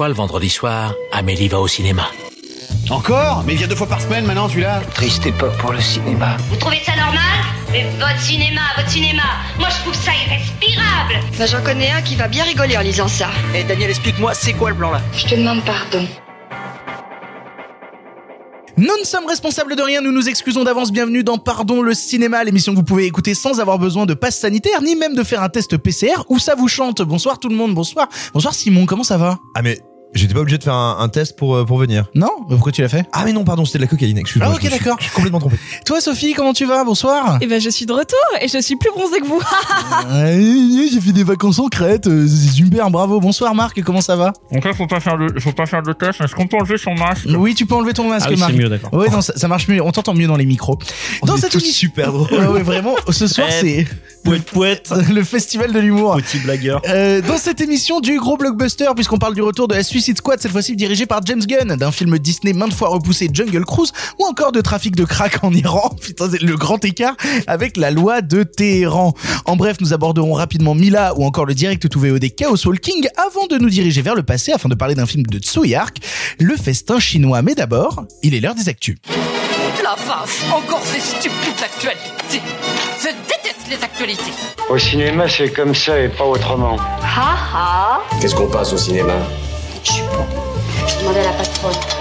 fois, le vendredi soir, Amélie va au cinéma. Encore Mais il vient deux fois par semaine maintenant, celui-là. Triste époque pour le cinéma. Vous trouvez ça normal Mais votre cinéma, votre cinéma, moi je trouve ça irrespirable Bah j'en connais un qui va bien rigoler en lisant ça. Eh Daniel, explique-moi, c'est quoi le plan là Je te demande pardon. Nous ne sommes responsables de rien, nous nous excusons d'avance. Bienvenue dans Pardon le cinéma, l'émission que vous pouvez écouter sans avoir besoin de passe sanitaire, ni même de faire un test PCR où ça vous chante. Bonsoir tout le monde, bonsoir. Bonsoir Simon, comment ça va? Ah mais j'étais pas obligé de faire un, un test pour euh, pour venir. Non Mais Pourquoi tu l'as fait Ah mais non pardon c'était de la cocaïne excuse-moi. Ah, ok, je me suis- d'accord. Je suis complètement trompé. Toi Sophie, comment tu vas Bonsoir. Eh ben, je suis de retour et je suis plus bronzée que vous. Euh, J'ai fait des vacances en Crète, euh, c'est super, bravo. Bonsoir Marc, comment ça va Donc là, faut pas faire le, faut pas faire de test. Est-ce qu'on peut enlever son masque? Oui, tu peux enlever ton masque Ah oui, Marc. c'est mieux, d'accord. Oui, non, ça, ça marche mieux, on t'entend mieux dans les micros. Dans cette émission- super drôle. Ouais, ouais, vraiment, ce soir Eh, c'est Pouette, pouette. le festival de l'humour. Petit blagueur. Euh, dans cette émission du gros blockbuster, puisqu'on parle du retour de la Suicide Squad, cette fois-ci dirigé par James Gunn, d'un film Disney maintes fois repoussé Jungle Cruise, ou encore de trafic de crack en Iran, putain, c'est le grand écart avec la loi de Téhéran. En bref, nous aborderons rapidement Mila ou encore le direct to VOD Chaos Walking avant de nous diriger vers le passé afin de parler d'un film de Tsui Hark, le festin chinois. Mais d'abord, il est l'heure des actus. La vache, encore ces stupides actualités. Je déteste les actualités. Au cinéma, c'est comme ça et pas autrement. Ha ha Qu'est-ce qu'on passe au cinéma? Je suis bon. Je demandais à la patronne.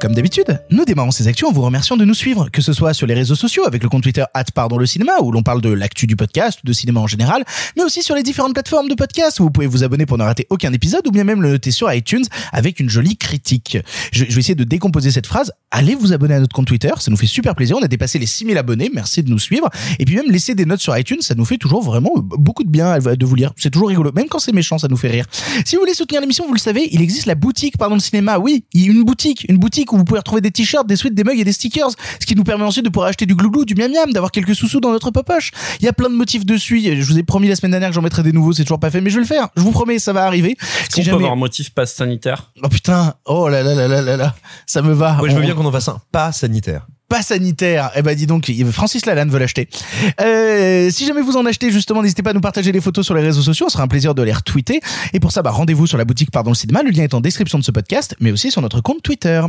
Comme d'habitude, nous démarrons ces actus en vous remerciant de nous suivre, que ce soit sur les réseaux sociaux avec le compte Twitter Pardon le cinéma où l'on parle de l'actu du podcast de cinéma en général, mais aussi sur les différentes plateformes de podcast où vous pouvez vous abonner pour ne rater aucun épisode ou bien même le noter sur iTunes avec une jolie critique. Je, je vais essayer de décomposer cette phrase. Allez vous abonner à notre compte Twitter, ça nous fait super plaisir. On a dépassé les 6000 abonnés, merci de nous suivre. Et puis même laisser des notes sur iTunes, ça nous fait toujours vraiment beaucoup de bien de vous lire. C'est toujours rigolo, même quand c'est méchant, ça nous fait rire. Si vous voulez soutenir l'émission, vous le savez, il existe la boutique Pardon le cinéma. Oui, une boutique, une boutique où vous pouvez retrouver des t-shirts, des sweats, des mugs et des stickers, ce qui nous permet ensuite de pouvoir acheter du glouglou, du miam miam, d'avoir quelques sous-sous dans notre poche. Il y a plein de motifs dessus. Je vous ai promis la semaine dernière que j'en mettrais des nouveaux, c'est toujours pas fait, mais je vais le faire. Je vous promets, ça va arriver. Est-ce qu'on peut avoir un motif passe sanitaire? Oh putain, oh là là là là là là, ça me va. Moi je veux On- bien qu'on en fasse un pas sanitaire. Pas sanitaire. Eh ben dis donc, Francis Lalanne veut l'acheter. Euh, si jamais vous en achetez justement, n'hésitez pas à nous partager les photos sur les réseaux sociaux, on sera un plaisir de les retweeter. Et pour ça, bah, rendez-vous sur la boutique Pardon le cinéma, le lien est en description de ce podcast, mais aussi sur notre compte Twitter.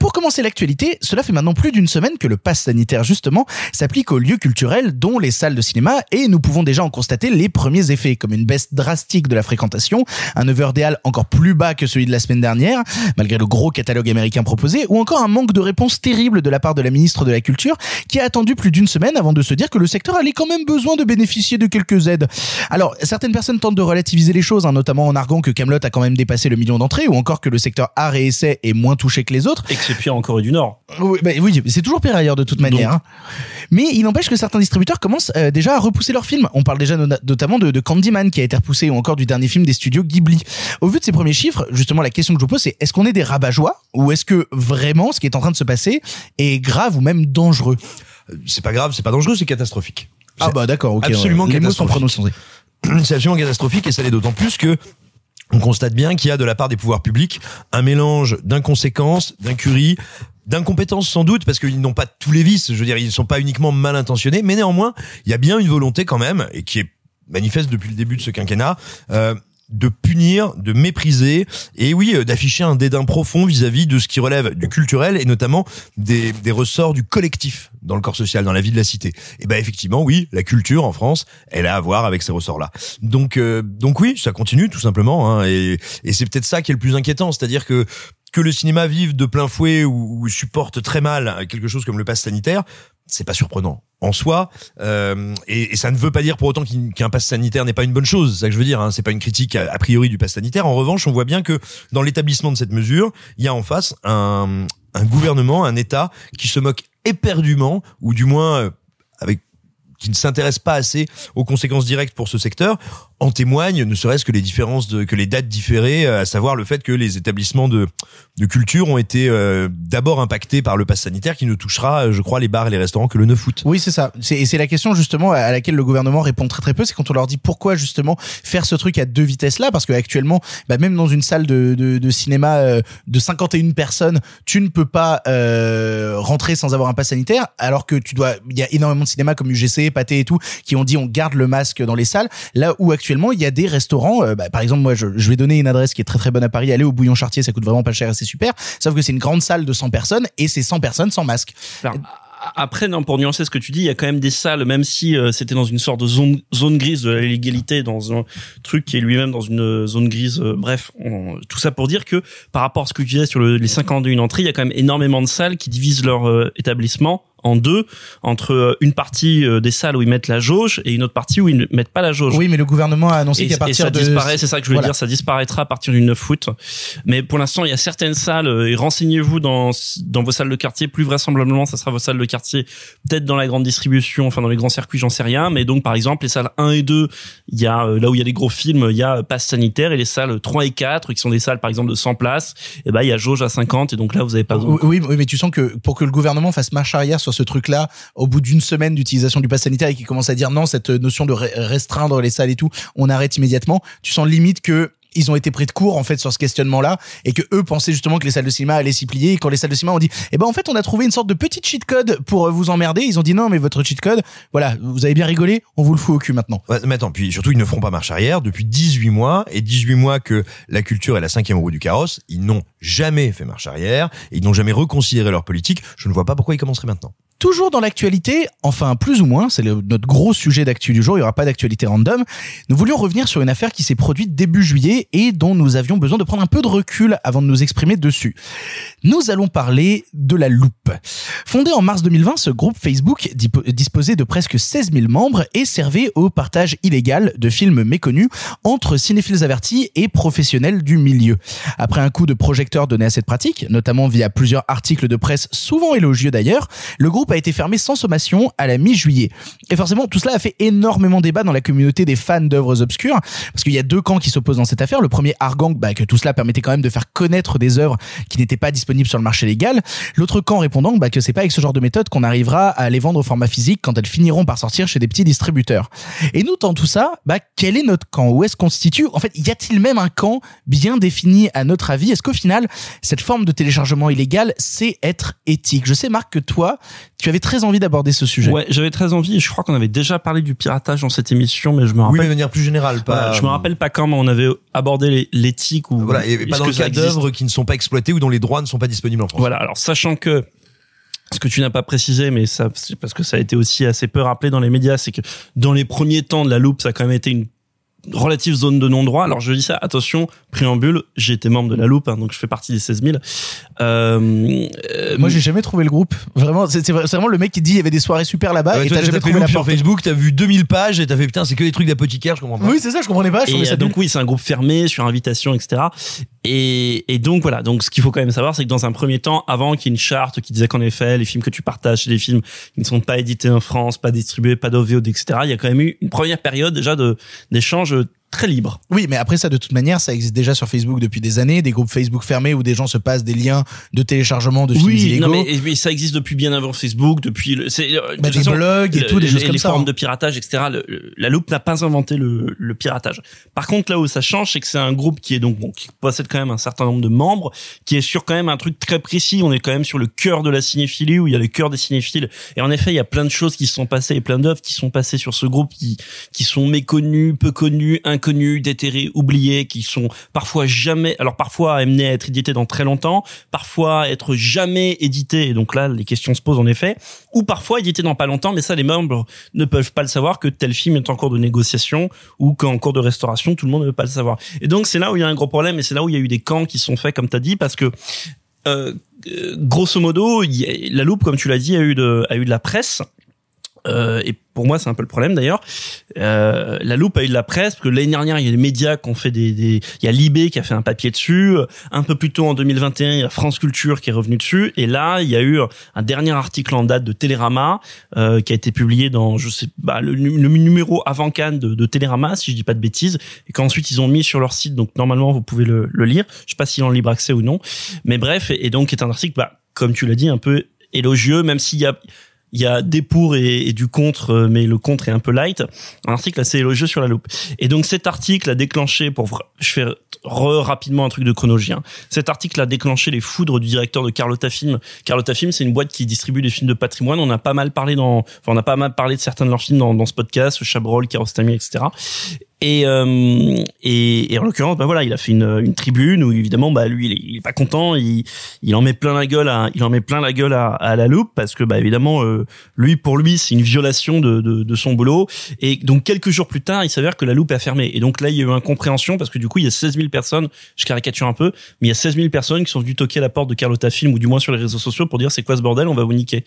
Pour commencer l'actualité, cela fait maintenant plus d'une semaine que le pass sanitaire justement s'applique aux lieux culturels, dont les salles de cinéma, et nous pouvons déjà en constater les premiers effets, comme une baisse drastique de la fréquentation, un overdéal encore plus bas que celui de la semaine dernière, malgré le gros catalogue américain proposé, ou encore un manque de réponse terrible de la part de la ministre de la Culture, qui a attendu plus d'une semaine avant de se dire que le secteur allait quand même besoin de bénéficier de quelques aides. Alors, certaines personnes tentent de relativiser les choses, hein, notamment en arguant que Camelot a quand même dépassé le million d'entrées, ou encore que le secteur art et essai est moins touché que les autres. Et que c'est pire en Corée du Nord. Oui, bah oui, c'est toujours pire ailleurs de toute manière. hein. Mais il n'empêche que certains distributeurs commencent euh, déjà à repousser leurs films. On parle déjà no- notamment de, de Candyman qui a été repoussé ou encore du dernier film des studios Ghibli. Au vu de ces premiers chiffres, justement, la question que je vous pose, c'est est-ce qu'on est des rabat-joie ou est-ce que vraiment ce qui est en train de se passer est grave ou même dangereux Euh, C'est pas grave, c'est pas dangereux, c'est catastrophique. Ah bah d'accord, ok. absolument. Les mots sont prononcés. c'est absolument catastrophique et ça l'est d'autant plus que on constate bien qu'il y a de la part des pouvoirs publics un mélange d'inconséquences, d'incurie, d'incompétence sans doute parce qu'ils n'ont pas tous les vices. Je veux dire, ils ne sont pas uniquement mal intentionnés, mais néanmoins, il y a bien une volonté quand même et qui est manifeste depuis le début de ce quinquennat. euh, de punir, de mépriser et oui, euh, d'afficher un dédain profond vis-à-vis de ce qui relève du culturel et notamment des, ressorts du collectif dans le corps social, dans la vie de la cité. Et ben effectivement, oui, la culture en France, elle a à voir avec ces ressorts-là. Donc, euh, donc oui, ça continue tout simplement. Hein, et c'est peut-être ça qui est le plus inquiétant, c'est-à-dire que que le cinéma vive de plein fouet ou, supporte très mal quelque chose comme le pass sanitaire, c'est pas surprenant en soi. Euh, et, ça ne veut pas dire pour autant qu'un pass sanitaire n'est pas une bonne chose. C'est ça que je veux dire. Hein. C'est pas une critique a, priori du pass sanitaire. En revanche, on voit bien que dans l'établissement de cette mesure, il y a en face un, un gouvernement, un État qui se moque éperdument, ou du moins euh, avec qui ne s'intéresse pas assez aux conséquences directes pour ce secteur, en témoignent ne serait-ce que les différences de, que les dates différées, euh, à savoir le fait que les établissements de, de culture ont été euh, d'abord impactés par le pass sanitaire qui ne touchera, euh, je crois, les bars et les restaurants que le 9 août. Oui, c'est ça. C'est- c'est la question justement à laquelle le gouvernement répond très très peu, c'est quand on leur dit pourquoi justement faire ce truc à deux vitesses là, parce qu'actuellement, bah, même dans une salle de, de, de cinéma euh, de 51 personnes, tu ne peux pas euh, rentrer sans avoir un pass sanitaire, alors que tu dois, il y a énormément de cinémas comme UGC, Pathé et tout, qui ont dit on garde le masque dans les salles, là où actuellement il y a des restaurants. euh, bah, par exemple, moi, je, je vais donner une adresse qui est très très bonne à Paris. Allez au Bouillon Chartier, ça coûte vraiment pas cher et c'est super. Sauf que c'est une grande salle de 100 personnes et c'est 100 personnes sans masque. Après, non, pour nuancer ce que tu dis, il y a quand même des salles, même si euh, c'était dans une sorte de zone, zone grise de la légalité, dans un truc qui est lui-même dans une zone grise. euh, bref, tout ça pour dire que par rapport à ce que tu disais sur le- les 51 entrées, il y a quand même énormément de salles qui divisent leur euh, établissement en deux, entre euh, une partie euh, des salles où ils mettent la jauge et une autre partie où ils ne mettent pas la jauge. Oui, mais le gouvernement a annoncé Et, qu'à et partir ça de disparaît, c'est ça que je voulais Voilà. dire, ça disparaîtra à partir du 9 août. Mais pour l'instant, il y a certaines salles, euh, et renseignez-vous dans, dans vos salles de quartier, plus vraisemblablement, ça sera vos salles de quartier, peut-être dans la grande distribution, enfin dans les grands circuits, j'en sais rien. Mais donc, par exemple, les salles 1 et 2, il y a, là où il y a des gros films, il y a passe sanitaire, et les salles 3 et 4, qui sont des salles, par exemple, de 100 places, et ben, il y a jauge à 50, et donc là, vous avez pas besoin. Oui, oui, mais tu sens que pour que le gouvernement fasse marche arrière sur ce truc-là, au bout d'une semaine d'utilisation du pass sanitaire et qu'il commence à dire non, cette notion de re- restreindre les salles et tout, on arrête immédiatement, tu sens limite que ils ont été pris de court en fait sur ce questionnement-là et que eux pensaient justement que les salles de cinéma allaient s'y plier. Et quand les salles de cinéma ont dit eh ben en fait on a trouvé une sorte de petit cheat code pour euh, vous emmerder ils ont dit non mais votre cheat code voilà vous avez bien rigolé on vous le fout au cul maintenant. Ouais, mais attends, puis surtout, ils ne feront pas marche arrière depuis 18 mois, et 18 mois que la culture est la cinquième roue du carrosse, ils n'ont jamais fait marche arrière, et ils n'ont jamais reconsidéré leur politique, je ne vois pas pourquoi ils commenceraient maintenant. Toujours dans l'actualité, enfin plus ou moins, c'est notre gros sujet d'actu du jour, il n'y aura pas d'actualité random. Nous voulions revenir sur une affaire qui s'est produite début juillet et dont nous avions besoin de prendre un peu de recul avant de nous exprimer dessus. Nous allons parler de la loupe. Fondé en mars 2020, ce groupe Facebook disposait de presque 16 000 membres et servait au partage illégal de films méconnus entre cinéphiles avertis et professionnels du milieu. Après un coup de projecteur donné à cette pratique, notamment via plusieurs articles de presse souvent élogieux d'ailleurs, le groupe a été fermé sans sommation à la mi-juillet. Et forcément, tout cela a fait énormément débat dans la communauté des fans d'œuvres obscures, parce qu'il y a deux camps qui s'opposent dans cette affaire. Le premier arguant bah, que tout cela permettait quand même de faire connaître des œuvres qui n'étaient pas disponibles sur le marché légal. L'autre camp répondant bah, que c'est pas avec ce genre de méthode qu'on arrivera à les vendre au format physique quand elles finiront par sortir chez des petits distributeurs. Et nous, dans tout ça, bah, quel est notre camp? Où est-ce qu'on se situe? En fait, y a-t-il même un camp bien défini à notre avis? Est-ce qu'au final, cette forme de téléchargement illégal, c'est être éthique? Je sais, Marc, que toi, tu avais très envie d'aborder ce sujet. Ouais, j'avais très envie. Je crois qu'on avait déjà parlé du piratage dans cette émission, mais je me Oui, rappelle. mais de manière plus générale, pas. Je me rappelle pas quand, mais on avait abordé l'éthique ou Voilà, et pas dans le cas d'œuvres qui ne sont pas exploitées ou dont les droits ne sont pas disponibles en France. Voilà. Alors sachant que ce que tu n'as pas précisé, mais ça, c'est parce que ça a été aussi assez peu rappelé dans les médias, c'est que dans les premiers temps de la loupe, ça a quand même été une relative zone de non-droit. Alors je dis ça, attention, préambule, j'ai été membre de la loupe, hein, donc je fais partie des 16 000. Euh, euh, Moi, j'ai jamais trouvé le groupe. Vraiment, c'est c'est vrai- c'est vraiment le mec qui dit il y avait des soirées super là-bas Ouais, et t'as jamais trouvé la sur porte. Facebook, t'as vu 2000 pages et t'as fait putain, c'est que des trucs d'apothicaire, je comprends pas. Oui, c'est ça, je comprenais pas. Je Et trouvais ça euh, donc oui, c'est un groupe fermé sur invitation, etc. Et, et donc voilà. Donc ce qu'il faut quand même savoir, c'est que dans un premier temps, avant qu'il y ait une charte qui disait qu'en effet, les films que tu partages, c'est des films qui ne sont pas édités en France, pas distribués, pas d'OVOD, etc. Il y a quand même eu une première période déjà de d'échanges je très libres. Oui, mais après ça, de toute manière, ça existe déjà sur Facebook depuis des années, des groupes Facebook fermés où des gens se passent des liens de téléchargement de films Oui, illégaux. non mais, mais ça existe depuis bien avant Facebook, depuis le, euh, de Bah, des blogs et le- tout, des les- choses les comme ça, forums hein. de piratage, etc. La loupe n'a pas inventé le, le piratage. Par contre, là où ça change, c'est que c'est un groupe qui est donc bon, qui possède quand même un certain nombre de membres, qui est sur quand même un truc très précis. On est quand même sur le cœur de la cinéphilie où il y a le cœur des cinéphiles. Et en effet, il y a plein de choses qui se sont passées et plein d'œuvres qui sont passées sur ce groupe qui qui sont méconnues, peu connues, inconnues, déterrées, oubliées, qui sont parfois jamais, alors parfois amenées à être éditées dans très longtemps, parfois être jamais éditées. Et donc là, les questions se posent en effet. Ou parfois éditées dans pas longtemps, mais ça, les membres ne peuvent pas le savoir que tel film est en cours de négociation ou qu'en cours de restauration, tout le monde ne peut pas le savoir. Et donc c'est là où il y a un gros problème et c'est là où il y a eu des camps qui sont faits, comme tu as dit, parce que euh, euh, grosso modo, la loupe, comme tu l'as dit, a eu de, a eu de la presse. Euh, et pour moi, c'est un peu le problème d'ailleurs. Euh, la loupe a eu de la presse parce que l'année dernière, il y a les médias qui ont fait des, des il y a Libé qui a fait un papier dessus. Un peu plus tôt en 2021, il y a France Culture qui est revenu dessus. Et là, il y a eu un dernier article en date de Télérama euh, qui a été publié dans, je sais, bah, le, nu- le numéro avant Cannes de, de Télérama, si je dis pas de bêtises, et qu'ensuite ils ont mis sur leur site. Donc normalement, vous pouvez le, le lire. Je sais pas s'il est en libre accès ou non, mais bref, et, et donc c'est un article, bah, comme tu l'as dit, un peu élogieux, même s'il y a il y a des pour et, du contre, euh, mais le contre est un peu light. Un article assez élogieux sur la loupe. Et donc cet article a déclenché, pour je fais re rapidement un truc de chronologie. hein. Cet article a déclenché les foudres du directeur de Carlotta Film. Carlotta Film, c'est une boîte qui distribue des films de patrimoine. On a pas mal parlé dans, enfin, on a pas mal parlé de certains de leurs films dans, dans ce podcast, Chabrol, Kiarostami, etc. Et, euh, et, et en l'occurrence, bah voilà, il a fait une, une tribune où évidemment, bah lui, il est, pas content, il, il en met plein la gueule à, il en met plein la gueule à, à la loupe parce que bah évidemment, euh, lui pour lui, c'est une violation de, de, de son boulot. Et donc quelques jours plus tard, il s'avère que la loupe a fermé. Et donc là, il y a eu incompréhension parce que du coup, il y a 16 000 personnes, je caricature un peu, mais il y a 16 000 personnes qui sont venues toquer à la porte de Carlotta Film ou du moins sur les réseaux sociaux pour dire c'est quoi ce bordel, on va vous niquer.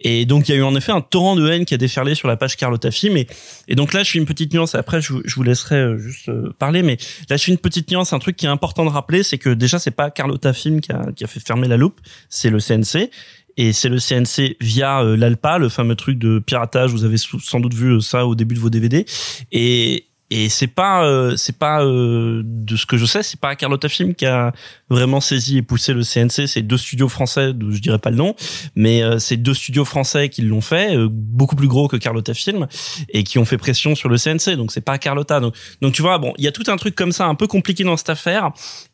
Et donc il y a eu en effet un torrent de haine qui a déferlé sur la page Carlotta Film. Et, donc là, je fais une petite nuance. Après, je, je vous laisserai euh, juste euh, parler, mais là, je fais une petite nuance. Un truc qui est important de rappeler, c'est que déjà, c'est pas Carlotta Film qui a, qui a fait fermer la loupe, c'est le CNC. Et c'est le CNC via euh, l'ALPA, le fameux truc de piratage. Vous avez sans doute vu ça au début de vos DVD. Et et c'est pas euh, c'est pas euh, de ce que je sais, c'est pas Carlotta Film qui a vraiment saisi et poussé le CNC. C'est deux studios français, je dirais pas le nom, mais euh, c'est deux studios français qui l'ont fait, euh, beaucoup plus gros que Carlotta Film, et qui ont fait pression sur le CNC. Donc c'est pas Carlotta. Donc donc tu vois, bon, il y a tout un truc comme ça, un peu compliqué dans cette affaire.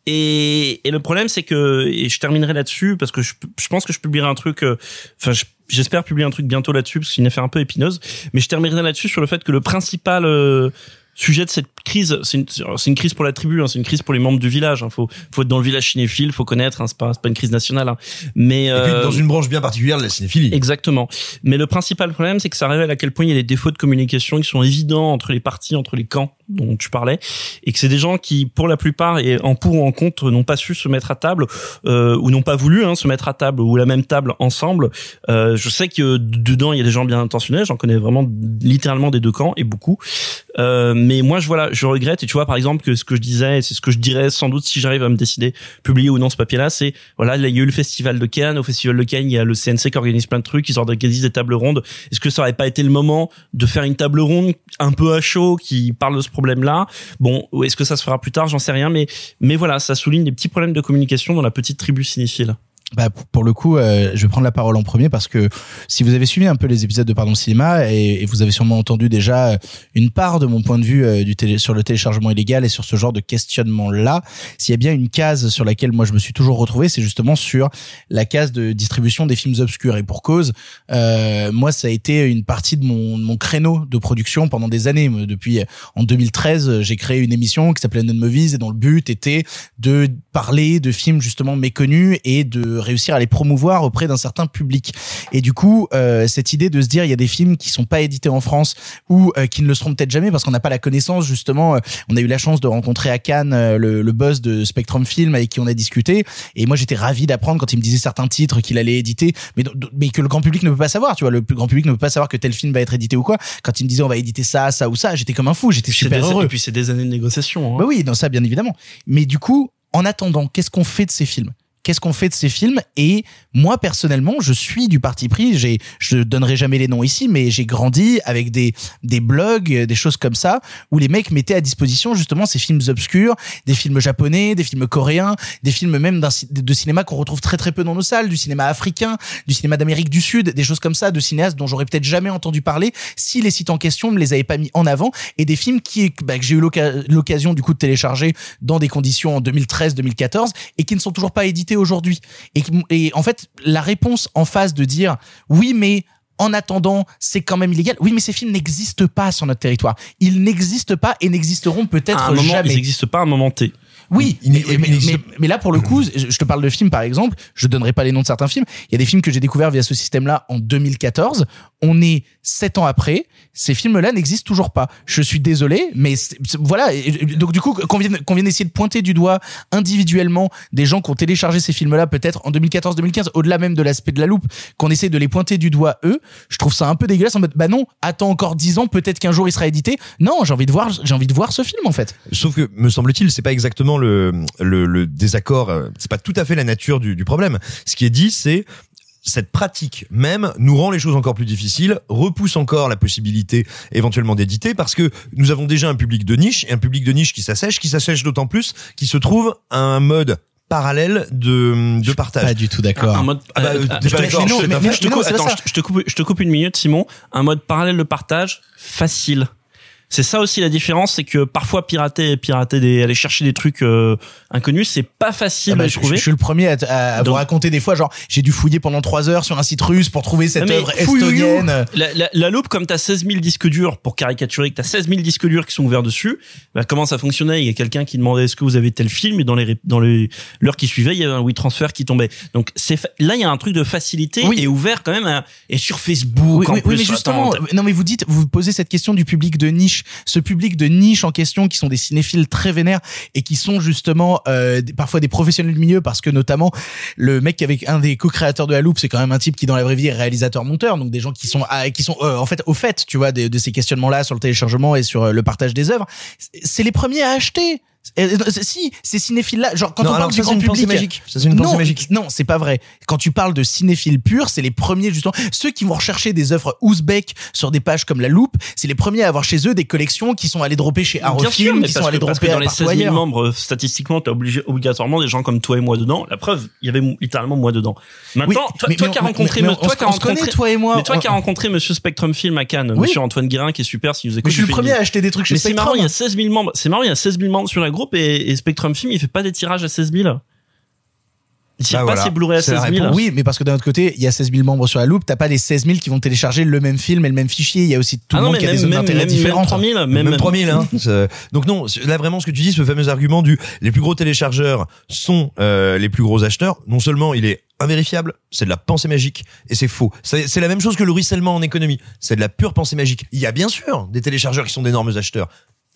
Et, et le problème, c'est que, et je terminerai là-dessus, parce que je, je pense que je publierai un truc, euh, enfin, je- j'espère publier un truc bientôt là-dessus, parce que c'est une affaire un peu épineuse, mais je terminerai là-dessus sur le fait que le principal euh, sujet de cette crise, c'est une, crise pour la tribu, hein, c'est une crise pour les membres du village. Hein, faut, faut être dans le village cinéphile, faut connaître, hein, c'est pas, une crise nationale. hein. Mais Et puis euh, dans une branche bien particulière de la cinéphilie. Exactement. Mais le principal problème, c'est que ça révèle à quel point il y a des défauts de communication qui sont évidents entre les partis, entre les camps dont tu parlais, et que c'est des gens qui, pour la plupart, et en pour ou en contre, n'ont pas su se mettre à table euh, ou n'ont pas voulu hein, se mettre à table ou à la même table ensemble. Euh, je sais que dedans il y a des gens bien intentionnés, j'en connais vraiment littéralement des deux camps et beaucoup. Euh, mais moi, je voilà, je regrette. Et tu vois, par exemple, que ce que je disais, c'est ce que je dirais sans doute si j'arrive à me décider publier ou non ce papier-là, c'est voilà, là, il y a eu le festival de Cannes. Au festival de Cannes, il y a le CNC qui organise plein de trucs, ils organisent des tables rondes. Est-ce que ça aurait pas été le moment de faire une table ronde un peu à chaud qui parle de ce problème-là? Bon, ou est-ce que ça se fera plus tard? J'en sais rien, mais mais voilà, ça souligne des petits problèmes de communication dans la petite tribu cinéphile. Bah, pour le coup, euh, je vais prendre la parole en premier parce que si vous avez suivi un peu les épisodes de Pardon Cinéma et, vous avez sûrement entendu déjà euh, une part de mon point de vue euh, du télé, sur le téléchargement illégal et sur ce genre de questionnement-là, s'il y a bien une case sur laquelle moi je me suis toujours retrouvé, c'est justement sur la case de distribution des films obscurs. Et pour cause, euh, moi ça a été une partie de mon, mon créneau de production pendant des années. Depuis en 2013, j'ai créé une émission qui s'appelait Non Movies et dont le but était de parler de films justement méconnus et de réussir à les promouvoir auprès d'un certain public. Et du coup, euh, cette idée de se dire il y a des films qui sont pas édités en France ou euh, qui ne le seront peut-être jamais parce qu'on n'a pas la connaissance justement. euh, on a eu la chance de rencontrer à Cannes euh, le, le boss de Spectrum Film avec qui on a discuté. Et moi, j'étais ravi d'apprendre quand il me disait certains titres qu'il allait éditer, mais mais que le grand public ne peut pas savoir. Tu vois, le plus grand public ne peut pas savoir que tel film va être édité ou quoi. Quand il me disait on va éditer ça, ça ou ça, j'étais comme un fou. J'étais super heureux. Et puis c'est des années de négociation. Hein. Bah oui, dans ça, bien évidemment. Mais du coup, en attendant, qu'est-ce qu'on fait de ces films? Qu'est-ce qu'on fait de ces films Et moi, personnellement, je suis du parti pris. J'ai, je donnerai jamais les noms ici, mais j'ai grandi avec des des blogs, des choses comme ça, où les mecs mettaient à disposition justement ces films obscurs, des films japonais, des films coréens, des films même de cinéma qu'on retrouve très très peu dans nos salles, du cinéma africain, du cinéma d'Amérique du Sud, des choses comme ça, de cinéastes dont j'aurais peut-être jamais entendu parler si les sites en question me les avaient pas mis en avant, et des films qui bah, que j'ai eu l'occasion du coup de télécharger dans des conditions en 2013-2014 et qui ne sont toujours pas édités aujourd'hui. Et, en fait, la réponse en face de dire oui, mais en attendant, c'est quand même illégal. Oui, mais ces films n'existent pas sur notre territoire. Ils n'existent pas et n'existeront peut-être jamais. ils n'existent pas à un moment T. Oui, Il- mais, il- mais- il existe- mais- mais là pour le coup, je te parle de films par exemple, je donnerai pas les noms de certains films. Il y a des films que j'ai découverts via ce système-là en 2014. On est sept ans après, ces films-là n'existent toujours pas. Je suis désolé, mais voilà. Donc du coup, qu'on vienne, qu'on vienne essayer de pointer du doigt individuellement des gens qui ont téléchargé ces films-là, peut-être en 2014-2015, au-delà même de l'aspect de la loupe, qu'on essaie de les pointer du doigt eux. Je trouve ça un peu dégueulasse en mode, bah non, attends encore dix ans, peut-être qu'un jour il sera édité. Non, j'ai envie de voir, j'ai envie de voir ce film en fait. Sauf que, me semble-t-il, c'est pas exactement le, le, le désaccord, euh, c'est pas tout à fait la nature du, du problème. Ce qui est dit, c'est cette pratique même nous rend les choses encore plus difficiles, repousse encore la possibilité éventuellement d'éditer parce que nous avons déjà un public de niche et un public de niche qui s'assèche, qui s'assèche d'autant plus qu'il se trouve à un mode parallèle de, de partage. Pas du tout d'accord. Un mode, Ah bah, euh, te coupe, je te coupe une minute, Simon. Un mode parallèle de partage facile. C'est ça aussi la différence, c'est que parfois pirater, pirater des, aller chercher des trucs euh, inconnus, c'est pas facile Ah bah, à je, trouver. je suis le premier à, à- vous raconter des fois, genre, j'ai dû fouiller pendant trois heures sur un site russe pour trouver cette œuvre estonienne. La, la, la loupe, comme t'as 16 000 disques durs, pour caricaturer que t'as 16 000 disques durs qui sont ouverts dessus, bah, comment ça fonctionnait? Il y a quelqu'un qui demandait est-ce que vous avez tel film? Et dans les dans les l'heure qui suivait, il y avait un WeTransfer qui tombait. Donc c'est là il y a un truc de facilité Oui. et ouvert quand même à- et sur Facebook Oui, en oui, plus. mais justement, Attends, non mais vous dites, vous posez cette question du public de niche, ce public de niche en question qui sont des cinéphiles très vénères et qui sont justement euh, parfois des professionnels du milieu parce que notamment le mec avec un des co-créateurs de la loupe, c'est quand même un type qui dans la vraie vie est réalisateur-monteur, donc des gens qui sont ah, qui sont euh, en fait au fait, tu vois, de, de ces questionnements-là sur le téléchargement et sur euh, le partage des œuvres, c'est les premiers à acheter. Si ces cinéphiles-là, genre quand Non, on parle ça, du c'est grand une public, magique. Ça, une pensée non, magique. non, c'est pas vrai. Quand tu parles de cinéphiles purs, c'est les premiers justement. Ceux qui vont rechercher des œuvres ouzbek sur des pages comme La Loupe, c'est les premiers à avoir chez eux des collections qui sont allés dropper chez Arrowfilm, qui sont allés que, parce que dropper dans les partout 16 000 ailleurs. membres, euh, statistiquement, t'as obligé obligatoirement des gens comme toi et moi dedans. La preuve, il y avait littéralement moi dedans. Maintenant, Oui, toi, mais- toi mais qui as on- rencontré, mais- toi qui as rencontré, toi et moi. mais toi on- qui as rencontré Monsieur Spectrum Film à Cannes, Oui. Monsieur Antoine Guérin, qui est super, s'il nous écoute. Mais je suis le premier à acheter des trucs chez Mais c'est Spectrum. marrant, il y a 16 000 membres. C'est marrant, il y a 16 000 membres sur la groupe et, et Spectrum Film, il fait pas des tirages à 16 000. Il tire Bah pas voilà, ses Blu-ray à c'est la 16 000. réponse. Oui, mais parce que d'un autre côté, il y a 16 000 membres sur la loupe, t'as pas les 16 000 qui vont télécharger le même film et le même fichier. Il y a aussi tout ah le monde qui a des zones d'intérêt différentes. même 3000, même, Même, 3000 hein. C'est- Donc non, là vraiment ce que tu dis, ce fameux argument du les plus gros téléchargeurs sont euh, les plus gros acheteurs. Non seulement il est invérifiable, c'est de la pensée magique et c'est faux. C'est la même chose que le ruissellement en économie. C'est de la pure pensée magique. Il y a bien sûr des téléchargeurs qui sont d'énormes acheteurs.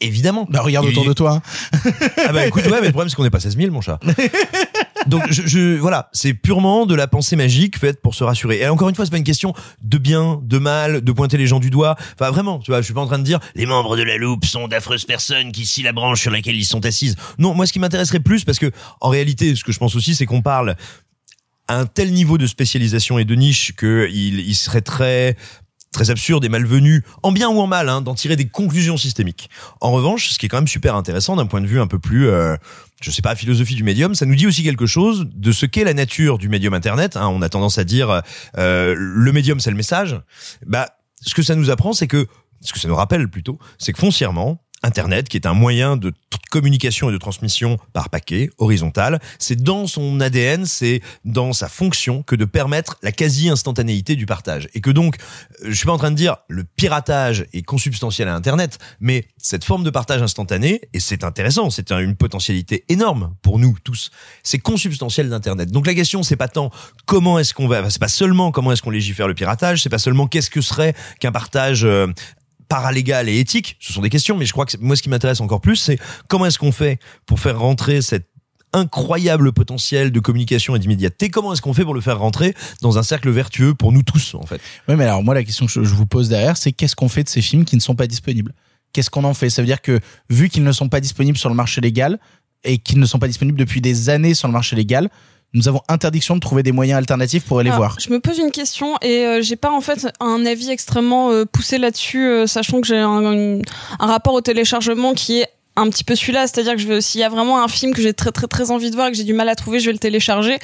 Évidemment. Bah regarde autour de toi. hein. Ah bah écoute, ouais, mais le problème c'est qu'on n'est pas 16 000, mon chat. Donc je, je voilà, c'est purement de la pensée magique faite pour se rassurer. Et encore une fois, c'est pas une question de bien, de mal, de pointer les gens du doigt. Enfin vraiment, tu vois, je suis pas en train de dire les membres de la loupe sont d'affreuses personnes qui scient la branche sur laquelle ils sont assises. Non, moi ce qui m'intéresserait plus, parce que en réalité, ce que je pense aussi, c'est qu'on parle à un tel niveau de spécialisation et de niche que il, il serait très très absurde et malvenu, en bien ou en mal, hein, d'en tirer des conclusions systémiques. En revanche, ce qui est quand même super intéressant d'un point de vue un peu plus, euh, je sais pas, philosophie du médium, ça nous dit aussi quelque chose de ce qu'est la nature du médium Internet. hein. on a tendance à dire euh, le médium c'est le message. Bah, ce que ça nous apprend, c'est que, ce que ça nous rappelle plutôt, c'est que foncièrement, Internet, qui est un moyen de communication et de transmission par paquet, horizontal, c'est dans son ADN, c'est dans sa fonction que de permettre la quasi-instantanéité du partage. Et que donc, euh, je suis pas en train de dire le piratage est consubstantiel à Internet, mais cette forme de partage instantané, et c'est intéressant, c'est un- une potentialité énorme pour nous tous, c'est consubstantiel d'Internet. Donc la question, c'est pas tant comment est-ce qu'on va, c'est pas seulement comment est-ce qu'on légifère le piratage, c'est pas seulement qu'est-ce que serait qu'un partage euh, paralégal et éthique, ce sont des questions, mais je crois que moi ce qui m'intéresse encore plus, c'est comment est-ce qu'on fait pour faire rentrer cette incroyable potentiel de communication et d'immédiateté, comment est-ce qu'on fait pour le faire rentrer dans un cercle vertueux pour nous tous en fait? Oui, mais alors moi la question que je vous pose derrière, c'est qu'est-ce qu'on fait de ces films qui ne sont pas disponibles? Qu'est-ce qu'on en fait? Ça veut dire que vu qu'ils ne sont pas disponibles sur le marché légal et qu'ils ne sont pas disponibles depuis des années sur le marché légal, nous avons interdiction de trouver des moyens alternatifs pour aller Alors, voir. Je me pose une question et euh, j'ai pas en fait un avis extrêmement euh, poussé là-dessus, euh, sachant que j'ai un rapport au téléchargement qui est un petit peu celui-là, c'est-à-dire que je veux, s'il y a vraiment un film que j'ai très très très envie de voir et que j'ai du mal à trouver, je vais le télécharger.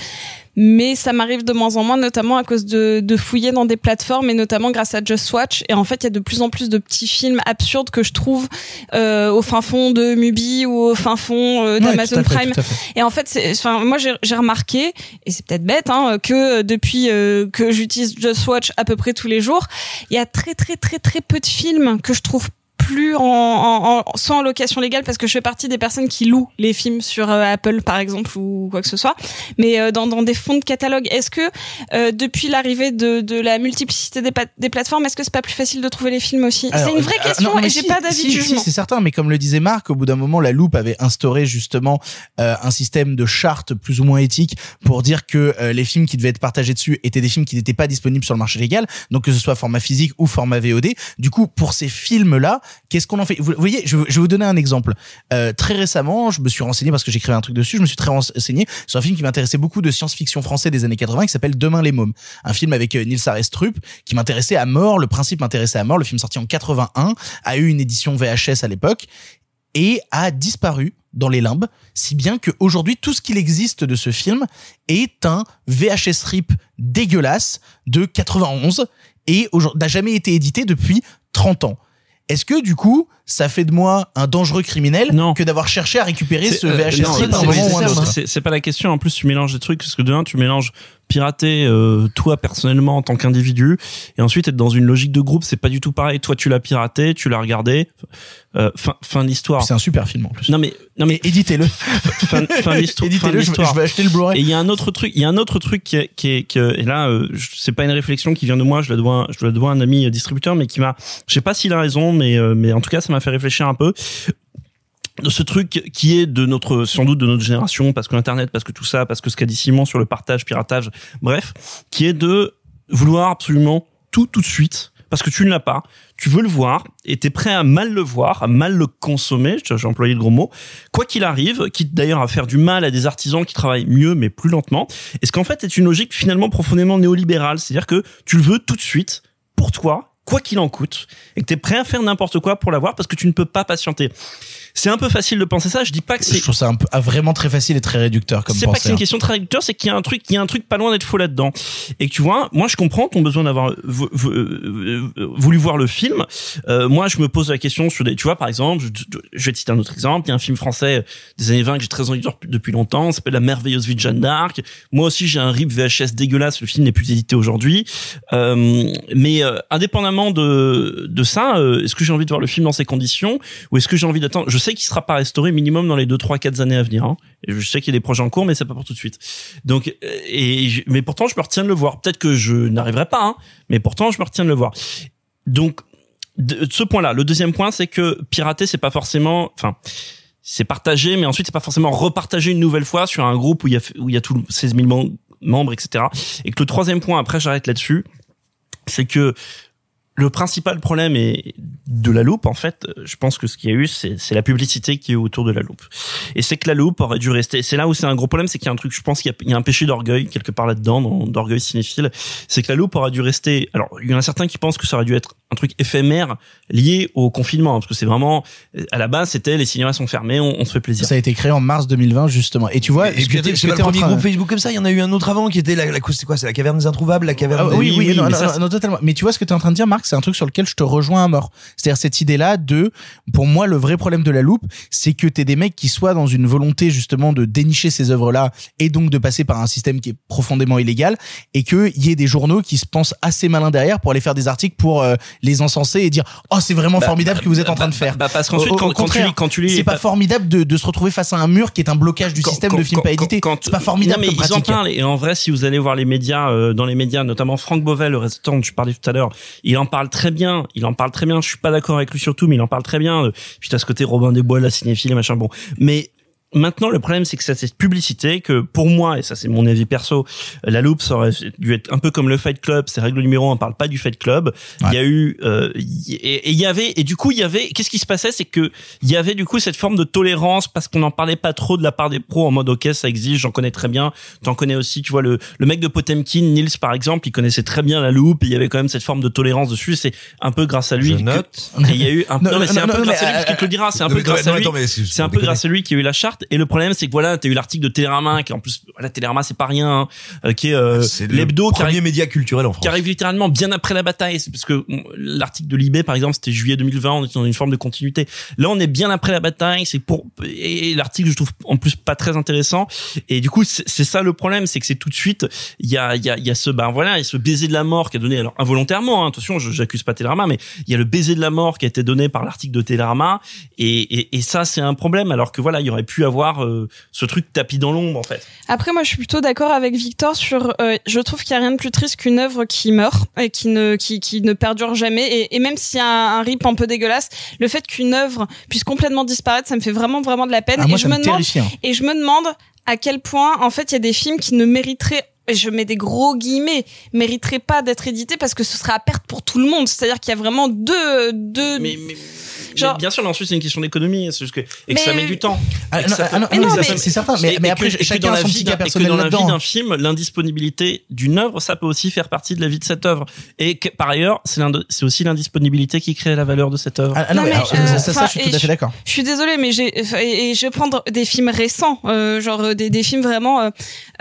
Mais ça m'arrive de moins en moins, notamment à cause de, de fouiller dans des plateformes et notamment grâce à Just Watch. Et en fait, il y a de plus en plus de petits films absurdes que je trouve euh, au fin fond de Mubi ou au fin fond euh, d'Amazon Prime. Et en fait, c'est, enfin, moi j'ai j'ai remarqué, et c'est peut-être bête, hein, que depuis euh, que j'utilise Just Watch à peu près tous les jours, il y a très très très très peu de films que je trouve plus en, en, en soit en location légale parce que je fais partie des personnes qui louent les films sur euh, Apple par exemple ou quoi que ce soit. Mais euh, dans, dans des fonds de catalogue est-ce que euh, depuis l'arrivée de, de la multiplicité des, des plateformes est-ce que c'est pas plus facile de trouver les films aussi? C'est une vraie euh, question non, et j'ai si, pas d'avis si, de si, jugement. c'est certain, mais comme le disait Marc, au bout d'un moment, la loupe avait instauré justement euh, un système de charte plus ou moins éthique pour dire que les films qui devaient être partagés dessus étaient des films qui n'étaient pas disponibles sur le marché légal, donc que ce soit format physique ou format VOD. Du coup, pour ces films-là, qu'est-ce qu'on en fait Vous voyez, je, vais vous donner un exemple. Euh, très récemment, je me suis renseigné parce que j'écrivais un truc dessus. Je me suis très renseigné sur un film qui m'intéressait beaucoup de science-fiction français des années 80 qui s'appelle Demain les mômes, un film avec euh, Nils Arestrup qui m'intéressait à mort. Le principe m'intéressait à mort. Le film sorti en 81 a eu une édition VHS à l'époque et a disparu dans les limbes, si bien que aujourd'hui tout ce qu'il existe de ce film est un VHS rip dégueulasse de 91 et n'a jamais été édité depuis 30 ans. Est-ce que du coup, ça fait de moi un dangereux criminel que d'avoir cherché à récupérer ce euh, VHS à un c'est- pas la question. En plus, tu mélanges des trucs parce que de un, tu mélanges pirater euh, toi personnellement en tant qu'individu et ensuite être dans une logique de groupe. C'est pas du tout pareil. Toi, tu l'as piraté, tu l'as regardé. Euh, fin, fin de l'histoire. C'est un super film en plus. Non mais non mais éditez-le. Fin, fin de l'histoire. Éditez-le, je vais- l'histoire. je vais acheter le Blu-ray. Et il y a un autre truc. Il y a un autre truc qui est, qui est, qui est- et là, euh, c'est pas une réflexion qui vient de moi. Je la dois, je la dois à un ami euh, distributeur, mais qui m'a, je sais pas s'il a raison, mais euh, mais en tout cas, ça m'a fait réfléchir un peu. De ce truc qui est de notre sans doute de notre génération parce que l'internet parce que tout ça parce que ce qu'a dit Simon sur le partage piratage bref qui est de vouloir absolument tout tout de suite parce que tu ne l'as pas. Tu veux le voir et t'es prêt à mal le voir à mal le consommer. J'ai employé le gros mot. Quoi qu'il arrive quitte d'ailleurs à faire du mal à des artisans qui travaillent mieux mais plus lentement et ce qu'en fait est une logique finalement profondément néolibérale? C'est-à-dire que tu le veux tout de suite pour toi quoi qu'il en coûte et que t'es prêt à faire n'importe quoi pour l'avoir parce que tu ne peux pas patienter c'est un peu facile de penser ça. Je dis pas que c'est. Je trouve ça un peu, ah, vraiment très facile et très réducteur comme C'est pas que c'est pensée. une question de traducteur, c'est qu'il y a un truc, il y a un truc pas loin d'être faux là-dedans. Et que tu vois, moi je comprends ton besoin d'avoir euh, euh, voulu voir le film. Euh, moi, je me pose la question sur des, tu vois, par exemple, je, je vais te citer un autre exemple. Il y a un film français des années 20 que j'ai très envie de voir depuis longtemps. Ça s'appelle La merveilleuse vie de Jeanne d'Arc. Moi aussi, j'ai un rip VHS dégueulasse. Le film n'est plus édité aujourd'hui. Euh, mais euh, indépendamment de de ça, euh, est-ce que j'ai envie de voir le film dans ces conditions ou est-ce que j'ai envie d'attendre? Je sais qu'il sera pas restauré minimum dans les 2 3 4 années à venir hein. Je sais qu'il y a des projets en cours mais c'est pas pour tout de suite. Donc euh, et mais pourtant je me retiens de le voir. Peut-être que je n'arriverai pas hein, mais pourtant je me retiens de le voir. Donc ce point-là, le deuxième point c'est que pirater c'est pas forcément enfin c'est partagé, mais ensuite c'est pas forcément repartagé une nouvelle fois sur un groupe où il y a où il y a tout 16 000 mem- membres, etc. Et que le troisième point, après j'arrête là-dessus, c'est que le principal problème est de la loupe, en fait, je pense que ce qu'il y a eu, c'est la publicité qui est autour de la loupe. Et c'est que la loupe aurait dû rester. C'est là où c'est un gros problème, c'est qu'il y a un truc, je pense qu'il y, y a un péché d'orgueil quelque part là-dedans, dans- d'orgueil cinéphile. C'est que la loupe aurait dû rester. Alors, il y en a certains qui pensent que ça aurait dû être un truc éphémère lié au confinement, hein, parce que c'est vraiment à la base, c'était les cinémas sont fermés, on, on se fait plaisir. Ça a été créé en mars 2020 justement. Et tu vois, Et ce puis que t'es- c'est ce que pas le en premier train- groupe Facebook comme ça. Il y en a eu un autre avant qui était la, la c'est quoi C'est la caverne des introuvables, la caverne. Ah, oui, oui, non, mais non, ça, non, non, totalement. Mais tu vois ce que tu es en train de dire, Marc, c'est un truc sur lequel je te rejoins à mort. C'est-à-dire cette idée-là de, pour moi, le vrai problème de la loupe, c'est que t'es des mecs qui soient dans une volonté justement de dénicher ces œuvres-là et donc de passer par un système qui est profondément illégal et qu'il y ait des journaux qui se pensent assez malins derrière pour aller faire des articles pour euh, les encenser et dire oh c'est vraiment Bah, formidable bah, que vous êtes en bah, train de faire. bah, parce qu'ensuite, quand- quand tu lis- quand tu lis- c'est pas bah- formidable de, de se retrouver face à un mur qui est un blocage du Quand- système quand- de films pas édités. C'est pas formidable Non, mais ils en parlent et en vrai si vous allez voir les médias euh, dans les médias notamment Franck Beauvais le réalisateur dont tu parlais tout à l'heure il en parle très bien il en parle très bien je suis pas d'accord avec lui surtout mais il en parle très bien Euh, t'as ce côté Robin des Bois la cinéphile et machin bon mais Maintenant, le problème, c'est que ça, c'est cette publicité que, pour moi, et ça, c'est mon avis perso, euh, la loupe, ça aurait dû être un peu comme le Fight Club. Ces règles numéro un, on parle pas du Fight Club. Il y a eu, euh, et il y avait, et du coup, il y avait, qu'est-ce qui se passait, c'est que il y avait du coup cette forme de tolérance parce qu'on n'en parlait pas trop de la part des pros en mode ok, ça existe, j'en connais très bien. T'en connais aussi, tu vois le le mec de Potemkin, Nils par exemple, il connaissait très bien la loupe. Il y avait quand même cette forme de tolérance dessus. C'est un peu grâce à lui. Je note. il y a eu un, Non, non, mais c'est un peu grâce à lui parce qu'il te le dira. C'est un Non, peu grâce à lui. c'est- C'est un peu grâce à lui qu'il y a eu la charte. Et le problème, c'est que voilà, t'as eu l'article de Télérama, qui en plus, voilà, Télérama, c'est pas rien, hein, euh, qui est euh, C'est le l'hebdo qui arrive, média culturel en France. qui arrive littéralement bien après la bataille. C'est parce que l'article de Libé, par exemple, c'était juillet 2020, on était dans une forme de continuité. Là, on est bien après la bataille. C'est pour et l'article, je trouve en plus pas très intéressant. Et du coup, c'est ça le problème, c'est que c'est tout de suite, il y a, il y a, il y a ce, ben voilà, a ce baiser de la mort qui est donné, alors involontairement, hein, attention, j'accuse pas Télérama, mais il y a le baiser de la mort qui a été donné par l'article de Télérama. Et, et, et ça, c'est un problème, alors que voilà, il y aurait pu avoir euh, ce truc tapis dans l'ombre, en fait. Après, moi, je suis plutôt d'accord avec Victor sur. euh, je trouve qu'il y a rien de plus triste qu'une œuvre qui meurt et qui ne qui, qui ne perdure jamais. Et, et même s'il y a un, un rip un peu dégueulasse, le fait qu'une œuvre puisse complètement disparaître, ça me fait vraiment vraiment de la peine. Ah, moi, et je me me demande hein. et je me demande à quel point, en fait, il y a des films qui ne mériteraient je mets des gros guillemets, mériteraient pas d'être édités parce que ce serait à perte pour tout le monde. C'est-à-dire qu'il y a vraiment deux, deux, Mais, mais, Genre- bien sûr, mais ensuite, c'est une question d'économie, c'est juste que, et que Mais- ça met du temps. Ah, non, ça ah, non, non, mais c'est certain. Mais, mais après, que- chacun dans a la son vie d'un- cas et que personnel dans la vie là-dedans. d'un film, l'indisponibilité d'une œuvre, ça peut aussi faire partie de la vie de cette œuvre. Et que, par ailleurs, c'est aussi l'indisponibilité qui crée la valeur de cette œuvre. Ah, non, mais alors, euh, ça, je suis tout à fait d'accord. Je suis désolée, mais j'ai et, je vais prendre des films récents, euh, genre euh, des, des films vraiment. euh,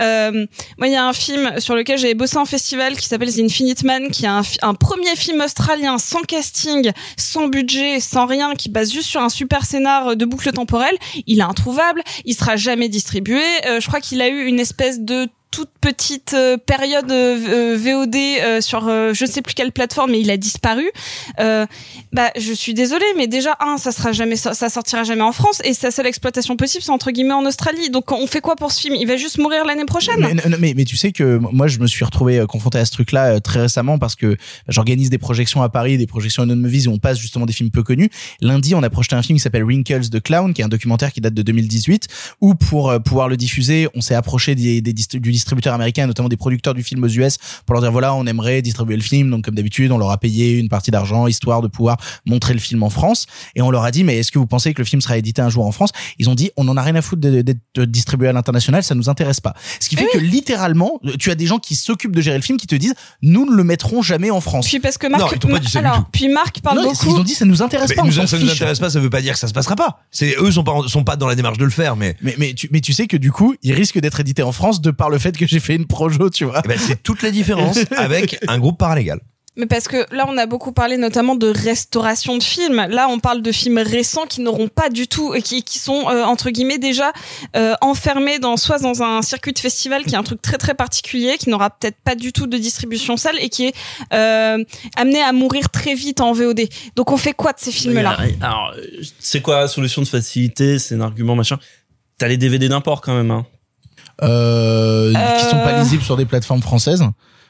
euh, moi, il y a un film sur lequel j'avais bossé en festival qui s'appelle The Infinite Man, qui est un, un premier film australien sans casting, sans budget, sans rien, qui base juste sur un super scénar de boucle temporelle. Il est introuvable, il sera jamais distribué. Euh, je crois qu'il a eu une espèce de toute petite euh, période euh, VOD euh, sur je ne sais plus quelle plateforme mais il a disparu. Bah je suis désolée mais déjà un ça sera jamais ça, sortira jamais en France et sa seule exploitation possible c'est entre guillemets en Australie. Donc on fait quoi pour ce film? Il va juste mourir l'année prochaine? Mais, mais, tu sais que moi je me suis retrouvé confronté à ce truc-là euh, très récemment parce que j'organise des projections à Paris, des projections non movies où on passe justement des films peu connus. Lundi, on a projeté un film qui s'appelle Wrinkles the Clown, qui est un documentaire qui date de 2018, où pour pouvoir le diffuser, on s'est approché des, des du distributeur américain, notamment des producteurs du film aux US, pour leur dire voilà, on aimerait distribuer le film. Donc comme d'habitude, on leur a payé une partie d'argent histoire de pouvoir montrer le film en France. Et on leur a dit mais est-ce que vous pensez que le film sera édité un jour en France? Ils ont dit on en a rien à foutre d'être distribué à l'international, ça nous intéresse pas. Ce qui fait que littéralement, tu as des gens qui s'occupent de gérer le film qui te disent nous ne le mettrons jamais en France. puis parce que Non, Marc ils t'ont pas dit ça du alors puis Marc parle Non, beaucoup ils ont dit ça nous intéresse Mais pas, nous, ça nous fiche. intéresse pas, ça veut pas dire que ça se passera pas. C'est eux sont pas sont pas dans la démarche de le faire, mais Mais, mais, tu, mais tu sais que du coup, il risque d'être édité en France de par le fait que j'ai fait une projo, tu vois. eh ben, c'est toute la différence avec un groupe paralégal. Mais parce que là, on a beaucoup parlé notamment de restauration de films. Là, on parle de films récents qui n'auront pas du tout, et qui, qui sont euh, entre guillemets déjà euh, enfermés dans soit dans un circuit de festival qui est un truc très très particulier, qui n'aura peut-être pas du tout de distribution salle et qui est euh, amené à mourir très vite en VOD. Donc, on fait quoi de ces films-là? Alors, c'est quoi la solution de facilité? C'est un argument machin. T'as les DVD d'import quand même. Hein. Euh, qui sont pas Euh. lisibles sur des plateformes françaises.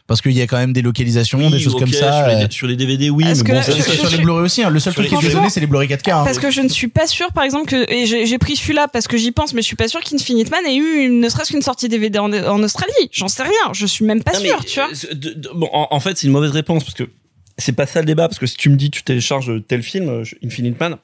Parce qu'il y a quand même des localisations, des choses comme ça. Sur euh, les, sur les DVD, oui, mais ça, sur, je- sur je- les Blu-ray aussi, hein. le seul truc qui est donné, c'est les Blu-ray 4K. hein. Parce que je ne suis pas sûre, par exemple, que et j'ai pris celui-là parce que j'y pense, mais je suis pas sûre qu'Infinite Man ait eu une- ne serait-ce qu'une sortie DVD en, en Australie. J'en sais rien. Je suis même pas Non, mais, sûre, tu vois. euh, de- de- bon, en, en fait, c'est une mauvaise réponse parce que c'est pas ça le débat. Parce que si tu me dis tu télécharges tel film, Infinite Man,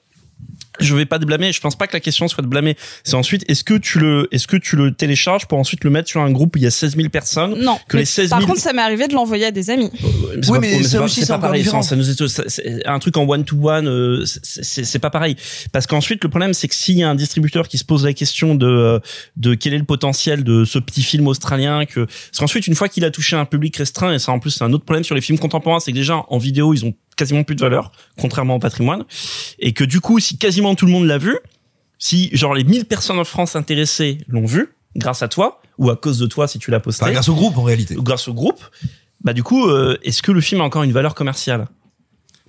je vais pas te blâmer. Je pense pas que la question soit de blâmer. C'est ensuite est-ce que tu le est-ce que tu le télécharges pour ensuite le mettre sur un groupe où il y a 16 000 personnes Non. que mais les 16 par 000 contre, ça m'est arrivé de l'envoyer à des amis. c'est Oui, pas- mais ça pas- aussi, c'est pas pareil. différent. Ça, ça nous est- ça- c'est un truc en one to one, c'est c'est pas pareil. Parce qu'ensuite, le problème, c'est que s'il y a un distributeur qui se pose la question de euh, de quel est le potentiel de ce petit film australien, que parce qu'ensuite, une fois qu'il a touché un public restreint, et ça en plus, c'est un autre problème sur les films contemporains, c'est que déjà en vidéo, ils ont quasiment plus de valeur, contrairement au patrimoine, et que du coup, si quasiment tout le monde l'a vu, si genre les 1000 personnes en France intéressées l'ont vu, grâce à toi ou à cause de toi si tu l'as posté, Enfin, grâce au groupe en réalité. ou grâce au groupe, bah du coup, euh, est-ce que le film a encore une valeur commerciale?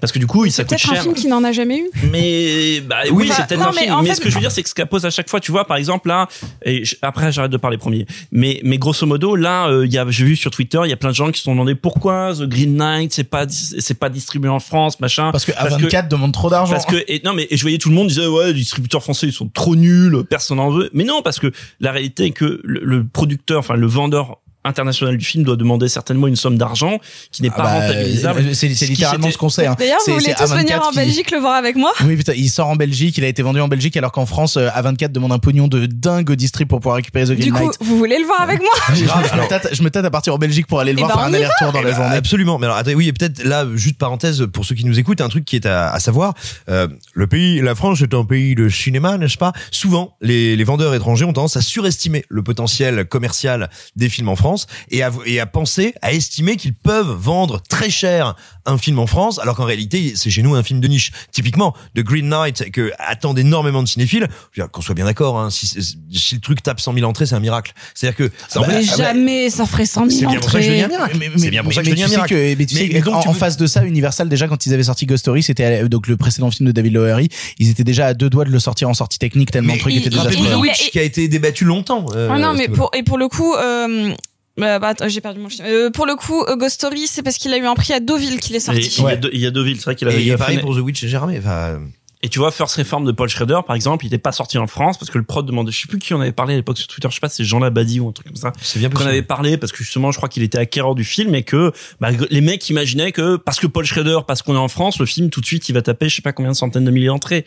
Parce que du coup, il ça C'est coûte peut-être un cher. film qui n'en a jamais eu. Mais bah oui, Oui, c'est bah, peut-être un mais film. Mais fait- ce que je veux dire, c'est que ce qu'elle pose à chaque fois, tu vois, par exemple là, et je- après j'arrête de parler premier. Mais mais grosso modo, là, euh, il y a, j'ai vu sur Twitter, il y a plein de gens qui se sont demandé pourquoi The Green Knight c'est pas c'est pas distribué en France, machin. Parce que A24 demande trop d'argent. Parce que et, non mais et je voyais tout le monde disait ouais les distributeurs français ils sont trop nuls personne n'en veut mais non parce que la réalité est que le, le producteur enfin le vendeur international du film doit demander certainement une somme d'argent qui n'est Ah pas bah, rentabilisable euh, C'est c'est Ce qui littéralement ce qu'on sait. hein. D'ailleurs, vous voulez tous venir A24 en qui- Belgique le voir avec moi? Oui, putain, il sort en Belgique, il a été vendu en Belgique alors qu'en France, euh, A24 demande un pognon de dingue au district pour pouvoir récupérer The Green Du coup, vous voulez le voir avec moi? Je, je me tâte, je me tâte à partir en Belgique pour aller le Eh voir, ben, faire un aller-retour dans la Eh ben, journée. Absolument. Mais alors, attendez, oui, et peut-être là, juste parenthèse pour ceux qui nous écoutent, un truc qui est à, à savoir. euh, le pays, la France est un pays de cinéma, n'est-ce pas? Souvent, les, les vendeurs étrangers ont tendance à surestimer le potentiel commercial des films en France et à, et à penser, à estimer qu'ils peuvent vendre très cher un film en France, alors qu'en réalité, c'est chez nous un film de niche. Typiquement, The Green Knight, que attendent énormément de cinéphiles. Qu'on soit bien d'accord, hein, si, si le truc tape 100 000 entrées, c'est un miracle. C'est-à-dire que Ah bah, Mais ah bah, jamais ça ferait 100 c'est 000 bien pour ça que je dis un entrées. miracle. Mais- C'est mais- bien pour ça que mais je dis un tu sais miracle. que- mais tu Mais- sais mais donc, en, tu en veux- face de ça, Universal déjà quand ils avaient sorti Ghost Story, c'était à- donc le précédent film de David Lowery, ils étaient déjà à deux doigts de le sortir en sortie technique tellement le truc il- était il- désastreux. Rappelez-vous The il- Witch, il- qui a été débattu longtemps. euh, Ah non, mais pour, et pour le coup, euh, bah, bah, attends, j'ai perdu mon film. Euh, pour le coup, euh, Ghost Story, c'est parce qu'il a eu un prix à Deauville qu'il est Et sorti. il, y a Ouais. il y a deux villes c'est vrai qu'il a, Et il a pareil fait- pour The Witch et. Enfin, Et tu vois, First Reform de Paul Schrader, par exemple, il n'était pas sorti en France parce que le prod demandait, je sais plus qui en avait parlé à l'époque sur Twitter, je sais pas, c'est Jean Labadie ou un truc comme ça. c'est bien qu'on avait parlé parce que justement je crois qu'il était acquéreur du film et que bah, les mecs imaginaient que parce que Paul Schrader parce qu'on est en France le film tout de suite il va taper je sais pas combien de centaines de milliers d'entrées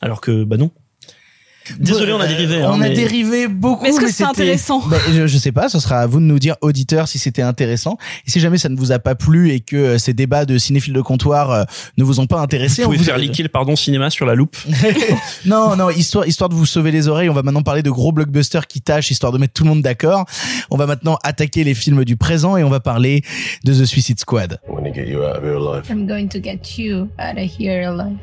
alors que bah non Désolé, on a dérivé. hein, on a mais- dérivé beaucoup. Mais est-ce que c'était c'était- intéressant Bah, je, je sais pas, ce sera à vous de nous dire, auditeurs, si c'était intéressant. Et si jamais ça ne vous a pas plu et que euh, ces débats de cinéphiles de comptoir euh, ne vous ont pas intéressé, Vous on pouvez vous faire liquer le pardon cinéma sur la loupe. non, non, histoire, histoire de vous sauver les oreilles, on va maintenant parler de gros blockbusters qui tâchent, histoire de mettre tout le monde d'accord. On va maintenant attaquer les films du présent et on va parler de The Suicide Squad. I'm going to get you out of here alive.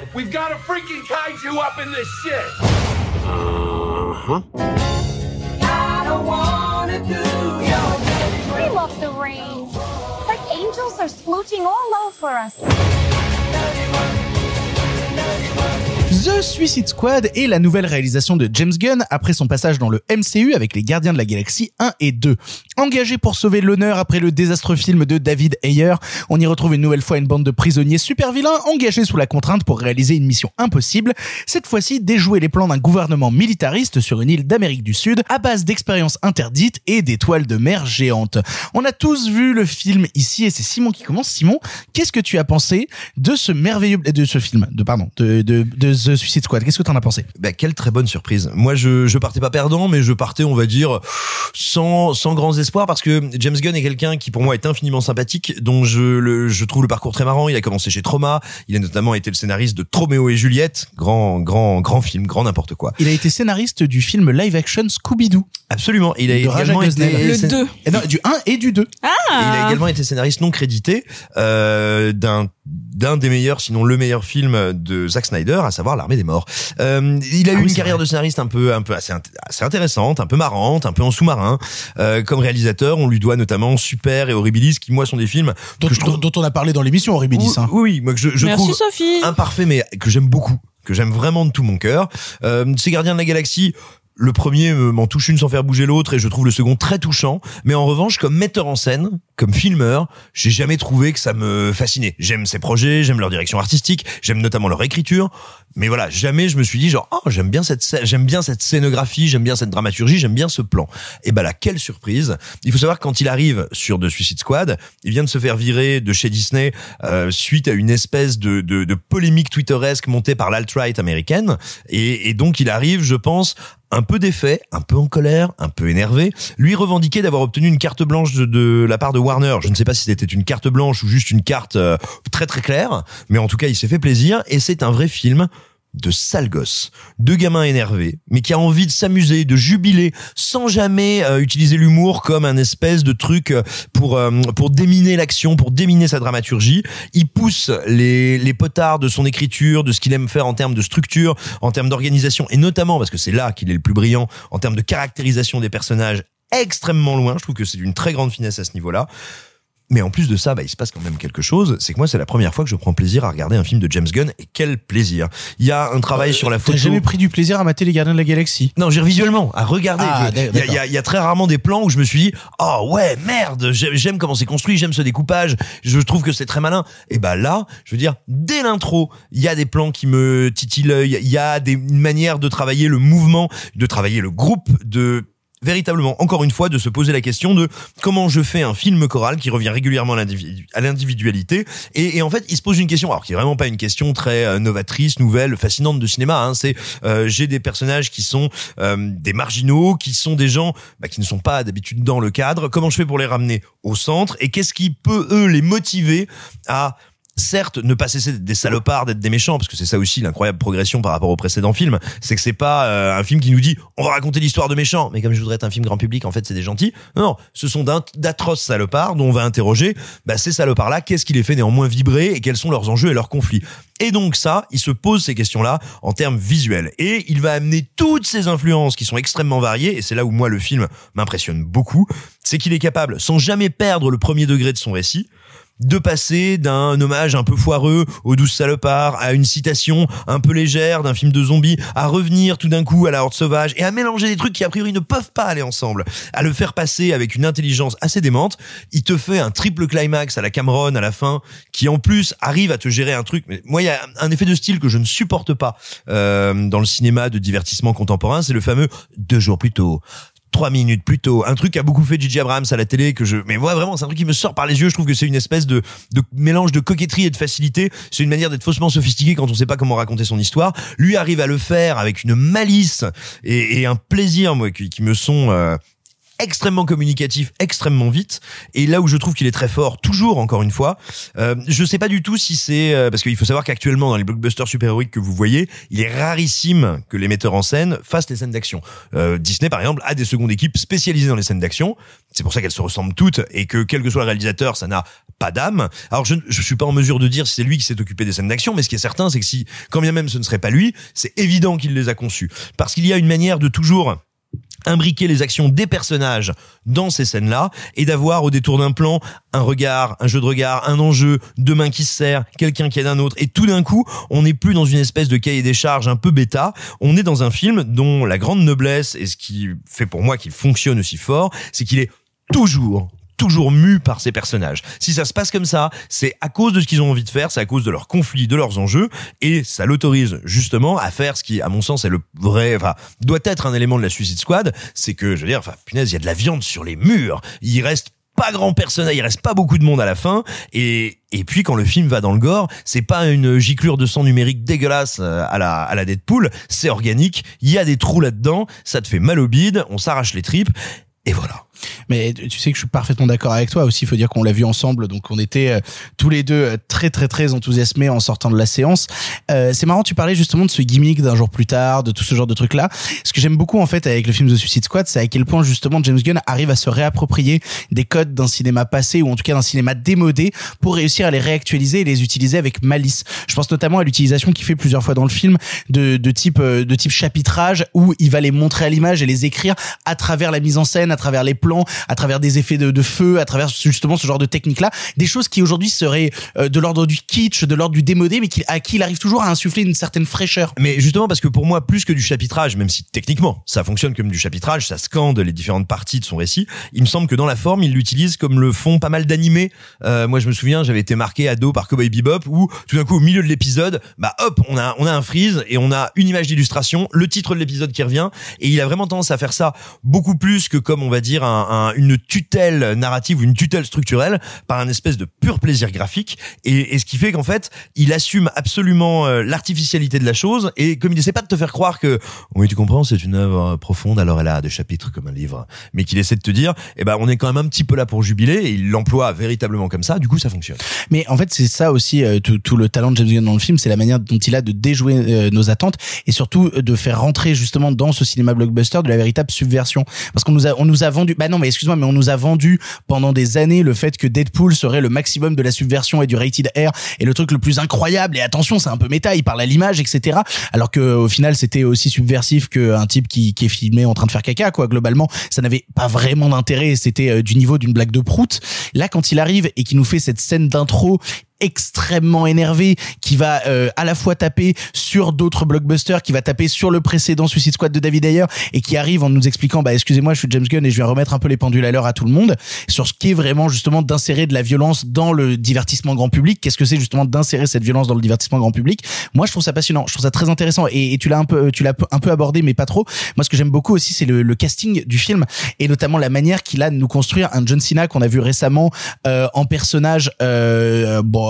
God, we've got a freaking kaiju up in this shit! Uh-huh. We love the rain. It's like angels are splooching all over us. The Suicide Squad est la nouvelle réalisation de James Gunn après son passage dans le MCU avec les Gardiens de la Galaxie 1 et 2. Engagé pour sauver l'honneur après le désastreux film de David Ayer, on y retrouve une nouvelle fois une bande de prisonniers super vilains engagés sous la contrainte pour réaliser une mission impossible, cette fois-ci déjouer les plans d'un gouvernement militariste sur une île d'Amérique du Sud à base d'expériences interdites et d'étoiles de mer géantes. On a tous vu le film ici et c'est Simon qui commence. Simon, qu'est-ce que tu as pensé de ce merveilleux de ce film, de pardon, de de, de The Suicide Squad Qu'est-ce que t'en as pensé? Bah, quelle très bonne surprise. Moi, je, je partais pas perdant, mais je partais, on va dire, sans, sans grands espoirs, parce que James Gunn est quelqu'un qui, pour moi, est infiniment sympathique, dont je, le, je trouve le parcours très marrant. Il a commencé chez Trauma. Il a notamment été le scénariste de Troméo et Juliette. Grand, grand, grand film, grand n'importe quoi. Il a été scénariste du film live action Scooby-Doo. Absolument. Il a également été Le 2. Et non, du 1 et du 2. Et il a également été scénariste non crédité euh, d'un d'un des meilleurs, sinon le meilleur film de Zack Snyder, à savoir L'Armée des Morts. Euh, il a Ah eu oui, une carrière vrai. de scénariste un peu, un peu assez, assez intéressante, un peu marrante, un peu en sous-marin. Euh, comme réalisateur, on lui doit notamment Super et Horribilis, qui moi sont des films Dont, que je trouve dont- dont on a parlé dans l'émission Horribilis. hein. oui, moi que je, je Merci trouve Sophie. imparfait, mais que j'aime beaucoup, que j'aime vraiment de tout mon cœur. Euh, ces Gardiens de la Galaxie. Le premier me- m'en touche une sans faire bouger l'autre et je trouve le second très touchant. Mais en revanche, comme metteur en scène, comme filmeur, j'ai jamais trouvé que ça me fascinait. J'aime ses projets, j'aime leur direction artistique, j'aime notamment leur écriture. Mais voilà, jamais je me suis dit genre, oh, j'aime bien cette, j'aime bien cette scénographie, j'aime bien cette dramaturgie, j'aime bien ce plan. Et bah là, quelle surprise. Il faut savoir que quand il arrive sur The Suicide Squad, il vient de se faire virer de chez Disney euh, suite à une espèce de, de, de polémique twitteresque montée par l'alt-right américaine. Et, donc il arrive, je pense, un peu défait, un peu en colère, un peu énervé, lui revendiquer d'avoir obtenu une carte blanche de, de la part de Warner. Je ne sais pas si c'était une carte blanche ou juste une carte euh, très très claire, mais en tout cas il s'est fait plaisir et c'est un vrai film de sale gosse, de gamins énervés, mais qui a envie de s'amuser, de jubiler, sans jamais euh, utiliser l'humour comme un espèce de truc euh, pour pour déminer l'action, pour déminer sa dramaturgie. Il pousse les les potards de son écriture, de ce qu'il aime faire en termes de structure, en termes d'organisation, et notamment parce que c'est là qu'il est le plus brillant en termes de caractérisation des personnages extrêmement loin. Je trouve que c'est d'une très grande finesse à ce niveau-là. Mais en plus de ça, bah, il se passe quand même quelque chose. C'est que moi, c'est la première fois que je prends plaisir à regarder un film de James Gunn. Et quel plaisir Il y a un travail sur la T'as photo. jamais pris du plaisir à mater les Gardiens de la Galaxie? Non, j'ai visuellement à regarder. Ah, Il y a- il y, a, il y a très rarement des plans où je me suis dit, oh ouais, merde, j'ai- j'aime comment c'est construit, j'aime ce découpage, je trouve que c'est très malin. Et bah là, je veux dire, dès l'intro, il y a des plans qui me titillent l'œil, il y a des une manière de travailler le mouvement, de travailler le groupe, de véritablement, encore une fois, de se poser la question de comment je fais un film choral qui revient régulièrement à l'individu- à l'individualité. Et, et en fait, il se pose une question, alors qui est vraiment pas une question très euh, novatrice, nouvelle, fascinante de cinéma. Hein, c'est euh, j'ai des personnages qui sont euh, des marginaux, qui sont des gens bah, qui ne sont pas d'habitude dans le cadre. Comment je fais pour les ramener au centre? Et qu'est-ce qui peut eux les motiver à certes ne pas cesser d'être des salopards, d'être des méchants, parce que c'est ça aussi l'incroyable progression par rapport au précédent film, c'est que c'est pas euh, un film qui nous dit on va raconter l'histoire de méchants, mais comme je voudrais être un film grand public, en fait c'est des gentils. Non, ce sont d'atroces salopards dont on va interroger bah, ces salopards-là, qu'est-ce qui les fait néanmoins vibrer et quels sont leurs enjeux et leurs conflits. Et donc ça, il se pose ces questions-là en termes visuels. Et il va amener toutes ces influences qui sont extrêmement variées, et c'est là où moi le film m'impressionne beaucoup, c'est qu'il est capable, sans jamais perdre le premier degré de son récit, de passer d'un hommage un peu foireux aux douze salopards à une citation un peu légère d'un film de zombies, à revenir tout d'un coup à la horde sauvage et à mélanger des trucs qui a priori ne peuvent pas aller ensemble, à le faire passer avec une intelligence assez démente. Il te fait un triple climax à la Cameron à la fin qui en plus arrive à te gérer un truc. Mais moi, il y a un effet de style que je ne supporte pas euh, dans le cinéma de divertissement contemporain, c'est le fameux deux jours plus tôt. Trois minutes plus tôt. Un truc qu'a beaucoup fait Gigi Abrams à la télé que je, mais moi vraiment, c'est un truc qui me sort par les yeux. Je trouve que c'est une espèce de, de mélange de coquetterie et de facilité. C'est une manière d'être faussement sophistiqué quand on sait pas comment raconter son histoire. Lui arrive à le faire avec une malice et, et un plaisir, moi, qui, qui me sont euh, extrêmement communicatif, extrêmement vite. Et là où je trouve qu'il est très fort, toujours encore une fois, euh, je sais pas du tout si c'est euh, parce qu'il faut savoir qu'actuellement dans les blockbusters super-héroïques que vous voyez, il est rarissime que les metteurs en scène fassent les scènes d'action. Euh, Disney par exemple a des secondes équipes spécialisées dans les scènes d'action. C'est pour ça qu'elles se ressemblent toutes et que quel que soit le réalisateur, ça n'a pas d'âme. Alors je je suis pas en mesure de dire si c'est lui qui s'est occupé des scènes d'action, mais ce qui est certain, c'est que si quand bien même ce ne serait pas lui, c'est évident qu'il les a conçues parce qu'il y a une manière de toujours imbriquer les actions des personnages dans ces scènes-là et d'avoir au détour d'un plan un regard, un jeu de regard, un enjeu, deux mains qui se serrent, quelqu'un qui aide un autre et tout d'un coup, on n'est plus dans une espèce de cahier des charges un peu bêta, on est dans un film dont la grande noblesse et ce qui fait pour moi qu'il fonctionne aussi fort, c'est qu'il est toujours toujours mu par ces personnages. Si ça se passe comme ça, c'est à cause de ce qu'ils ont envie de faire, c'est à cause de leurs conflits, de leurs enjeux, et ça l'autorise justement à faire ce qui, à mon sens, est le vrai, enfin, doit être un élément de la Suicide Squad, c'est que, je veux dire, enfin, punaise, il y a de la viande sur les murs, il reste pas grand personnage, il reste pas beaucoup de monde à la fin, et, et puis quand le film va dans le gore, c'est pas une giclure de sang numérique dégueulasse euh, à la, à la Deadpool, c'est organique, il y a des trous là-dedans, ça te fait mal au bide, on s'arrache les tripes, et voilà. Mais tu sais que je suis parfaitement d'accord avec toi aussi. Il faut dire qu'on l'a vu ensemble, donc on était euh, tous les deux euh, très très très enthousiasmés en sortant de la séance. Euh, c'est marrant, tu parlais justement de ce gimmick d'un jour plus tard, de tout ce genre de trucs là. Ce que j'aime beaucoup en fait avec le film The Suicide Squad, c'est à quel point justement James Gunn arrive à se réapproprier des codes d'un cinéma passé ou en tout cas d'un cinéma démodé pour réussir à les réactualiser et les utiliser avec malice. Je pense notamment à l'utilisation qu'il fait plusieurs fois dans le film de, de type euh, de type chapitrage où il va les montrer à l'image et les écrire à travers la mise en scène, à travers les à travers des effets de, feu, à travers justement ce genre de technique-là, des choses qui aujourd'hui seraient euh, de l'ordre du kitsch, de l'ordre du démodé, mais à qui il arrive toujours à insuffler une certaine fraîcheur. Mais justement parce que pour moi, plus que du chapitrage, même si techniquement ça fonctionne comme du chapitrage, ça scande les différentes parties de son récit, il me semble que dans la forme, il l'utilise comme le font pas mal d'animés. Euh, moi, je me souviens, j'avais été marqué ado par Cowboy Bebop où tout d'un coup, au milieu de l'épisode, bah hop, on a on a un freeze et on a une image d'illustration, le titre de l'épisode qui revient, et il a vraiment tendance à faire ça beaucoup plus que comme on va dire un, un, une tutelle narrative ou une tutelle structurelle par un espèce de pur plaisir graphique. Et, ce qui fait qu'en fait il assume absolument euh, l'artificialité de la chose. Et comme il essaie pas de te faire croire que oui tu comprends c'est une œuvre profonde alors elle a des chapitres comme un livre. Mais qu'il essaie de te dire eh ben on est quand même un petit peu là pour jubiler et il l'emploie véritablement comme ça. Du coup ça fonctionne. Mais en fait, c'est ça aussi euh, tout, le talent de James Gunn dans le film, c'est la manière dont il a de déjouer euh, nos attentes et surtout euh, de faire rentrer justement dans ce cinéma blockbuster de la véritable subversion. Parce qu'on nous a, on nous a vendu, bah non, mais excuse-moi, mais on nous a vendu pendant des années le fait que Deadpool serait le maximum de la subversion et du rated R et le truc le plus incroyable. Et attention, c'est un peu méta, il parle à l'image, etc. Alors que au final, c'était aussi subversif qu'un type qui, qui est filmé en train de faire caca, quoi. Globalement, ça n'avait pas vraiment d'intérêt. C'était euh, du niveau d'une blague de prout. Là, quand il arrive et qu'il nous fait cette scène d'intro extrêmement énervé qui va euh, à la fois taper sur d'autres blockbusters qui va taper sur le précédent Suicide Squad de David Ayer et qui arrive en nous expliquant bah excusez-moi je suis James Gunn et je viens remettre un peu les pendules à l'heure à tout le monde sur ce qui est vraiment justement d'insérer de la violence dans le divertissement grand public. Qu'est-ce que c'est justement d'insérer cette violence dans le divertissement grand public? Moi je trouve ça passionnant. Je trouve ça très intéressant. Et, tu l'as un peu tu l'as un peu abordé mais pas trop. Moi ce que j'aime beaucoup aussi c'est le, le casting du film et notamment la manière qu'il a de nous construire un John Cena qu'on a vu récemment euh, en personnage euh, bon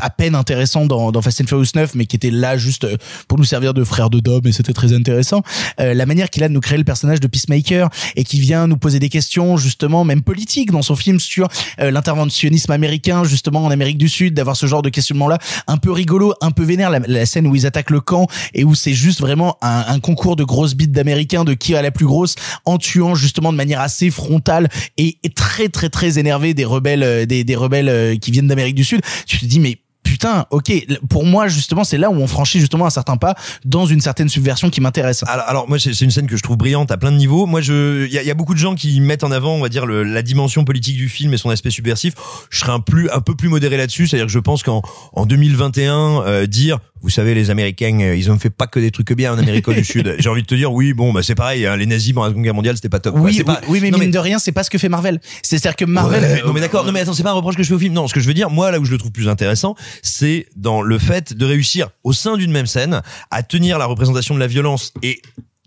à peine intéressant dans, dans Fast and Furious 9 mais qui était là juste euh, pour nous servir de frère de Dom et c'était très intéressant. Euh, la manière qu'il a de nous créer le personnage de Peacemaker et qui vient nous poser des questions justement même politiques dans son film sur euh, l'interventionnisme américain justement en Amérique du Sud d'avoir ce genre de questionnement là un peu rigolo un peu vénère la, la scène où ils attaquent le camp et où c'est juste vraiment un, un concours de grosses bites d'américains de qui a la plus grosse en tuant justement de manière assez frontale et, et très très très énervé des rebelles euh, des, des rebelles euh, qui viennent d'Amérique du Sud tu te dis mais putain, ok, pour moi justement c'est là où on franchit justement un certain pas dans une certaine subversion qui m'intéresse. Alors, moi c'est une scène que je trouve brillante à plein de niveaux. Moi je il y a, beaucoup de gens qui mettent en avant on va dire la dimension politique du film et son aspect subversif. Je serais un peu plus modéré là-dessus, c'est-à-dire que je pense qu'en en 2021 euh, dire vous savez les Américains euh, ils ont fait pas que des trucs bien en Amérique du Sud. J'ai envie de te dire oui bon bah c'est pareil hein, les nazis pendant la Seconde Guerre mondiale c'était pas top. Oui, C'est oui, pas- oui, mais Non, mine de rien, c'est pas ce que fait Marvel. C'est-à-dire que Marvel, Ouais, non mais d'accord, non mais attends, c'est pas un reproche que je fais au film. Non, ce que je veux dire, moi là où je le trouve plus intéressant, c'est dans le fait de réussir au sein d'une même scène à tenir la représentation de la violence et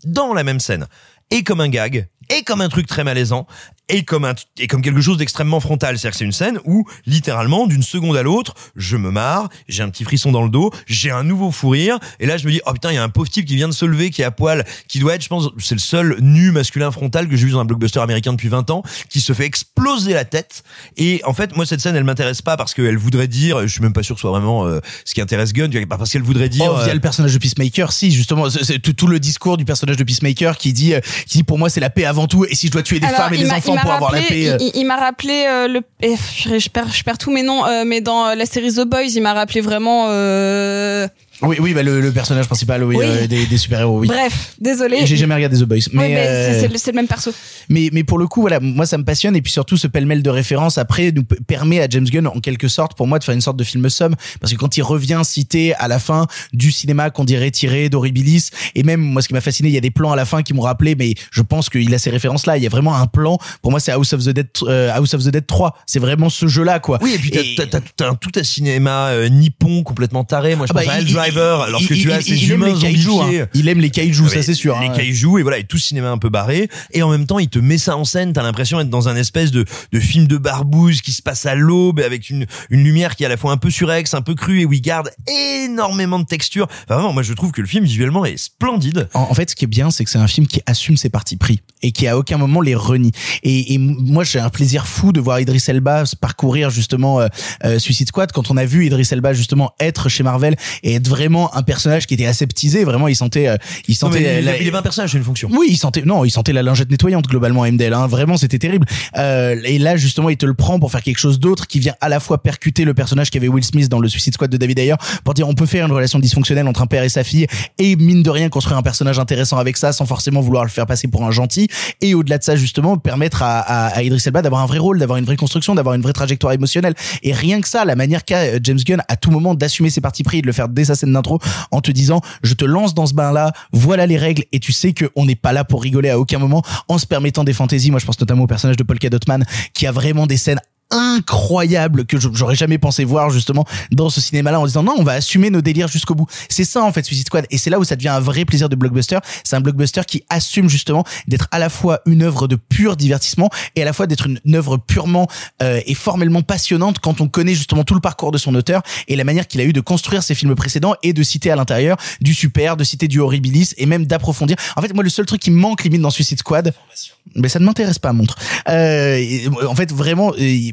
dans la même scène et comme un gag et comme un truc très malaisant et comme un et comme quelque chose d'extrêmement frontal. C'est-à-dire que c'est une scène où littéralement d'une seconde à l'autre, je me marre, j'ai un petit frisson dans le dos, j'ai un nouveau fou rire et là je me dis oh putain, il y a un pauvre type qui vient de se lever qui est à poil, qui doit être je pense c'est le seul nu masculin frontal que j'ai vu dans un blockbuster américain depuis 20 ans qui se fait exploser la tête et en fait moi cette scène elle m'intéresse pas parce qu'elle voudrait dire je suis même pas sûr que ce soit vraiment euh, ce qui intéresse Gunn, parce qu'elle voudrait dire Oh, via euh, le personnage de Peacemaker, si justement, c'est- tout le discours du personnage de Peacemaker qui dit, euh, qui dit pour moi c'est la paix avant tout, et si je dois tuer des Alors, femmes et des enfants pour avoir la paix. euh, Il, il m'a rappelé euh, le. eh, je, je perds, je perds tous mes noms, euh, mais dans euh, la série The Boys, il m'a rappelé vraiment. euh, Oui, oui, bah, le, le personnage principal, oui, Oui. euh, des, des super-héros, oui. Bref, désolé. J'ai jamais regardé The Boys, mais, Oui, mais euh, c'est- le- c'est le même perso. mais mais pour le coup voilà moi ça me passionne et puis surtout ce pêle-mêle de références après nous permet à James Gunn en quelque sorte pour moi de faire une sorte de film somme parce que quand il revient citer à la fin du cinéma qu'on dirait tiré d'Horribilis et même moi ce qui m'a fasciné il y a des plans à la fin qui m'ont rappelé mais je pense qu'il a ces références là il y a vraiment un plan pour moi c'est House of the Dead euh, House of the Dead 3 c'est vraiment ce jeu là quoi Oui, et puis t'as, t'as, t'as tout un, tout un cinéma euh, nippon complètement taré. Moi, je Ah pense bah, à Driver, il- alors il- que tu il- as ces il aime humains les hein. Il aime les kaijus, ça, Ouais, c'est sûr, Les hein. kaijus, et voilà, et tout cinéma un peu barré. Et en même temps, il te met ça en scène. T'as l'impression d'être dans un espèce de, de film de barbouze qui se passe à l'aube avec une, une lumière qui est à la fois un peu surex, un peu crue et où il garde énormément de texture. Enfin, vraiment, moi, je trouve que le film visuellement est splendide. En, en fait, ce qui est bien, c'est que c'est un film qui assume ses partis pris et qui à aucun moment les renie. Et, moi, j'ai un plaisir fou de voir Idris Elba parcourir justement euh, euh, Suicide Squad. Quand on a vu Idris Elba justement être chez Marvel et être vraiment un personnage qui était aseptisé, vraiment, il sentait, euh, il Non, sentait. euh, il, la- il est pas un personnage, c'est une fonction. oui, il sentait non, il sentait la lingette nettoyante globalement MDL. Hein. Vraiment, c'était terrible. Euh, et là, justement, il te le prend pour faire quelque chose d'autre qui vient à la fois percuter le personnage qu'avait Will Smith dans le Suicide Squad de David Ayer pour dire on peut faire une relation dysfonctionnelle entre un père et sa fille et mine de rien construire un personnage intéressant avec ça sans forcément vouloir le faire passer pour un gentil. Et au-delà de ça, justement, permettre à, à, à Idris Elba d'avoir un vrai rôle, d'avoir une vraie construction, d'avoir une vraie trajectoire émotionnelle. Et rien que ça, la manière qu'a euh, James Gunn à tout moment d'assumer ses partis pris de le faire dès sa d'intro en te disant je te lance dans ce bain là, voilà les règles et tu sais que on n'est pas là pour rigoler à aucun moment en se permettant des fantaisies. Moi je pense notamment au personnage de Paul Cadotman qui a vraiment des scènes incroyables que j'aurais jamais pensé voir justement dans ce cinéma-là en disant non on va assumer nos délires jusqu'au bout. C'est ça en fait Suicide Squad. Et c'est là où ça devient un vrai plaisir de blockbuster. C'est un blockbuster qui assume justement d'être à la fois une œuvre de pur divertissement et à la fois d'être une, œuvre purement euh, et formellement passionnante quand on connaît justement tout le parcours de son auteur et la manière qu'il a eu de construire ses films précédents et de citer à l'intérieur du super de citer du horribilis et même d'approfondir. En fait moi le seul truc qui me manque limite dans Suicide Squad mais ça ne m'intéresse pas montre. Euh, en fait vraiment euh,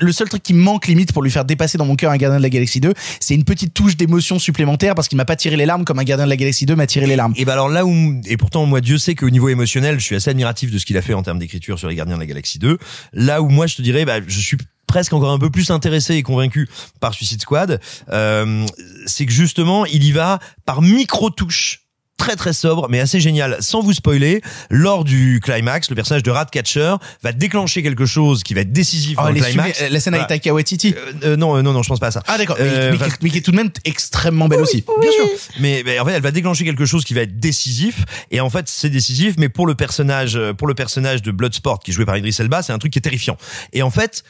le seul truc qui me manque limite pour lui faire dépasser dans mon cœur un Gardien de la Galaxie 2, c'est une petite touche d'émotion supplémentaire parce qu'il m'a pas tiré les larmes comme un Gardien de la Galaxie 2 m'a tiré les larmes. Et ben alors là où et pourtant moi Dieu sait qu'au niveau émotionnel, je suis assez admiratif de ce qu'il a fait en termes d'écriture sur les Gardiens de la Galaxie 2. Là où moi je te dirais, bah, je suis presque encore un peu plus intéressé et convaincu par Suicide Squad, euh, c'est que justement il y va par micro touches très très sobre mais assez génial sans vous spoiler lors du climax le personnage de Ratcatcher va déclencher quelque chose qui va être décisif Oh, dans le climax la scène avec Voilà. Taika Waititi. Euh, euh, non euh, non non je pense pas à ça Ah d'accord, mais- Euh, qui, mais qui est tout de même extrêmement belle aussi. Bien sûr. Mais, mais en fait, elle va déclencher quelque chose qui va être décisif. Et en fait, c'est décisif, mais pour le personnage, pour le personnage de Bloodsport qui est joué par Idris Elba, c'est un truc qui est terrifiant. Et en fait,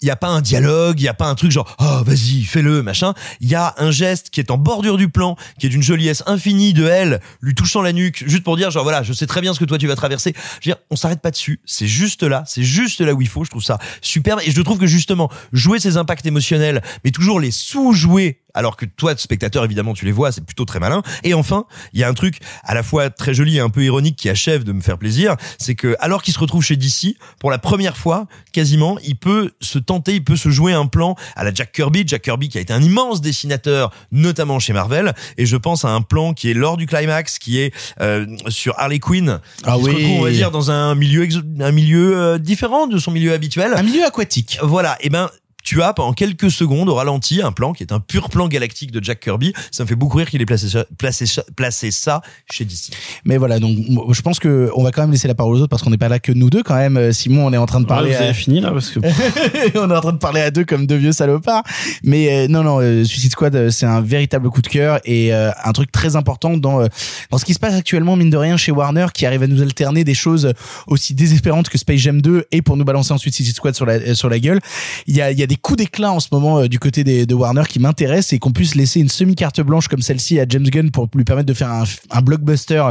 il y a pas un dialogue, il y a pas un truc genre oh vas-y fais-le machin. Il y a un geste qui est en bordure du plan, qui est d'une joliesse infinie de elle lui touchant la nuque, juste pour dire genre voilà je sais très bien ce que toi tu vas traverser. Je veux dire on s'arrête pas dessus, c'est juste là, c'est juste là où il faut. Je trouve ça superbe et je trouve que justement jouer ces impacts émotionnels, mais toujours les sous-jouer alors que toi, spectateur, évidemment, tu les vois, c'est plutôt très malin. Et enfin, il y a un truc à la fois très joli et un peu ironique qui achève de me faire plaisir, c'est que alors qu'il se retrouve chez DC, pour la première fois, quasiment, il peut se tenter, il peut se jouer un plan à la Jack Kirby. Jack Kirby qui a été un immense dessinateur, notamment chez Marvel. Et je pense à un plan qui est lors du climax, qui est euh, sur Harley Quinn, Ah qui se oui. retrouve, on va dire, dans un milieu, un milieu euh, différent de son milieu habituel. Un milieu aquatique. Voilà, et ben tu as pendant quelques secondes au ralenti un plan qui est un pur plan galactique de Jack Kirby. Ça me fait beaucoup rire qu'il ait placé ça, placé, ça- placé ça chez DC. Mais voilà, donc je pense que on va quand même laisser la parole aux autres parce qu'on n'est pas là que nous deux quand même. Euh, Simon, on est en train de parler. Ouais, vous à- avez fini là parce que on est en train de parler à deux comme deux vieux salopards. Mais euh, non, non, euh, Suicide Squad, c'est un véritable coup de cœur et euh, un truc très important dans euh, dans ce qui se passe actuellement, mine de rien, chez Warner, qui arrive à nous alterner des choses aussi désespérantes que Space Jam 2 et pour nous balancer ensuite Suicide Squad sur la euh, sur la gueule. Il y a il y a des coups d'éclat en ce moment euh, du côté des, de Warner qui m'intéressent et qu'on puisse laisser une semi carte blanche comme celle-ci à James Gunn pour lui permettre de faire un, un blockbuster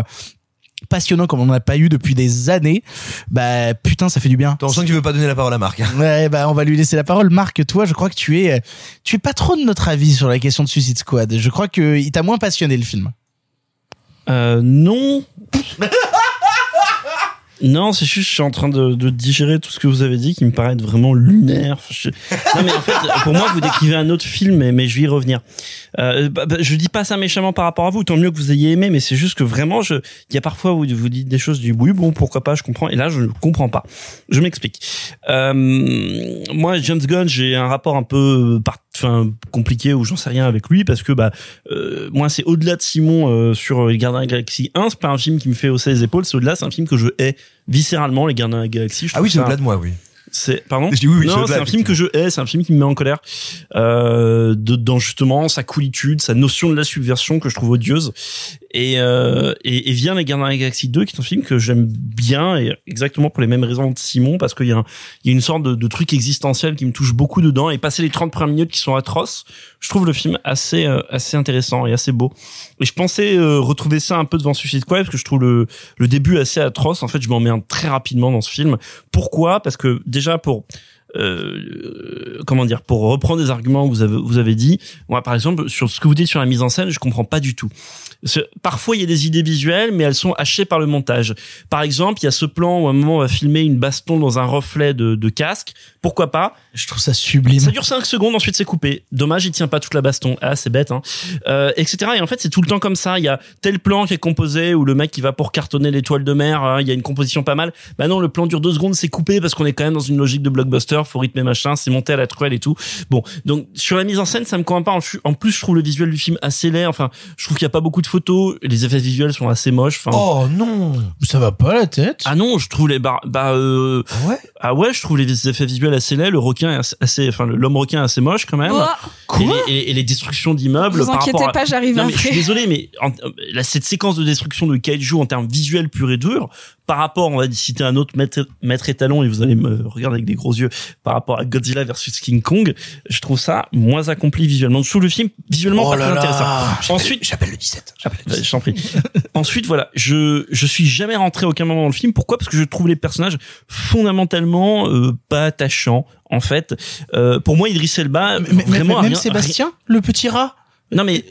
passionnant comme on n'en a pas eu depuis des années, bah putain, ça fait du bien. On sent que tu veux pas donner la parole à Marc. hein. Ouais, bah on va lui laisser la parole. Marc, toi, je crois que tu es, tu es pas trop de notre avis sur la question de Suicide Squad. Je crois que il t'a moins passionné le film. Euh, non. Non, c'est juste, je suis en train de, de digérer tout ce que vous avez dit qui me paraît être vraiment lunaire. Non, mais en fait, pour moi, vous décrivez un autre film, mais, mais je vais y revenir. Euh, bah, bah, je dis pas ça méchamment par rapport à vous, tant mieux que vous ayez aimé, mais c'est juste que vraiment, je, il y a parfois où vous dites des choses du oui, bon, pourquoi pas, je comprends, et là, je ne comprends pas. Je m'explique. Euh, moi, James Gunn, j'ai un rapport un peu, par- enfin, compliqué ou j'en sais rien avec lui parce que, bah, euh, moi, c'est au-delà de Simon euh, sur Les Gardiens de la Galaxie 1, c'est pas un film qui me fait hausser les épaules, c'est au-delà, c'est un film que je hais viscéralement, Les Gardiens de la Galaxie. Je Ah oui, c'est au-delà de moi, oui. c'est pardon? Je dis oui, oui, non, c'est un film que je hais, c'est un film qui me met en colère. Euh, de, dans justement sa coolitude, sa notion de la subversion que je trouve odieuse. Et, euh, et, et vient les Gardiens de la Galaxie 2, qui est un film que j'aime bien et exactement pour les mêmes raisons de Simon, parce qu'il y y a une sorte de, de truc existentiel qui me touche beaucoup dedans. Et passer les 30 premières minutes qui sont atroces, je trouve le film assez euh, assez intéressant et assez beau. Et je pensais euh, retrouver ça un peu devant Suicide Squad parce que je trouve le le début assez atroce. En fait, je un très rapidement dans ce film. Pourquoi? Parce que déjà pour euh, comment dire pour reprendre des arguments que vous avez vous avez dit moi par exemple sur ce que vous dites sur la mise en scène je comprends pas du tout parfois il y a des idées visuelles mais elles sont hachées par le montage par exemple il y a ce plan où à un moment on va filmer une baston dans un reflet de, de casque pourquoi pas? Je trouve ça sublime. ça dure 5 secondes, ensuite c'est coupé. Dommage, il tient pas toute la baston. Ah, c'est bête, hein. Euh, etc. Et en fait, c'est tout le temps comme ça. Il y a tel plan qui est composé où le mec qui va pour cartonner l'étoile de mer, hein, il y a une composition pas mal. Bah non, le plan dure deux secondes, c'est coupé parce qu'on est quand même dans une logique de blockbuster, faut rythmer machin, c'est monté à la truelle et tout. Bon, donc sur la mise en scène, ça me convainc pas. En plus, je trouve le visuel du film assez laid. Enfin, je trouve qu'il y a pas beaucoup de photos. Les effets visuels sont assez moches. Enfin, Oh non Ça va pas la tête. ah non, je trouve les bar bah euh, Ouais. ah ouais, je trouve les effets visuels assez laids, le requin est assez- enfin l'homme requin est assez moche quand même. Et, les, et- et les destructions d'immeubles Vous par inquiétez rapport à- pas, j'arrive mais je suis après. désolé mais en- là, cette séquence de destruction de kaiju en termes visuels pur et dur par rapport on va citer un autre maître, maître étalon et vous allez me regarder avec des gros yeux par rapport à Godzilla versus King Kong, je trouve ça moins accompli visuellement. Je trouve le film visuellement Oh pas là très là. intéressant. Ensuite J'appelle le 17. J'appelle le Ouais, je t'en prie. Ensuite, voilà, je je suis jamais rentré à aucun moment dans le film. Pourquoi? Parce que je trouve les personnages fondamentalement euh, pas attachants. En fait, euh, pour moi, Idriss Elba, Mais, mais- vraiment, a même rien- Sébastien, le petit rat? Non mais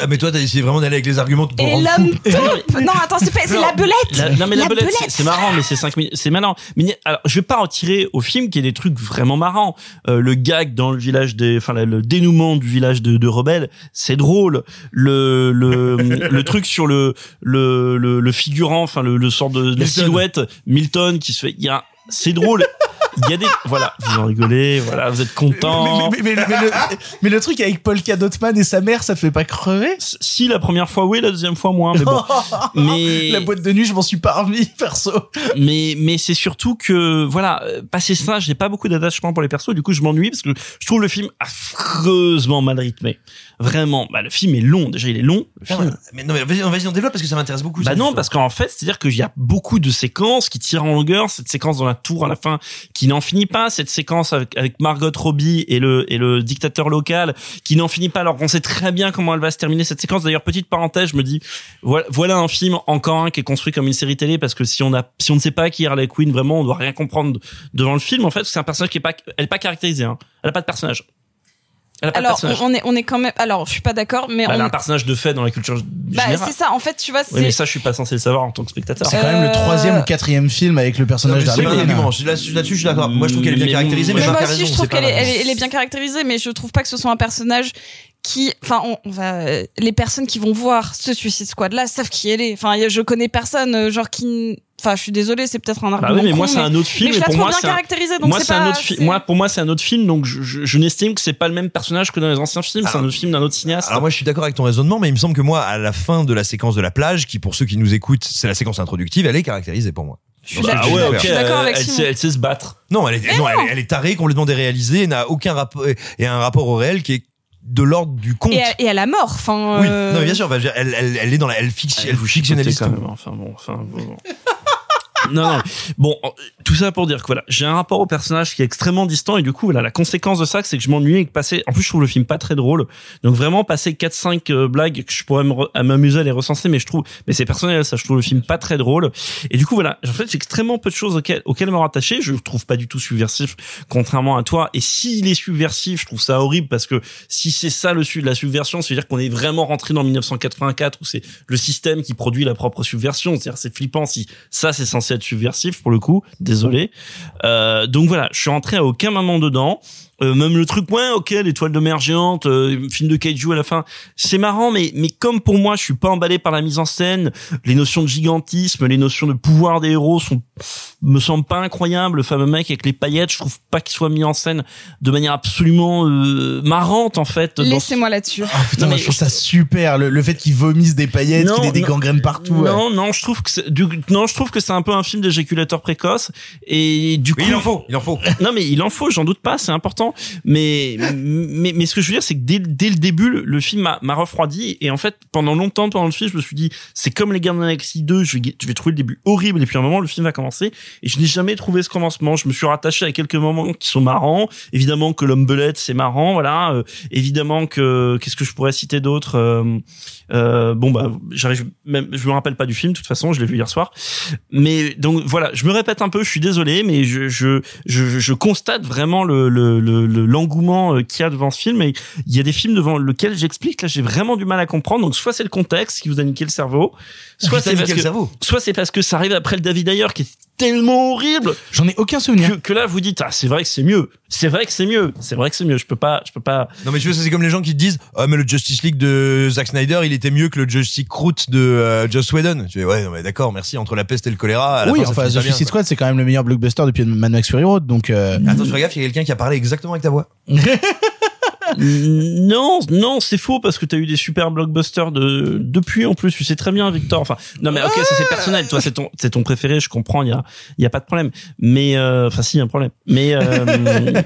Ah, mais toi, t'as essayé vraiment d'aller avec les arguments pour Et l'homme top Non, attends, c'est pas, c'est la belette La, non mais la, La belette, c'est- belette. c'est marrant, mais c'est 5 minutes, c'est malin. Mais alors, je vais pas en tirer au film qui est des trucs vraiment marrants. Euh, le gag dans le village des, enfin le, dénouement du village de, de rebelles, c'est drôle. Le le le truc sur le le le, le figurant, enfin le, le sort de la Milton. silhouette Milton qui se fait, il y a, c'est drôle. Il y a des, voilà, vous en rigolez, voilà, vous êtes content. Mais, mais- mais- mais le, mais le truc avec Paul Kadotman et sa mère, ça te fait pas crever? Si la première fois oui, la deuxième fois moins, mais bon. Mais La boîte de nuit, je m'en suis pas remis, perso. mais mais c'est surtout que voilà passé ça j'ai pas beaucoup d'attachement pour les persos du coup je m'ennuie parce que je trouve le film affreusement mal rythmé vraiment bah le film est long déjà il est long le film Mais non, mais vas-y, vas-y, on développe parce que ça m'intéresse beaucoup. bah non, parce qu'en fait, c'est-à-dire qu'il y a beaucoup de séquences qui tirent en longueur. Cette séquence dans la tour à la fin qui n'en finit pas. Cette séquence avec, Margot Robbie et le et le dictateur local qui n'en finit pas. Alors qu'on sait très bien comment elle va se terminer cette séquence. D'ailleurs, petite parenthèse, je me dis voilà, voilà un film encore un qui est construit comme une série télé parce que si on a si on ne sait pas qui est Harley Quinn, vraiment, on doit rien comprendre devant le film. En fait, c'est un personnage qui est pas elle est pas caractérisée. Hein. Elle a pas de personnage. Elle a pas de Alors, on est, on est quand même. Alors, je suis pas d'accord, mais Bah, elle a on. un personnage de fait dans la culture Bah, générale. c'est ça. En fait, tu vois, Oui, mais ça, je suis pas censé le savoir en tant que spectateur. C'est quand même le Euh, troisième ou quatrième film avec le personnage d'Harley. Là- Là-dessus, je suis d'accord. Moi, je trouve qu'elle est bien Mais- caractérisée, mais moi aussi, raison. je trouve qu'elle elle est bien caractérisée, mais je trouve pas que ce soit un personnage qui, enfin, on, on va, euh, les personnes qui vont voir ce Suicide Squad là savent qui elle est. Enfin, a- je connais personne, euh, genre qui, enfin, je suis désolée, c'est peut-être un Bah argument. oui, mais moi c'est un autre film. Mais je et la pour trouve moi, bien c'est un- caractérisée, donc moi, c'est un autre film. Moi, pour moi, c'est un autre film, donc je, je, je n'estime que c'est pas le même personnage que dans les anciens films. C'est un autre film d'un autre cinéaste. Alors moi je suis d'accord avec ton raisonnement, mais il me semble que moi à la fin de la séquence de la plage, qui pour ceux qui nous écoutent, c'est la séquence introductive, elle est caractérisée pour moi. Je suis d'accord. ah ouais, viens de ok. faire. Je suis d'accord euh, avec elle, Simon. sait, elle sait se battre. Non, elle est, non, elle est, elle est tarée, complètement déréalisée, n'a aucun rapport et un rapport au réel qui est de l'ordre du conte. Et à, et à la mort, enfin. Oui, euh, non mais bien sûr, elle, elle, elle est dans la, elle, fiction, elle vous fictionnalise quand même. Enfin bon, enfin bon. Non, non. Bon, tout ça pour dire que voilà, j'ai un rapport au personnage qui est extrêmement distant et du coup, voilà, la conséquence de ça, c'est que je m'ennuie et que passer, en plus, je trouve le film pas très drôle. Donc vraiment, passer 4-5 euh, blagues que je pourrais m'amuser à les recenser, mais je trouve, mais c'est personnel, ça, je trouve le film pas très drôle. Et du coup, voilà, en fait, j'ai extrêmement peu de choses auxquelles, auxquelles me rattacher. Je le trouve pas du tout subversif, contrairement à toi. Et s'il est subversif, je trouve ça horrible parce que si c'est ça le la subversion, c'est-à-dire qu'on est vraiment rentré dans 1984 où c'est le système qui produit la propre subversion. C'est-à-dire, c'est flippant si ça c'est censé subversif pour le coup. Désolé. Euh, donc voilà, je suis rentré à aucun moment dedans. Euh, même le truc, ouais, ok, l'étoile de mer géante, euh, film de kaiju à la fin, c'est marrant, mais mais comme pour moi, je suis pas emballé par la mise en scène, les notions de gigantisme, les notions de pouvoir des héros sont me semblent pas incroyables. Le fameux mec avec les paillettes, je trouve pas qu'il soit mis en scène de manière absolument euh, marrante en fait. Laissez-moi là-dessus. Ah, putain, Non, mais- je trouve ça super. Le, le fait qu'ils vomissent des paillettes, qu'il ait des non. gangrènes partout. ouais. Non, non, je trouve que c'est, du, non, je trouve que c'est un peu un film d'éjaculateur précoce et du coup. Oui, il en faut, il en faut. Non, mais il en faut, j'en doute pas, c'est important. Mais, mais, mais ce que je veux dire, c'est que dès, dès le début, le, film m'a, refroidi et en fait, pendant longtemps, pendant le film, je me suis dit, c'est comme les Gardiens de la Galaxie 2, je vais, je vais trouver le début horrible et puis à un moment, le film va commencer et je n'ai jamais trouvé ce commencement. Je me suis rattaché à quelques moments qui sont marrants. Évidemment que l'homme belette, c'est marrant, voilà. Euh, évidemment que, qu'est-ce que je pourrais citer d'autre? Euh, euh, bon bah j'arrive même je me rappelle pas du film de toute façon je l'ai vu hier soir mais donc voilà je me répète un peu je suis désolé mais je je je, constate vraiment le le- le- l'engouement euh, qu'il y a devant ce film. Et il y a des films devant lesquels j'explique là j'ai vraiment du mal à comprendre. Donc soit c'est le contexte qui vous a niqué le cerveau soit c'est parce que cerveau soit c'est parce que ça arrive après le David Ayer qui est tellement horrible J'en ai aucun souvenir que, que là vous dites ah c'est vrai que c'est mieux c'est vrai que c'est mieux c'est vrai que c'est mieux je peux pas je peux pas Non mais tu vois, c'est comme les gens qui te disent "Ah mais le Justice League de Zack Snyder, il était mieux que le Justice Root de euh, Joss Whedon." Tu fais "Ouais, non, mais d'accord, merci entre la peste et le choléra." À la Oui, fin, enfin, The Suicide. Squad, c'est quand même le meilleur blockbuster depuis Mad Max Fury Road, donc. euh, Attends, fais gaffe, il y a quelqu'un qui a parlé exactement avec ta voix. non, non, c'est faux parce que t'as eu des super blockbusters de depuis en plus. Tu sais très bien, Victor. Enfin, non mais ok, ça c'est personnel. Toi, c'est ton, c'est ton préféré. Je comprends. Il y a, il y a pas de problème. Mais euh, enfin, si, y a un problème. Mais euh,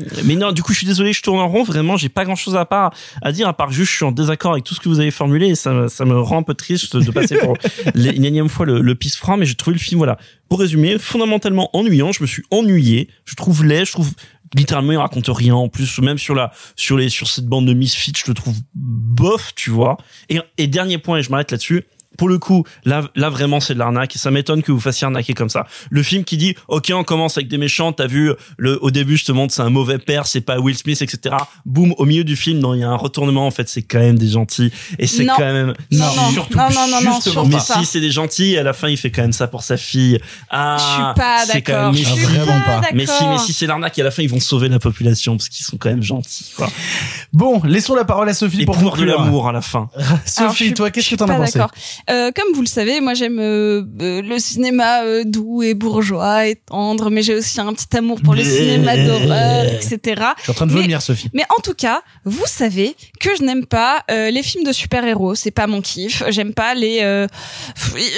mais non, du coup, je suis désolé. Je tourne en rond. Vraiment, j'ai pas grand chose à part à dire à part juste je suis en désaccord avec tout ce que vous avez formulé. Et ça, me- ça me rend un peu triste de passer pour une énième fois le, le pisse franc. Mais j'ai trouvé le film voilà. Pour résumer, fondamentalement ennuyant. Je me suis ennuyé. Je trouve laid. Je trouve littéralement il raconte rien. En plus même sur la sur les sur cette bande de misfits je le trouve bof tu vois. Et, et dernier point et je m'arrête là-dessus pour le coup, là, là vraiment, c'est de l'arnaque et ça m'étonne que vous fassiez arnaquer comme ça. Le film qui dit, ok, on commence avec des méchants, t'as vu, le, au début, je te montre, c'est un mauvais père, c'est pas Will Smith, etc. Boum, au milieu du film, non, il y a un retournement, en fait, c'est quand même des gentils et c'est quand même, Non, non, surtout, non, non, non, non, surtout mais si c'est des gentils, à la fin, il fait quand même ça pour sa fille. Ah, Je suis pas c'est quand d'accord. même Je suis Vraiment pas. Mais si, mais si c'est l'arnaque, et à la fin, ils vont sauver la population parce qu'ils sont quand même gentils, quoi. Bon, laissons la parole à Sophie Et pour pour de conclure. l'amour à la fin. Sophie, toi, qu'est-ce que t'en as pensé? d'accord. Euh, comme vous le savez, moi j'aime euh, euh, le cinéma euh, doux et bourgeois et tendre, mais j'ai aussi un petit amour pour le cinéma d'horreur, etc. Je suis en train de Mais- vomir, Sophie. Mais en tout cas, vous savez que je n'aime pas euh, les films de super-héros, c'est pas mon kiff. J'aime pas les. euh,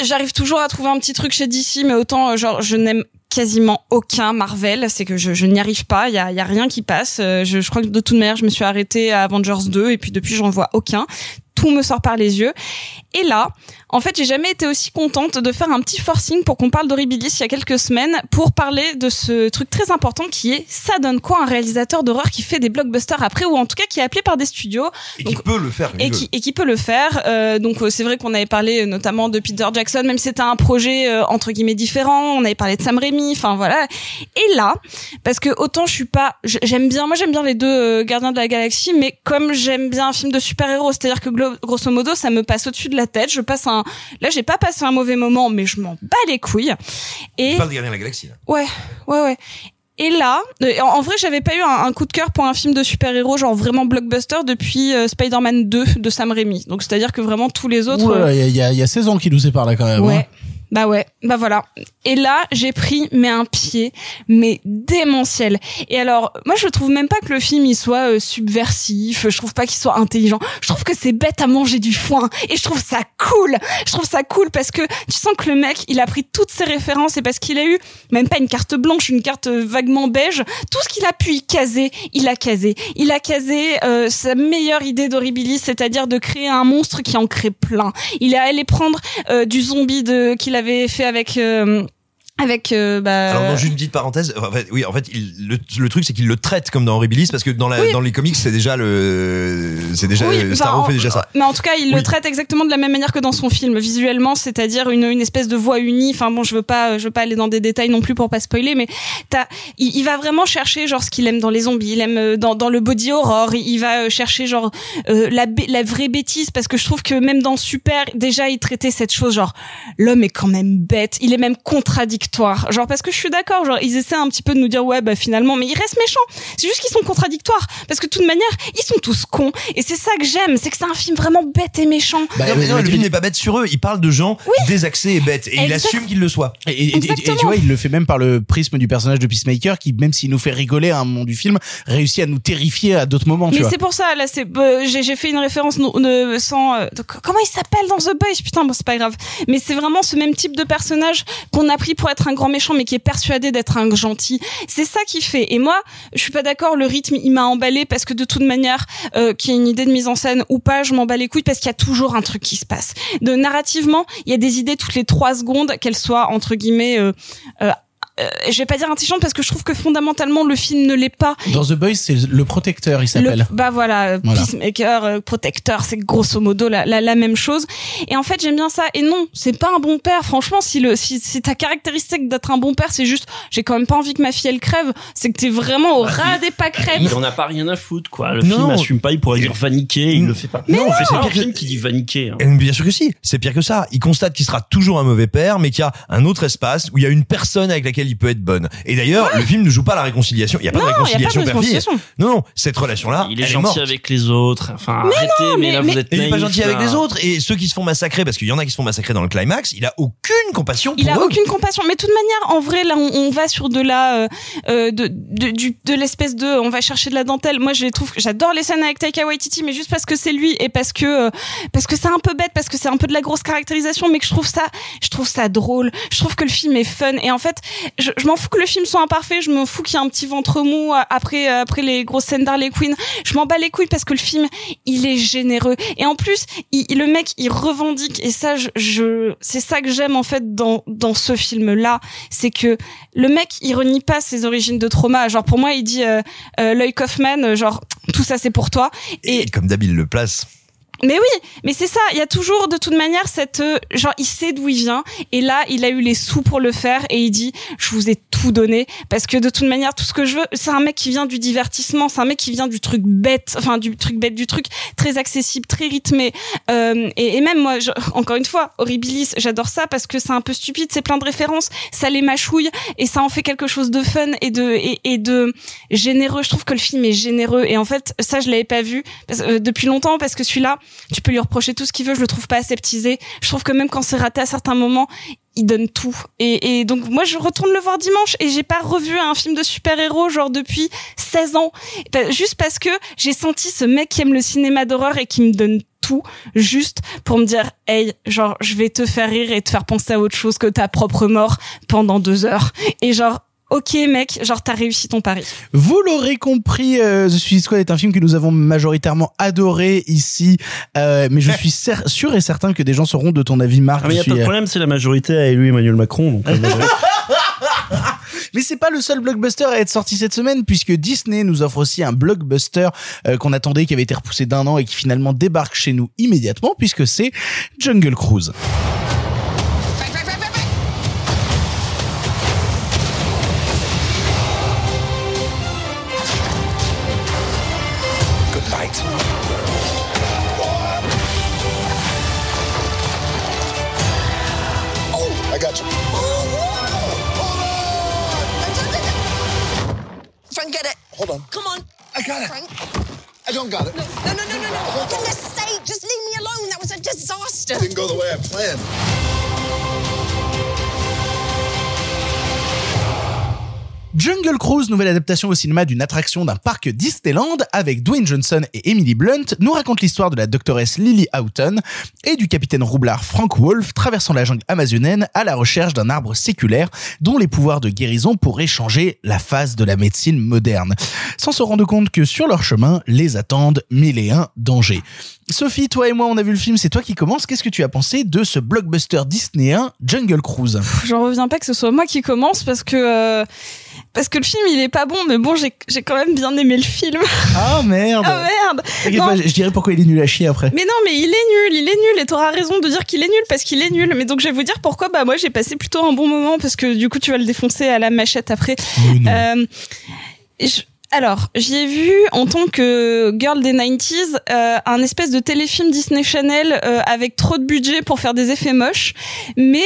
J'arrive toujours à trouver un petit truc chez DC, mais autant genre je n'aime quasiment aucun Marvel, c'est que je, je n'y arrive pas, il y a, y a rien qui passe. Je, je crois que de toute manière, je me suis arrêtée à Avengers 2 et puis depuis j'en vois aucun. Tout me sort par les yeux. Et là, en fait, j'ai jamais été aussi contente de faire un petit forcing pour qu'on parle d'Horribilis il y a quelques semaines pour parler de ce truc très important qui est ça donne quoi un réalisateur d'horreur qui fait des blockbusters après ou en tout cas qui est appelé par des studios Et qui peut le faire. et qui, et qui peut le faire. Euh, donc euh, c'est vrai qu'on avait parlé euh, notamment de Peter Jackson, même si c'était un projet euh, entre guillemets différent. On avait parlé de Sam Raimi, enfin voilà. Et là, parce que autant je suis pas, j'aime bien, moi j'aime bien les deux euh, Gardiens de la Galaxie, mais comme j'aime bien un film de super-héros, c'est-à-dire que grosso modo ça me passe au-dessus de la tête. Je passe un, là j'ai pas passé un mauvais moment, mais je m'en bats les couilles. Et Tu parles des Gardiens de la Galaxie. Là. Ouais, ouais, ouais. Et là, euh, en, vrai, j'avais pas eu un, un coup de cœur pour un film de super-héros, genre vraiment blockbuster, depuis euh, Spider-Man 2 de Sam Raimi. Donc, c'est-à-dire que vraiment tous les autres. Euh, Il y, a- y a- il y a 16 ans qui nous séparent là quand même. ouais. hein. Bah ouais, bah voilà. Et là, j'ai pris mais un pied, mais démentiel. Et alors, moi, je trouve même pas que le film il soit euh, subversif. Je trouve pas qu'il soit intelligent. Je trouve que c'est bête à manger du foin. Et je trouve ça cool. Je trouve ça cool parce que tu sens que le mec, il a pris toutes ses références et parce qu'il a eu même pas une carte blanche, une carte euh, vaguement beige. Tout ce qu'il a pu y caser, il a casé. Il a casé euh, sa meilleure idée d'Horribilis, c'est-à-dire de créer un monstre qui en crée plein. Il est allé prendre euh, du zombie de qu'il avait fait avec euh, avec euh, bah, Alors, dans juste une petite parenthèse, en fait, oui, en fait, il- le, le truc, c'est qu'il le traite comme dans Horribilis, parce que dans, la, Oui. dans les comics, c'est déjà le, c'est déjà, Oui, Starro en- fait déjà ça. Mais en tout cas, il Oui. le traite exactement de la même manière que dans son film, visuellement, c'est-à-dire une, une espèce de voix unie. Enfin bon, je veux pas, je veux pas aller dans des détails non plus pour pas spoiler, mais t'as, il, il va vraiment chercher genre ce qu'il aime dans les zombies, il aime euh, dans, dans le body horror, il, va euh, chercher genre euh, la, la vraie bêtise parce que je trouve que même dans Super, déjà il traitait cette chose genre l'homme est quand même bête, il est même contradictoire, genre parce que je suis d'accord, genre ils essaient un petit peu de nous dire ouais bah finalement, mais ils restent méchants. C'est juste qu'ils sont contradictoires parce que de toute manière ils sont tous cons et c'est ça que j'aime, c'est que c'est un film vraiment bête et méchant. Bah, non, mais non, le film n'est pas bête sur eux. Il parle de gens désaxés et bêtes, et il Exact. assume qu'ils le soient. Et, et- et- et tu vois, il le fait même par le prisme du personnage de Peacemaker, qui même s'il nous fait rigoler à un moment du film, réussit à nous terrifier à d'autres moments. tu Mais c'est pour ça, là, c'est, euh, j'ai, fait une référence non- ne- sans, euh, donc, comment il s'appelle dans The Boys? Putain, bon, c'est pas grave. Mais c'est vraiment ce même type de personnage qu'on a pris pour être un grand méchant, mais qui est persuadé d'être un gentil. C'est ça qui fait. Et moi, je suis pas d'accord, le rythme, il m'a emballé parce que de toute manière, euh, qu'il y ait une idée de mise en scène ou pas, je m'en bats les couilles parce qu'il y a toujours un truc qui se passe. De narrativement, il y a des idées toutes les trois secondes, qu'elles soient, entre guillemets, euh, euh, euh, je vais pas dire intelligente parce que je trouve que fondamentalement le film ne l'est pas Dans The Boys, c'est le protecteur, il s'appelle. le- bah voilà, euh, Voilà. peacemaker, euh, protecteur, c'est grosso modo la, la, la même chose. Et en fait, j'aime bien ça. Et non, c'est pas un bon père. Franchement, si le si, si ta caractéristique d'être un bon père, c'est juste, j'ai quand même pas envie que ma fille elle crève, c'est que t'es vraiment au ras des pâquerettes. Il en a pas rien à foutre, quoi. Le Non. film assume pas, il pourrait dire vaniquer, il le fait pas. Mais non, non. c'est pire film qui dit vaniquer. hein. Bien sûr que si, c'est pire que ça. Il constate qu'il sera toujours un mauvais père, mais qu'il y a un autre espace où il y a une personne avec laquelle il peut être bonne. Et d'ailleurs, le film ne joue pas la réconciliation. Il n'y a pas Non, de il y a pas de réconciliation père-fille. Non, non, cette relation-là, Il est elle est gentil morte. avec les autres. Enfin, Mais arrêtez, non, mais, mais- là, mais- vous êtes Et il est pas gentil avec les autres. Et ceux qui se font massacrer, parce qu'il y en a qui se font massacrer dans le climax, il a aucune compassion pour Il a eux. aucune compassion. Mais de toute manière, en vrai, là, on, on va sur de la, euh, euh, de, de l'espèce de, on va chercher de la dentelle. Moi, je les trouve, j'adore les scènes avec Taika Waititi, mais juste parce que c'est lui et parce que, euh, parce que c'est un peu bête, parce que c'est un peu de la grosse caractérisation, mais que je trouve ça, je trouve ça drôle. Je trouve que le film est fun. Et en fait, je, je m'en fous que le film soit imparfait. Je m'en fous qu'il y ait un petit ventre mou après, euh, après les grosses scènes d'Harley Quinn. Je m'en bats les couilles parce que le film, il est généreux. Et en plus, il, le mec, il revendique. Et ça, je, je c'est ça que j'aime en fait dans dans ce film-là, c'est que le mec, il renie pas ses origines de trauma. Genre pour moi, il dit euh, euh, Lloyd Kaufman, genre tout ça c'est pour toi. Et comme d'hab, il le place. Mais oui, mais c'est ça. Il y a toujours de toute manière cette euh, genre il sait d'où il vient et là il a eu les sous pour le faire et il dit je vous ai tout donné parce que de toute manière tout ce que je veux c'est un mec qui vient du divertissement, c'est un mec qui vient du truc bête, enfin du truc bête, du truc très accessible, très rythmé Euh, et, et même moi je- encore une fois Horribilis j'adore ça parce que c'est un peu stupide, c'est plein de références, ça les mâchouille et ça en fait quelque chose de fun et de et, et de généreux. Je trouve que le film est généreux et en fait ça je l'avais pas vu parce- euh, depuis longtemps parce que celui-là tu peux lui reprocher tout ce qu'il veut, je le trouve pas aseptisé. Je trouve que même quand c'est raté à certains moments, il donne tout. Et, donc moi je retourne le voir dimanche et j'ai pas revu un film de super-héros genre depuis 16 ans. Pa- Juste parce que j'ai senti ce mec qui aime le cinéma d'horreur et qui me donne tout juste pour me dire hey genre je vais te faire rire et te faire penser à autre chose que ta propre mort pendant deux heures et genre ok mec genre t'as réussi ton pari Vous l'aurez compris, euh, The Suicide Squad est un film que nous avons majoritairement adoré ici, euh, mais je suis cer- sûr et certain que des gens seront de ton avis, Marc. Ah, mais y a pas suis, de euh, problème, c'est la majorité a élu Emmanuel Macron. Donc, Mais c'est pas le seul blockbuster à être sorti cette semaine puisque Disney nous offre aussi un blockbuster euh, qu'on attendait qui avait été repoussé d'un an et qui finalement débarque chez nous immédiatement puisque c'est Jungle Cruise. Hold on. Come on. I got it. Frank. I don't got it. No, no, no, no, no. no. For goodness sake, just leave me alone. That was a disaster. It Didn't go the way I planned. Jungle Cruise, nouvelle adaptation au cinéma d'une attraction d'un parc Disneyland avec Dwayne Johnson et Emily Blunt, nous raconte l'histoire de la doctoresse Lily Houghton et du capitaine roublard Frank Wolf traversant la jungle amazonienne à la recherche d'un arbre séculaire dont les pouvoirs de guérison pourraient changer la phase de la médecine moderne, sans se rendre compte que sur leur chemin les attendent mille et un dangers. Sophie, toi et moi, on a vu le film, c'est toi qui commence. Qu'est-ce que tu as pensé de ce blockbuster disneyen Jungle Cruise? J'en reviens pas que ce soit moi qui commence parce que euh, parce que le film il est pas bon, mais bon j'ai j'ai quand même bien aimé le film. Ah merde Ah merde Non. pas, je je dirais pourquoi il est nul à chier après. Mais non, mais il est nul, il est nul, et t'auras raison de dire qu'il est nul parce qu'il est nul. Mais donc je vais vous dire pourquoi. Bah moi j'ai passé plutôt un bon moment parce que du coup tu vas le défoncer à la machette après. Euh, je- alors, j'y ai vu en tant que girl des 90s euh, un espèce de téléfilm Disney Channel euh, avec trop de budget pour faire des effets moches, mais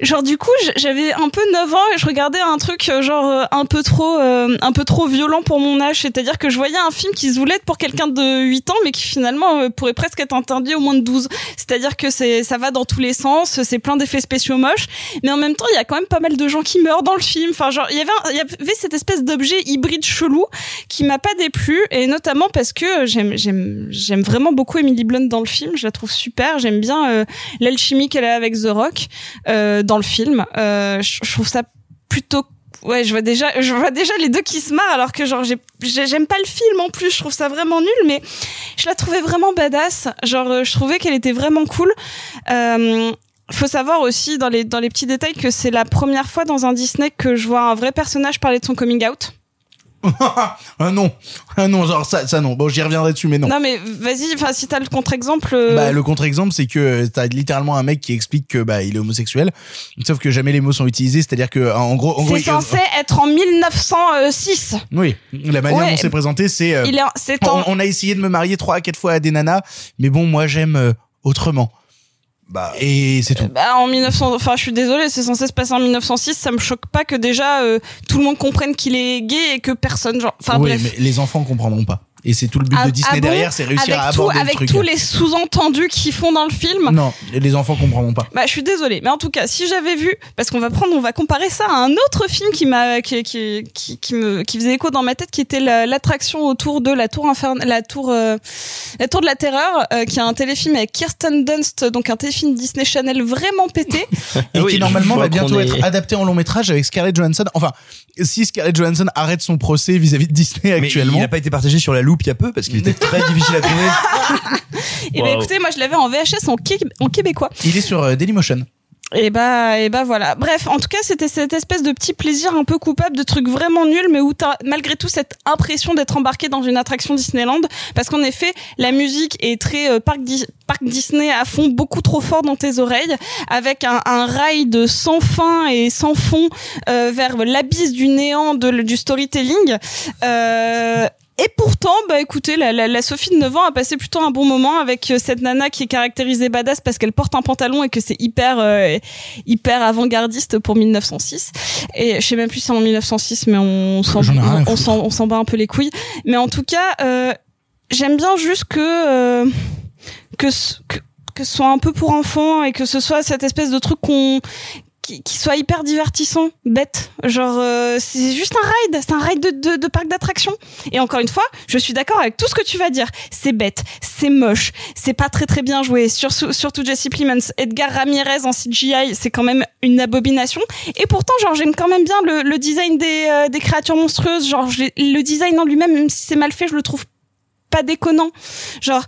genre du coup j'avais un peu 9 ans et je regardais un truc euh, genre euh, un peu trop euh, un peu trop violent pour mon âge. C'est-à-dire que je voyais un film qui être pour quelqu'un de 8 ans mais qui finalement euh, pourrait presque être interdit au moins de 12 c'est-à-dire que c'est ça va dans tous les sens c'est plein d'effets spéciaux moches mais en même temps il y a quand même pas mal de gens qui meurent dans le film. Enfin genre il y avait il y avait cette espèce d'objet hybride chelou qui m'a pas déplu et notamment parce que j'aime j'aime j'aime vraiment beaucoup Emily Blunt dans le film. Je la trouve super. J'aime bien l'alchimie qu'elle a avec The Rock dans le film euh, je trouve ça plutôt ouais je vois déjà je vois déjà les deux qui se marrent alors que genre j'ai j'ai- j'aime pas le film en plus je trouve ça vraiment nul mais je la trouvais vraiment badass. Genre euh, je trouvais qu'elle était vraiment cool. Euh, faut savoir aussi dans les dans les petits détails que c'est la première fois dans un Disney que je vois un vrai personnage parler de son coming out ah non, ah non, genre ça, ça non. Bon, j'y reviendrai dessus, mais non. non mais vas-y enfin si t'as le contre-exemple euh, Bah, le contre-exemple, c'est que euh, t'as littéralement un mec qui explique que bah il est homosexuel, sauf que jamais les mots sont utilisés, c'est-à-dire que en gros, en gros, c'est il- censé être en 1906 oui, la manière Ouais. dont c'est présenté, c'est euh, il est c'est on, en on a essayé de me marier trois à quatre fois à des nanas, mais bon, moi j'aime euh, autrement. Bah, Et c'est tout. Bah, en 1900, enfin, je suis désolée, c'est censé se passer en 1906. Ça me choque pas que déjà euh, tout le monde comprenne qu'il est gay et que personne, genre, enfin oui, bref. mais les enfants comprendront pas. Et c'est tout le but Ah- de Disney ah bon derrière, c'est réussir avec à tout, aborder avec le truc. tous les sous-entendus qu'ils font dans le film. Non, les enfants comprendront pas. Bah, je suis désolée, mais en tout cas, si j'avais vu, parce qu'on va prendre, on va comparer ça à un autre film qui m'a, qui, qui, qui, qui me, qui faisait écho dans ma tête, qui était la- l'attraction autour de la tour infernale, la tour, euh, la tour de la terreur, euh, qui est un téléfilm avec Kirsten Dunst, donc un téléfilm Disney Channel vraiment pété. et oui, qui normalement va bientôt être est- adapté en long métrage avec Scarlett Johansson. Enfin, si Scarlett Johansson arrête son procès vis-à-vis de Disney mais actuellement. il n'a pas été partagé sur la loupe il y a peu parce qu'il était très difficile à trouver. Et bah, Wow. écoutez, moi, je l'avais en VHS en, qué- en québécois. Il est sur euh, Dailymotion. Et bah, et bah voilà. Bref, en tout cas, c'était cette espèce de petit plaisir un peu coupable de trucs vraiment nuls, mais où t'as malgré tout cette impression d'être embarqué dans une attraction Disneyland, parce qu'en effet, la musique est très euh, parc, Dis- parc Disney à fond, beaucoup trop fort dans tes oreilles, avec un, un rail sans fin et sans fond euh, vers l'abysse du néant de, du storytelling. Euh, et pourtant, bah écoutez, la, la, la Sophie de 9 ans a passé plutôt un bon moment avec euh, cette nana qui est caractérisée badass parce qu'elle porte un pantalon et que c'est hyper euh, hyper avant-gardiste pour 1906. Et je sais même plus si c'est en 1906, mais on s'en on, s'en on s'en bat un peu les couilles. Mais en tout cas, euh, j'aime bien juste que euh, que que ce soit un peu pour enfants et que ce soit cette espèce de truc qu'on qui, soit hyper divertissant, bête. Genre, euh, c'est juste un ride, c'est un ride de, de, parc d'attractions. Et encore une fois, je suis d'accord avec tout ce que tu vas dire. C'est bête, c'est moche, c'est pas très très bien joué. Surtout, Jesse Plemons, Edgar Ramirez en CGI, c'est quand même une abomination. Et pourtant, genre, j'aime quand même bien le, design des, euh, des créatures monstrueuses. Genre, le design en lui-même, même si c'est mal fait, je le trouve pas déconnant. Genre,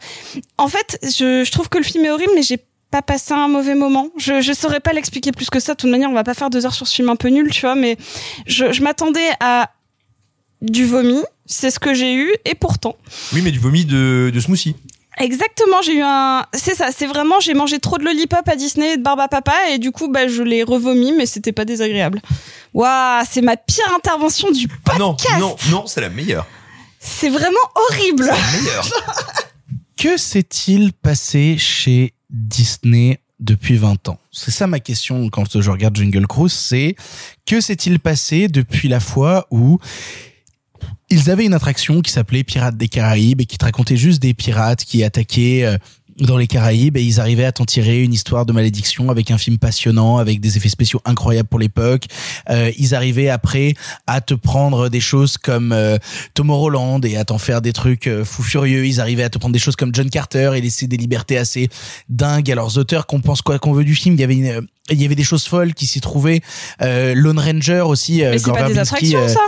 en fait, je, je trouve que le film est horrible, mais j'ai pas passé un mauvais moment. Je, je saurais pas l'expliquer plus que ça. De toute manière, on va pas faire deux heures sur ce film un peu nul, tu vois, mais je, je m'attendais à du vomi. C'est ce que j'ai eu, et pourtant. Oui, mais du vomi de, de smoothie. Exactement, j'ai eu un. C'est ça, c'est vraiment, j'ai mangé trop de lollipop à Disney et de barbe à papa, et du coup, bah, je l'ai revomi, mais c'était pas désagréable. Waouh, c'est ma pire intervention du Ah non, podcast. non, non, c'est la meilleure. C'est vraiment horrible. La meilleure. Que s'est-il passé chez Disney depuis 20 ans. C'est ça ma question quand je regarde Jungle Cruise, c'est que s'est-il passé depuis la fois où ils avaient une attraction qui s'appelait Pirates des Caraïbes et qui te racontait juste des pirates qui attaquaient euh, dans les Caraïbes et ils arrivaient à t'en tirer une histoire de malédiction avec un film passionnant, avec des effets spéciaux incroyables pour l'époque. Euh, ils arrivaient après à te prendre des choses comme euh, Tomorrowland et à t'en faire des trucs euh, fous furieux. Ils arrivaient à te prendre des choses comme John Carter et laisser des libertés assez dingues à leurs auteurs qu'on pense quoi qu'on veut du film. Il y avait une, il y avait des choses folles qui s'y trouvaient. Euh, Lone Ranger aussi. euh, Mais c'est pas des attractions, euh, ça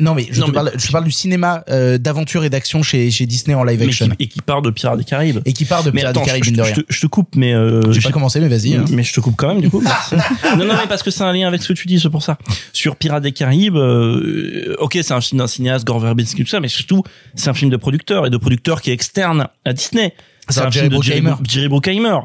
Non mais je Non, te mais- parle, je parle du cinéma euh, d'aventure et d'action chez chez Disney en live Mais action qui- et qui part de Pirates des Caraïbes. et qui part de Mais Pirates des Caraïbes je, mine de je je te coupe, mais euh, J'ai je- pas commencé mais vas-y. hein. Mais je te coupe quand même du coup. non, non, mais parce que c'est un lien avec ce que tu dis, c'est pour ça. Sur Pirates des Caraïbes, euh, ok, c'est un film d'un cinéaste, Gore Verbinski, tout ça, mais surtout, c'est un film de producteur et de producteur qui est externe à Disney. C'est C'est un Jerry film de Jerry, Bruckheimer.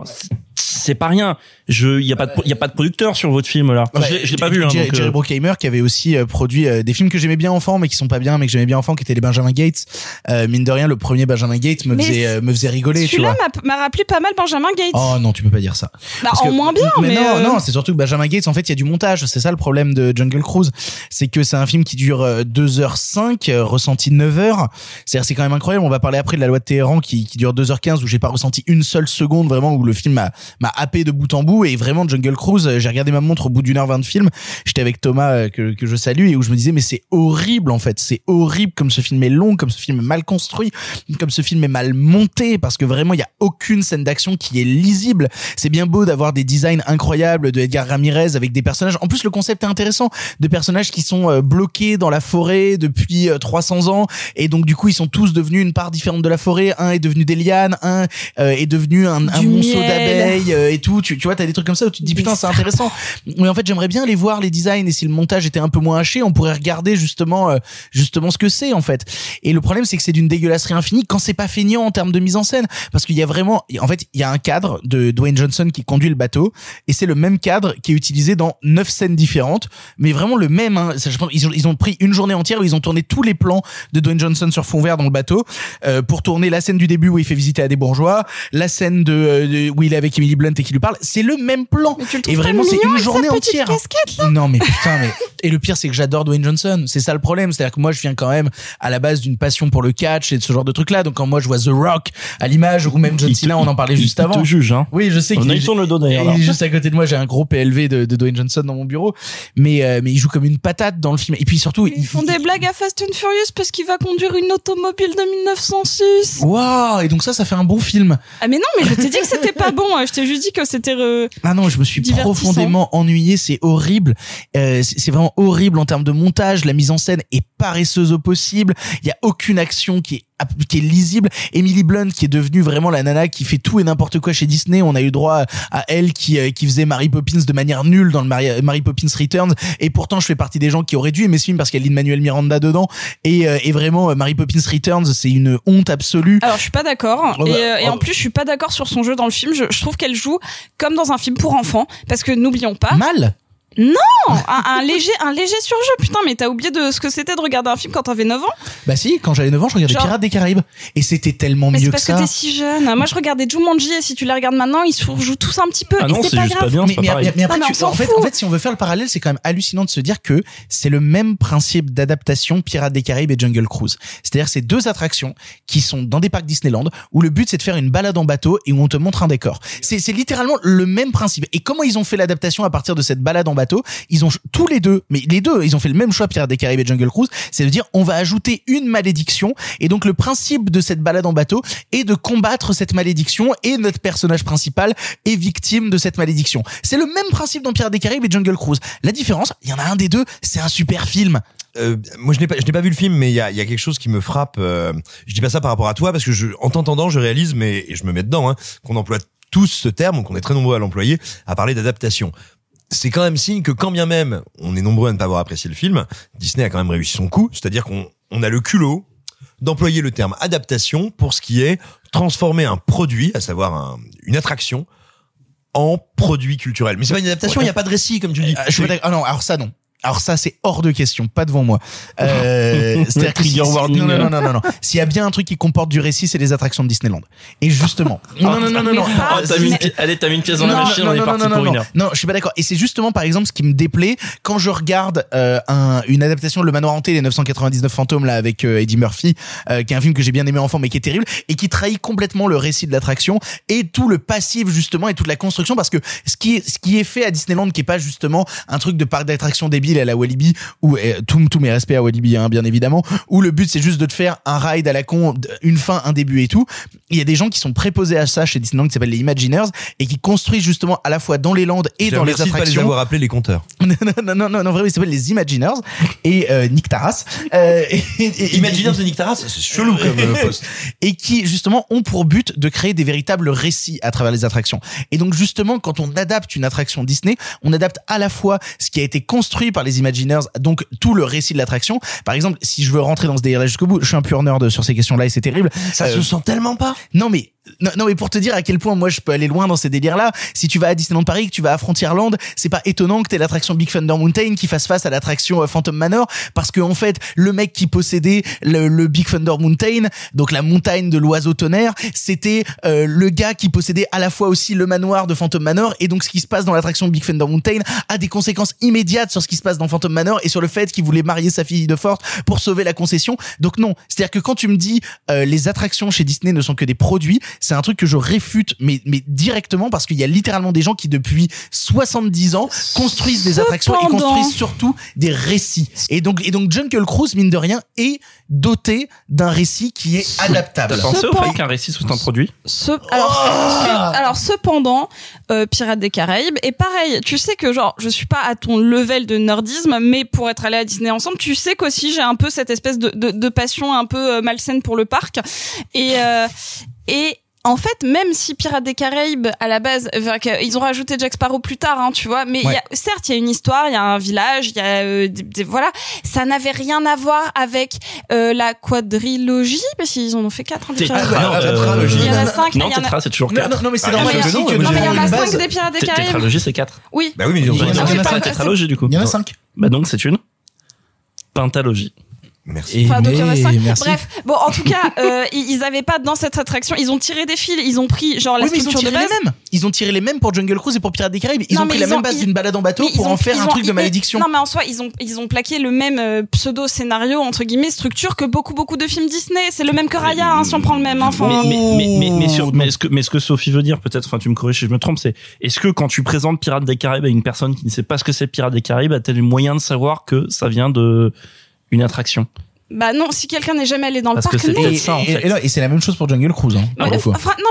C'est- C'est pas rien. Je, il y a pas de, il y a pas de producteur sur votre film là. Ouais, je l'ai- pas vu. Hein, Jerry, donc, Jerry euh, Bruckheimer qui avait aussi euh, produit euh, des films que j'aimais bien enfant mais qui sont pas bien mais que j'aimais bien enfant qui étaient les Benjamin Gates. Euh, mine de rien le premier Benjamin Gates me Mais faisait euh, me faisait rigoler Celui-là m'a- m'a rappelé pas mal Benjamin Gates. Oh non, tu peux pas dire ça. bah, Parce en que- moins bien, mais. non, euh, non, c'est surtout que Benjamin Gates, en fait, il y a du montage. C'est ça le problème de Jungle Cruise. C'est que c'est un film qui dure euh, 2h05, euh, ressenti 9h. C'est-à-dire, c'est quand même incroyable. On va parler après de la loi de Téhéran qui, qui dure 2h15 où j'ai pas ressenti une seule seconde vraiment où le film m'a, m'a happé de bout en bout. Et vraiment, Jungle Cruise, euh, j'ai regardé ma montre au bout d'une heure vingt de film. J'étais avec Thomas, euh, que, que je salue, et où je me disais, mais c'est horrible, en fait. C'est horrible comme ce film est long, comme ce film est mal construit, comme ce film est mal monté, parce que vraiment, il y a aucune scène d'action qui est lisible. C'est bien beau d'avoir des designs incroyables de Edgar Ramirez avec des personnages. En plus, le concept est intéressant. De personnages qui sont euh, bloqués dans la forêt depuis euh, 300 ans. Et donc, du coup, ils sont tous devenus une part différente de la forêt. Un est devenu des lianes, un est devenu un, un monceau d'abeilles euh, et tout. Tu, tu vois, t'as des trucs comme ça où tu te dis, putain, c'est intéressant. Mais en fait, j'aimerais bien les voir, les designs. Et si le montage était un peu moins haché, on pourrait regarder justement, euh, justement ce que c'est, en fait. Et le problème, c'est que c'est d'une dégueulasserie infinie quand c'est pas feignant en termes de mise en scène. Parce qu'il y a vraiment, en fait, il y a un cadre de Dwayne Johnson qui conduit le bateau. Et c'est le même cadre qui est utilisé dans neuf scènes différentes. Mais vraiment le même, hein. Ça, je pense, ils ont, ils ont pris une journée entière où ils ont tourné tous les plans de Dwayne Johnson sur fond vert dans le bateau, euh, pour tourner la scène du début où il fait visiter à des bourgeois, la scène de, euh, de- où il est avec Emily Blunt et qui lui parle. C'est le même plan. Mais tu le Et vraiment, c'est une journée entière. casquette, là Non, mais putain, mais. Et le pire, c'est que j'adore Dwayne Johnson. C'est ça le problème. C'est-à-dire que moi, je viens quand même à la base d'une passion pour le catch et de ce genre de trucs-là. Donc, quand moi, je vois The Rock à l'image ou même John il te- Cena, on en parlait il juste te avant. juge, hein. Oui, je sais On qu'il sur le dos d'ailleurs. il là. est juste à côté de moi, j'ai un gros PLV de, de Dwayne Johnson dans mon bureau, mais euh, mais il joue comme une patate dans le film. Et puis surtout, Ils font des blagues à Fast and Furious parce qu'il va conduire une automobile de 1906. Waouh Et donc ça, ça fait un bon film. Ah mais non, mais je t'ai dit que c'était pas bon. hein. Je t'ai juste dit que c'était. euh, Ah non, je me suis profondément ennuyé. C'est horrible. Euh, c'est vraiment horrible en termes de montage. La mise en scène est paresseuse au possible. Il y a aucune action qui est qui est lisible. Emily Blunt qui est devenue vraiment la nana qui fait tout et n'importe quoi chez Disney. On a eu droit à elle qui euh, qui faisait Mary Poppins de manière nulle dans le Mary, Mary Poppins Returns. Et pourtant, je fais partie des gens qui auraient dû aimer ce film parce qu'il y a Lin-Manuel Miranda dedans. Et, euh, et vraiment, euh, Mary Poppins Returns, c'est une honte absolue. Alors je suis pas d'accord. Oh bah, et, euh, et en plus je suis pas d'accord sur son jeu dans le film. Je, je trouve qu'elle joue comme dans un film pour enfants parce que n'oublions pas. Mal. Non, un, un léger un léger surjeu. Putain, mais t'as oublié de ce que c'était de regarder un film quand t'avais 9 ans? Bah si, quand j'avais 9 ans, je regardais Genre- Pirates des Caraïbes. Et c'était tellement Mais mieux c'est que parce que, ça. t'es si jeune. Moi je regardais Jumanji et si tu les regardes maintenant, ils se jouent tous un petit peu. Ah et non, c'est c'est pas juste grave. pas bien, mais, c'est pas mais- pareil. mais après, Non, mais tu- on s'en en, fait, en fait, si on veut faire le parallèle, c'est quand même hallucinant de se dire que c'est le même principe d'adaptation Pirates des Caraïbes et Jungle Cruise. C'est-à-dire c'est deux attractions qui sont dans des parcs Disneyland où le but c'est de faire une balade en bateau et où on te montre un décor. C'est c'est littéralement le même principe. Et comment ils ont fait l'adaptation à partir de cette balade en bateau? Ils ont tous les deux, mais les deux, ils ont fait le même choix Pirates des Caraïbes et Jungle Cruise, c'est de dire on va ajouter une malédiction et donc le principe de cette balade en bateau est de combattre cette malédiction et notre personnage principal est victime de cette malédiction. C'est le même principe dans Pirates des Caraïbes et Jungle Cruise. La différence, il y en a un des deux, c'est un super film. Euh, moi, je n'ai pas, je n'ai pas vu le film, mais il y a, quelque chose qui me frappe. euh, je dis pas ça par rapport à toi, parce que je, en t'entendant, je réalise, mais et je me mets dedans, hein, qu'on emploie tous ce terme, qu'on est très nombreux à l'employer, à parler d'adaptation. C'est quand même signe que quand bien même on est nombreux à ne pas avoir apprécié le film, Disney a quand même réussi son coup, c'est-à-dire qu'on on a le culot d'employer le terme adaptation pour ce qui est transformer un produit, à savoir un- une attraction, en produit culturel. Mais c'est pas une adaptation, il Ouais. y a pas de récit, comme tu dis. Euh, je suis pas d'accord. Ah non, alors ça non. Alors ça, c'est hors de question, pas devant moi. Euh, c'est-à-dire que si- Trigger si- warning. non, non, non, non, non, non. S'il y a bien un truc qui comporte du récit, c'est les attractions de Disneyland. Et justement, non, non, non, non, non. Ah, t'as mis une pi- Allez, t'as mis une pièce dans la Non, machine, non, on est non, parti non, non, pour non, une heure. Non, je suis pas d'accord. Et c'est justement, par exemple, ce qui me déplaît quand je regarde euh, un, une adaptation de Le Manoir hanté, les 999 fantômes là avec euh, Eddie Murphy, euh, qui est un film que j'ai bien aimé enfant, mais qui est terrible et qui trahit complètement le récit de l'attraction et tout le passif justement et toute la construction parce que ce qui est ce qui est fait à Disneyland, qui est pas justement un truc de parc d'attraction débile à la Walibi ou euh, tous mes respects à Walibi, hein, bien évidemment, où le but c'est juste de te faire un ride à la con, une fin, un début et tout. Il y a des gens qui sont préposés à ça chez Disneyland qui s'appellent les Imagineers et qui construisent justement à la fois dans les landes et Je dans les de pas les attractions. avoir appelés les compteurs. non, non, non, non, non, vraiment, ils s'appellent les Imagineers et euh, Nick Taras. Euh, et, et- et- Imagineers de Nick Taras, c'est chelou comme euh, poste. et qui justement ont pour but de créer des véritables récits à travers les attractions. Et donc justement, quand on adapte une attraction Disney, on adapte à la fois ce qui a été construit par les Imagineers, donc tout le récit de l'attraction. Par exemple, si je veux rentrer dans ce délire jusqu'au bout, je suis un pur nerd sur ces questions-là et c'est terrible. Ça Euh, se sent tellement pas. non mais non, non mais pour te dire à quel point moi je peux aller loin dans ces délires là si tu vas à Disneyland Paris que tu vas à Frontierland c'est pas étonnant que t'aies l'attraction Big Thunder Mountain qui fasse face à l'attraction euh, Phantom Manor. Parce que en fait le mec qui possédait le, Big Thunder Mountain donc la montagne de l'oiseau tonnerre c'était euh, le gars qui possédait à la fois aussi le manoir de Phantom Manor et donc ce qui se passe dans l'attraction Big Thunder Mountain a des conséquences immédiates sur ce qui se passe dans Phantom Manor et sur le fait qu'il voulait marier sa fille de force pour sauver la concession. Donc non c'est à dire que quand tu me dis euh, les attractions chez Disney ne sont que des produits c'est un truc que je réfute mais mais directement parce qu'il y a littéralement des gens qui depuis 70 ans construisent des attractions et construisent surtout des récits. Et donc et donc Jungle Cruise mine de rien est doté d'un récit qui est adaptable. T'as pensé au fait qu'un récit soit un produit Ce- alors, ce- alors cependant, euh, Pirates des Caraïbes, et pareil, tu sais que genre, je suis pas à ton level de nerdisme, mais pour être allé à Disney ensemble, tu sais qu'aussi j'ai un peu cette espèce de, de, de passion un peu euh, malsaine pour le parc, et euh, et en fait, même si Pirates des Caraïbes, à la base, ils ont rajouté Jack Sparrow plus tard, hein, tu vois, mais il y a- certes, il y a une histoire, il y a un village, il y a euh, des, des- voilà, ça n'avait rien à voir avec euh, la quadrilogie, parce qu'ils en ont fait quatre. hein, des Tétra, Pirates des non, euh, Il y en a cinq, Non, Tétra, c'est toujours 4. non, non, mais c'est Non, normal non, mais il y en a cinq des Pirates des Caraïbes. Tétralogie, c'est 4. Oui. Bah oui, mais Il y en a cinq, tétralogie du coup. il y en a 5 Bah donc c'est une pentalogie. Merci. Enfin, donc il y en a cinq. merci. Bref, bon, en tout cas, euh, ils ils avaient pas dans cette attraction, ils ont tiré des fils, ils ont pris genre la oui, mais ils ont structure de tiré base. les mêmes. Ils ont tiré les mêmes pour Jungle Cruise et pour Pirates des Caraïbes. Ils Non, ont pris ils la même ont- base ils- d'une balade en bateau Mais pour ont- en faire un ont- truc de malédiction. Non, mais en soi, ils ont ils ont plaqué le même euh, pseudo scénario entre guillemets structure que beaucoup beaucoup de films Disney. C'est le même que Raya, hein, si on prend le même enfant. Mais, mais, mais, mais, mais, sur- mais ce que, mais ce que Sophie veut dire, peut-être, enfin, tu me corriges si je me trompe, c'est, est-ce que quand tu présentes Pirates des Caraïbes à une personne qui ne sait pas ce que c'est Pirates des Caraïbes, a-t-elle le moyen de savoir que ça vient de une attraction? Bah non, si quelqu'un n'est jamais allé dans Parce le parc, non. Et, ça, en et- fait. et non, et c'est la même chose pour Jungle Cruise. Hein, non, mais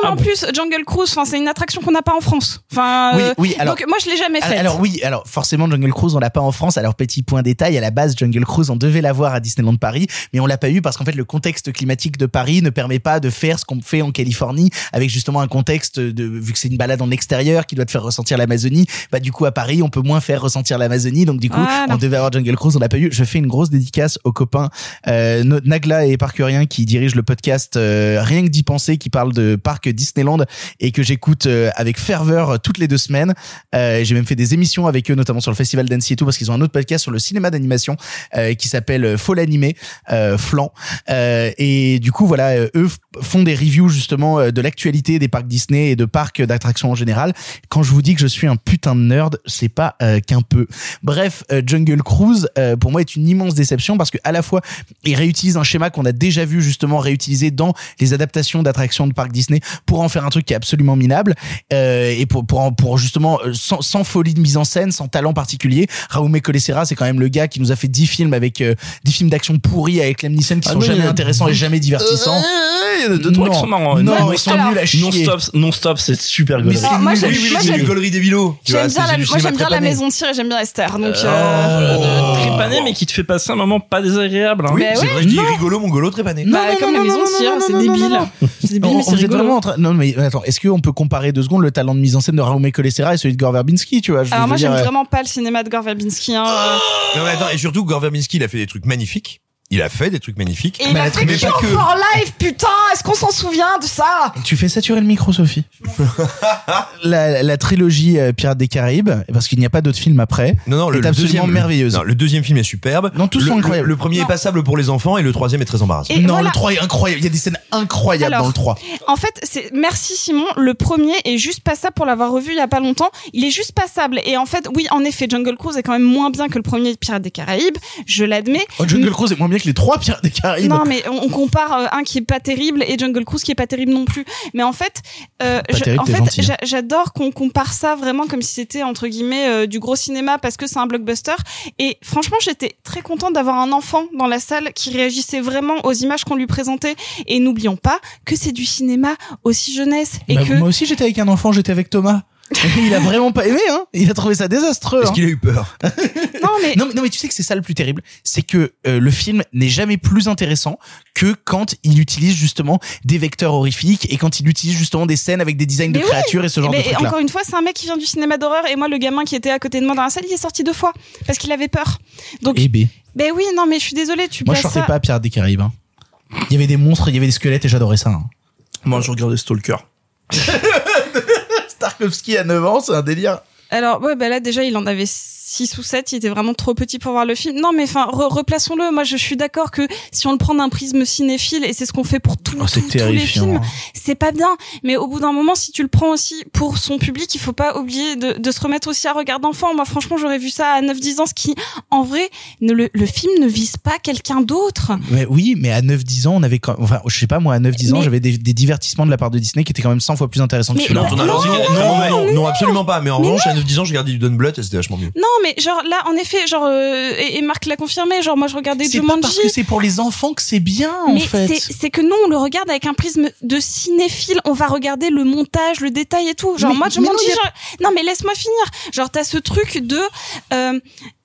Ah en bon plus, Jungle Cruise, enfin, c'est une attraction qu'on n'a pas en France. Enfin, Oui, euh, oui, alors- donc moi, je l'ai jamais faite. Alors oui, alors forcément Jungle Cruise on l'a pas en France. Alors petit point détail, à la base Jungle Cruise on devait l'avoir à Disneyland Paris, mais on l'a pas eu parce qu'en fait le contexte climatique de Paris ne permet pas de faire ce qu'on fait en Californie avec justement un contexte de vu que c'est une balade en extérieur qui doit te faire ressentir l'Amazonie. Bah du coup à Paris on peut moins faire ressentir l'Amazonie, donc du coup Voilà. on devait avoir Jungle Cruise, on l'a pas eu. Je fais une grosse dédicace aux copains euh, No- Nagla et Parcurien qui dirigent le podcast euh, Rien que d'y penser, qui parle de parc Disneyland et que j'écoute euh, avec ferveur euh, toutes les deux semaines. Euh, j'ai même fait des émissions avec eux, notamment sur le festival d'Annecy et tout, parce qu'ils ont un autre podcast sur le cinéma d'animation euh, qui s'appelle euh, Faux l'animé, euh, Flan. Euh, et du coup, voilà, euh, eux font des reviews justement euh, de l'actualité des parcs Disney et de parcs d'attractions en général. Quand je vous dis que je suis un putain de nerd, c'est pas euh, qu'un peu. Bref, euh, Jungle Cruise, euh, pour moi, est une immense déception parce que à la fois, ils réutilisent un schéma qu'on a déjà vu justement réutilisé dans les adaptations d'attractions de parcs Disney pour en faire un truc qui est absolument minable euh, et pour pour pour justement euh, sans, sans folie de mise en scène, sans talent particulier. Raume Colessera, c'est quand même le gars qui nous a fait 10 films avec euh, 10 films d'action pourris avec Liam Neeson qui Ah sont non, jamais intéressants et jamais divertissants. Il y en a deux, trois qui Non. sont marrants. Non, Non, ils sont nuls à chier. Non stop, non stop, c'est super Mais gaulerie. c'est Alors, moi, j'aime- C'est j'aime- du gaulerie des J'aime c'est bien, la, moi j'aime bien la maison de tir et j'aime bien Esther. Donc, Euh, euh, euh, trépané, mais qui te fait passer un moment pas désagréable. C'est ouais, vrai, je dis non. rigolo, mongolo, trépané. bah, non, comme non, les non, maisons non, de tir, non, c'est débile. C'est débile, On- mais c'est est rigolo. vraiment en train. Non, mais attends, est-ce qu'on peut comparer deux secondes le talent de mise en scène de Raume Colessera et celui de Gore Verbinski, tu vois je Alors moi j'aime euh, vraiment pas le cinéma de Gore Verbinski. Hein. euh. Non, mais attends, et surtout, Gore Verbinski, il a fait des trucs magnifiques. Il a fait des trucs magnifiques. Et il a fait mais Cure que. for Life, putain Est-ce qu'on s'en souvient de ça? Tu fais saturer le micro, Sophie. la, la trilogie euh, Pirates des Caraïbes, parce qu'il n'y a pas d'autres films après, Non, non, le, est le absolument deuxième, merveilleuse. Non, le deuxième film est superbe. Non, tous Le- sont le- incroyables. Le, premier Non. est passable pour les enfants et le troisième est très embarrassant. Et non, voilà. le 3 est incroyable. Il y a des scènes incroyables Alors, dans le 3. En fait, c'est merci Simon. Le premier est juste passable pour l'avoir revu il y a pas longtemps. Il est juste passable. Et en fait, oui, en effet, Jungle Cruise est quand même moins bien que le premier Pirates des Caraïbes. Je l'admets. Oh, Jungle Cruise est moins bien les trois Pirates des Caraïbes. Non, mais on, on compare euh, un qui est pas terrible et Jungle Cruise qui est pas terrible non plus. Mais en fait, euh, Pas je- terrible, en t'es fait, gentil, hein. j'a- j'adore qu'on compare ça vraiment comme si c'était entre guillemets euh, du gros cinéma parce que c'est un blockbuster. Et franchement, j'étais très contente d'avoir un enfant dans la salle qui réagissait vraiment aux images qu'on lui présentait. Et n'oublions pas que c'est du cinéma aussi jeunesse et Bah, que Moi aussi, j'étais avec un enfant, j'étais avec Thomas. il a vraiment pas aimé, hein. Il a trouvé ça désastreux. Est-ce hein. qu'il a eu peur non mais Non, mais, non, mais tu sais que c'est ça le plus terrible, c'est que euh, le film n'est jamais plus intéressant que quand il utilise justement des vecteurs horrifiques et quand il utilise justement des scènes avec des designs de oui. créatures et ce genre Mais de trucs encore une fois, c'est un mec qui vient du cinéma d'horreur et moi, le gamin qui était à côté de moi dans la salle, il est sorti deux fois parce qu'il avait peur. Donc, Eh ben, ben oui, non, mais je suis désolée, tu moi je sortais ça. pas à Pirates des Caraïbes. hein. Il y avait des monstres, il y avait des squelettes et j'adorais ça. hein. Moi, je regardais Stalker. Tarkovsky à 9 ans, c'est un délire. Alors, ouais, bah là, déjà, il en avait 6 ou 7, il était vraiment trop petit pour voir le film. Non, mais enfin, re- replaçons-le. Moi, je suis d'accord que si on le prend d'un prisme cinéphile, et c'est ce qu'on fait pour tout, Oh, tout- tous les films, hein. c'est pas bien. Mais au bout d'un moment, si tu le prends aussi pour son public, il faut pas oublier de, de se remettre aussi à regard d'enfant. Moi, franchement, j'aurais vu ça à 9-10 ans, ce qui, en vrai, ne, le, le film ne vise pas quelqu'un d'autre. Mais oui, mais à 9-10 ans, on avait quand enfin, je sais pas, moi, à 9-10 ans, Mais- j'avais des, des divertissements de la part de Disney qui étaient quand même 100 fois plus intéressants que celui-là. non, Non, non, non, non, non, non, absolument pas. Mais en Mais revanche, à 9-10 ans, j'ai regardé du Don Bluth et c'était vachement mieux. Non, mais genre là, en effet, genre euh, et, et Marc l'a confirmé, genre moi je regardais C'est pas Jumanji. parce que c'est pour les enfants que c'est bien, en mais fait. c'est c'est que nous on le regarde avec un prisme de cinéphile, on va regarder le montage, le détail et tout. Genre Mais- moi mais non, a- genre- non mais laisse-moi finir. Genre t'as ce truc de euh,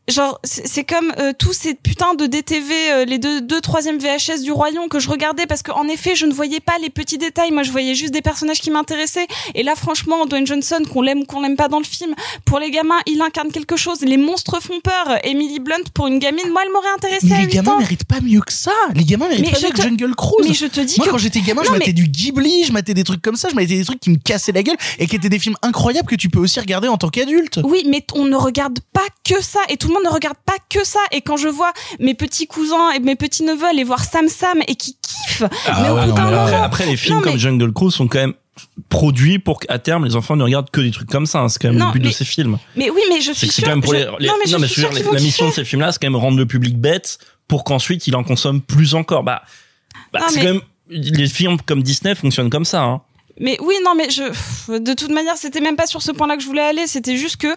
Genre, c'est comme euh, tous ces putains de DTV, euh, les deux, deux troisième VHS du Royaume que je regardais parce qu'en effet, je ne voyais pas les petits détails. Moi, je voyais juste des personnages qui m'intéressaient. Et là, franchement, Dwayne Johnson, qu'on l'aime ou qu'on l'aime pas dans le film, pour les gamins, il incarne quelque chose. Les monstres font peur. Emily Blunt, pour une gamine, moi, elle m'aurait intéressée Mais les 8 gamins méritent pas mieux que ça. Les gamins méritent Mais pas mieux que te- Jungle Cruise. mais je te dis Moi, que- quand j'étais gamin, je Non, mais- du Ghibli, je matais des trucs comme ça, je matais des trucs qui me cassaient la gueule et qui étaient des films incroyables que tu peux aussi regarder en tant qu'adulte. Oui, mais on ne regarde pas que ça et tout le monde ne regarde pas que ça. Et quand je vois mes petits cousins et mes petits neveux aller voir Sam Sam et qui kiffent, Ah mais au bout d'un Après, moment, après, les films Non, mais- comme Jungle Cruise sont quand même produits pour qu'à terme les enfants ne regardent que des trucs comme ça. hein. C'est quand même Non, le but mais- de ces films. Mais oui, mais je suis sûre. quand même pour je- les, les- non, mais je non, mais suis je dire, la mission de ces films-là, c'est quand même rendre le public bête pour qu'ensuite il en consomme plus encore. Bah, bah c'est quand même les films comme Disney fonctionnent comme ça. Hein. Mais oui, non, mais je, de toute manière, c'était même pas sur ce point-là que je voulais aller. C'était juste que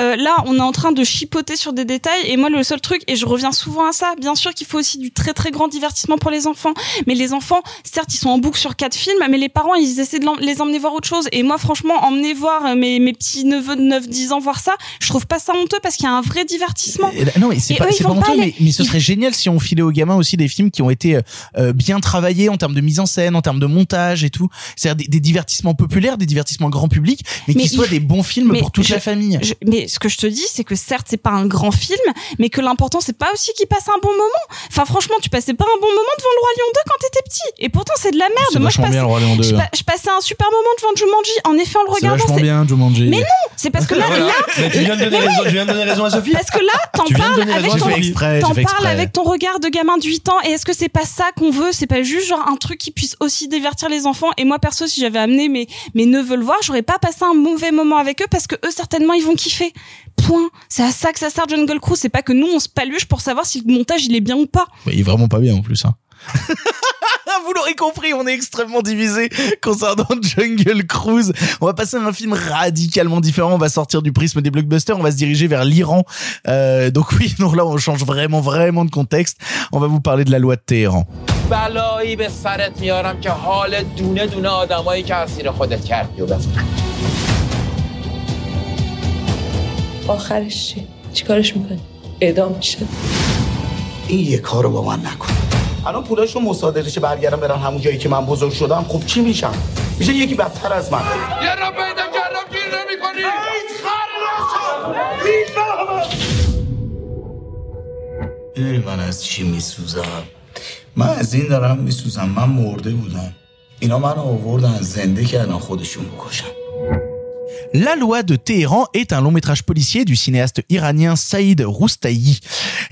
euh, là, on est en train de chipoter sur des détails. Et moi, le seul truc, et je reviens souvent à ça, bien sûr qu'il faut aussi du très très grand divertissement pour les enfants. Mais les enfants, certes, ils sont en boucle sur quatre films, mais les parents, ils essaient de les emmener voir autre chose. Et moi, franchement, emmener voir euh, mes, mes petits neveux de 9-10 ans voir ça, je trouve pas ça honteux parce qu'il y a un vrai divertissement. Non, mais c'est pas, eux, c'est pas vont pas honteux, mais, aller- mais ce ils- serait génial si on filait aux gamins aussi des films qui ont été euh, euh, bien travaillés en termes de mise en scène, en termes de montage et tout. C'est-à-dire des, des divertissements populaires, des divertissements grand public, mais, Mais qui soient des bons films mais pour toute je- la famille. Je- mais ce que je te dis, c'est que certes, c'est pas un grand film, mais que l'important, c'est pas aussi qu'il passe un bon moment. Enfin, franchement, tu passais pas un bon moment devant le Roi Lion 2 quand t'étais petit. Et pourtant, c'est de la merde. Moi, je passais, bien, le Roi Lion 2, je, pa- je passais un super moment devant Jumanji. En effet, en le C'est regardant, vachement c'est. bien, Jumanji. Mais non, c'est parce que là, Voilà. là, Mais tu viens de donner raison, tu viens de donner raison à Sophie. parce que là, t'en parles avec ton, exprès, parles avec regard de gamin de 8 ans. Et est-ce que c'est pas ça qu'on veut? C'est pas juste genre un truc qui puisse aussi divertir les enfants. Et moi, perso, si j'avais amené mes, mes neveux le voir, j'aurais pas passé un mauvais moment avec eux parce que eux, certainement, ils vont kiffer. Point. C'est à ça que ça sert Jungle Cruise. C'est pas que nous, on se paluche pour savoir si le montage, il est bien ou pas. Mais il est vraiment pas bien en plus. Hein. Vous l'aurez compris, on est extrêmement divisé concernant Jungle Cruise. On va passer à un film radicalement différent. On va sortir du prisme des blockbusters. On va se diriger vers l'Iran. Euh, donc oui, donc là, on change vraiment, vraiment de contexte. On va vous parler de la loi de Téhéran. بلایی به سرت میارم که حال دونه دونه آدمایی که اسیر خودت کردی و بفهم. آخرش چی؟ چیکارش می‌کنی؟ اعدام میشه. این یه کارو با من نکن. الان پولاشو مصادرهش برگردم برن همون جایی که من بزرگ شدم. خب چی میشم؟ میشه یکی بدتر از من. یه را پیدا کردم گیر نمی کنی هیچ خر می‌دونی من از چی میسوزم؟ من از این دارم میسوزم. من مرده بودم. اینا من آوردن زنده کردن خودشون بکشن La loi de Téhéran est un long métrage policier du cinéaste iranien Saïd Roustaï.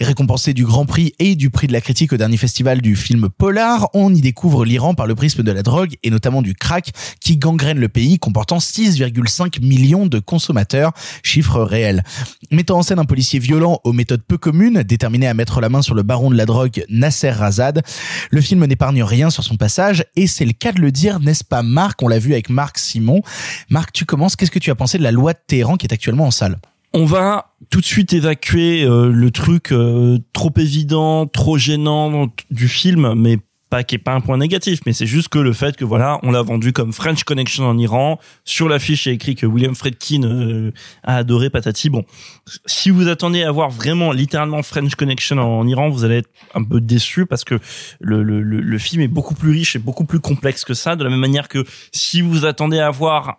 Récompensé du Grand Prix et du Prix de la critique au dernier festival du film Polar, on y découvre l'Iran par le prisme de la drogue et notamment du crack qui gangrène le pays comportant 6,5 millions de consommateurs, chiffre réel. Mettant en scène un policier violent aux méthodes peu communes, déterminé à mettre la main sur le baron de la drogue Nasser Razad, le film n'épargne rien sur son passage et c'est le cas de le dire, n'est-ce pas Marc? On l'a vu avec Marc Simon. Marc, tu commences, qu'est-ce que tu as pensé de la loi de Téhéran qui est actuellement en salle On va tout de suite évacuer euh, le truc euh, trop évident, trop gênant du film, mais pas qui est pas un point négatif, mais c'est juste que le fait que voilà, on l'a vendu comme French Connection en Iran. Sur l'affiche, il a écrit que William Friedkin euh, a adoré Patati. Bon, si vous attendez à voir vraiment littéralement French Connection en Iran, vous allez être un peu déçu parce que le, le film est beaucoup plus riche et beaucoup plus complexe que ça. De la même manière que si vous attendez à voir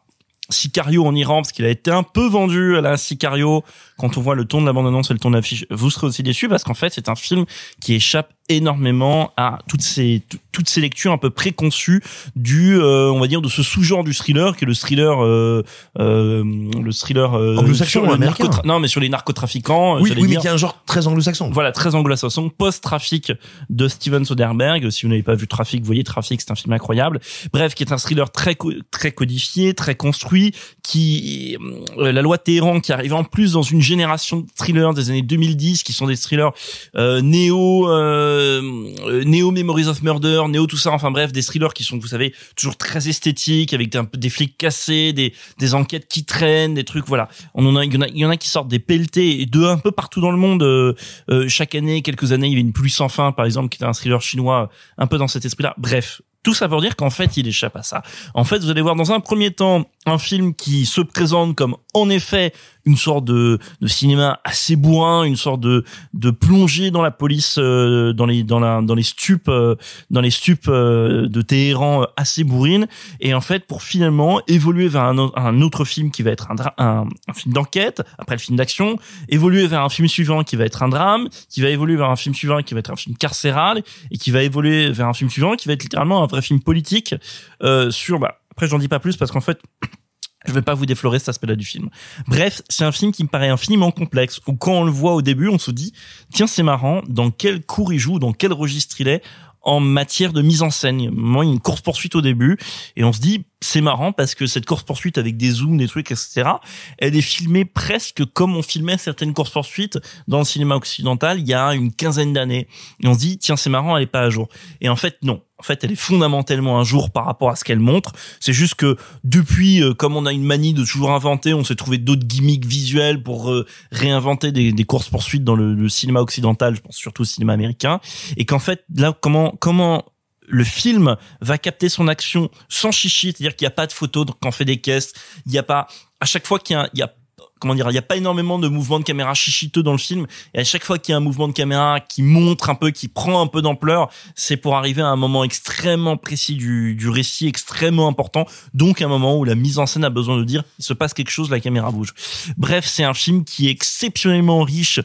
Sicario en Iran parce qu'il a été un peu vendu à la Sicario. Quand on voit le ton de la et le ton de vous serez aussi déçu parce qu'en fait c'est un film qui échappe énormément à toutes ces toutes ces lectures un peu préconçues du euh, on va dire de ce sous-genre du thriller qui est le thriller euh, euh, le thriller euh, Anglo-saxon narcotra- non mais sur les narcotrafiquants Oui, j'allais oui, mais qui est un genre très anglo-saxon. Voilà, très anglo-saxon, post-trafic de Steven Soderbergh. Si vous n'avez pas vu Trafic, vous voyez Trafic, c'est un film incroyable. Bref, qui est un thriller très co- très codifié, très construit, qui euh, la loi Téhéran qui arrive en plus dans une génération de thrillers des années 2010 qui sont des thrillers euh, néo euh, euh, néo Memories of Murder, néo tout ça, enfin bref, des thrillers qui sont vous savez toujours très esthétiques avec des flics cassés, des des enquêtes qui traînent, des trucs voilà. On en a il y en a il y en a qui sortent des pelletés et de un peu partout dans le monde euh, euh, chaque année, quelques années, il y avait une pluie sans fin par exemple qui était un thriller chinois un peu dans cet esprit-là. Bref, tout ça pour dire qu'en fait, il échappe à ça. En fait, vous allez voir dans un premier temps un film qui se présente comme en effet une sorte de, de cinéma assez bourrin, une sorte de, de plongée dans la police, euh, dans les dans la dans les stupes, euh, dans les stupes euh, de Téhéran euh, assez bourrine, et en fait pour finalement évoluer vers un, un autre film qui va être un, un, un film d'enquête, après le film d'action, évoluer vers un film suivant qui va être un drame, qui va évoluer vers un film suivant qui va être un film carcéral, et qui va évoluer vers un film suivant qui va être littéralement un vrai film politique euh, sur bah après j'en dis pas plus parce qu'en fait je vais pas vous déflorer cet aspect-là du film. Bref, c'est un film qui me paraît infiniment complexe, où quand on le voit au début, on se dit, tiens, c'est marrant, dans quel cours il joue, dans quel registre il est, en matière de mise en scène. Moi, il y a une course-poursuite au début, et on se dit, c'est marrant parce que cette course-poursuite avec des zooms, des trucs, etc., elle est filmée presque comme on filmait certaines courses-poursuites dans le cinéma occidental il y a une quinzaine d'années. Et on se dit, tiens, c'est marrant, elle est pas à jour. Et en fait, non. En fait, elle est fondamentalement un jour par rapport à ce qu'elle montre. C'est juste que depuis, euh, comme on a une manie de toujours inventer, on s'est trouvé d'autres gimmicks visuels pour euh, réinventer des, des courses poursuites dans le, le cinéma occidental, je pense surtout au cinéma américain, et qu'en fait, là, comment comment le film va capter son action sans chichi, c'est-à-dire qu'il n'y a pas de photos quand on fait des caisses, il n'y a pas à chaque fois qu'il y a, il y a comment dire, il y a pas énormément de mouvements de caméra chichiteux dans le film. Et à chaque fois qu'il y a un mouvement de caméra qui montre un peu, qui prend un peu d'ampleur, c'est pour arriver à un moment extrêmement précis du, du récit, extrêmement important. Donc un moment où la mise en scène a besoin de dire, il se passe quelque chose, la caméra bouge. Bref, c'est un film qui est exceptionnellement riche.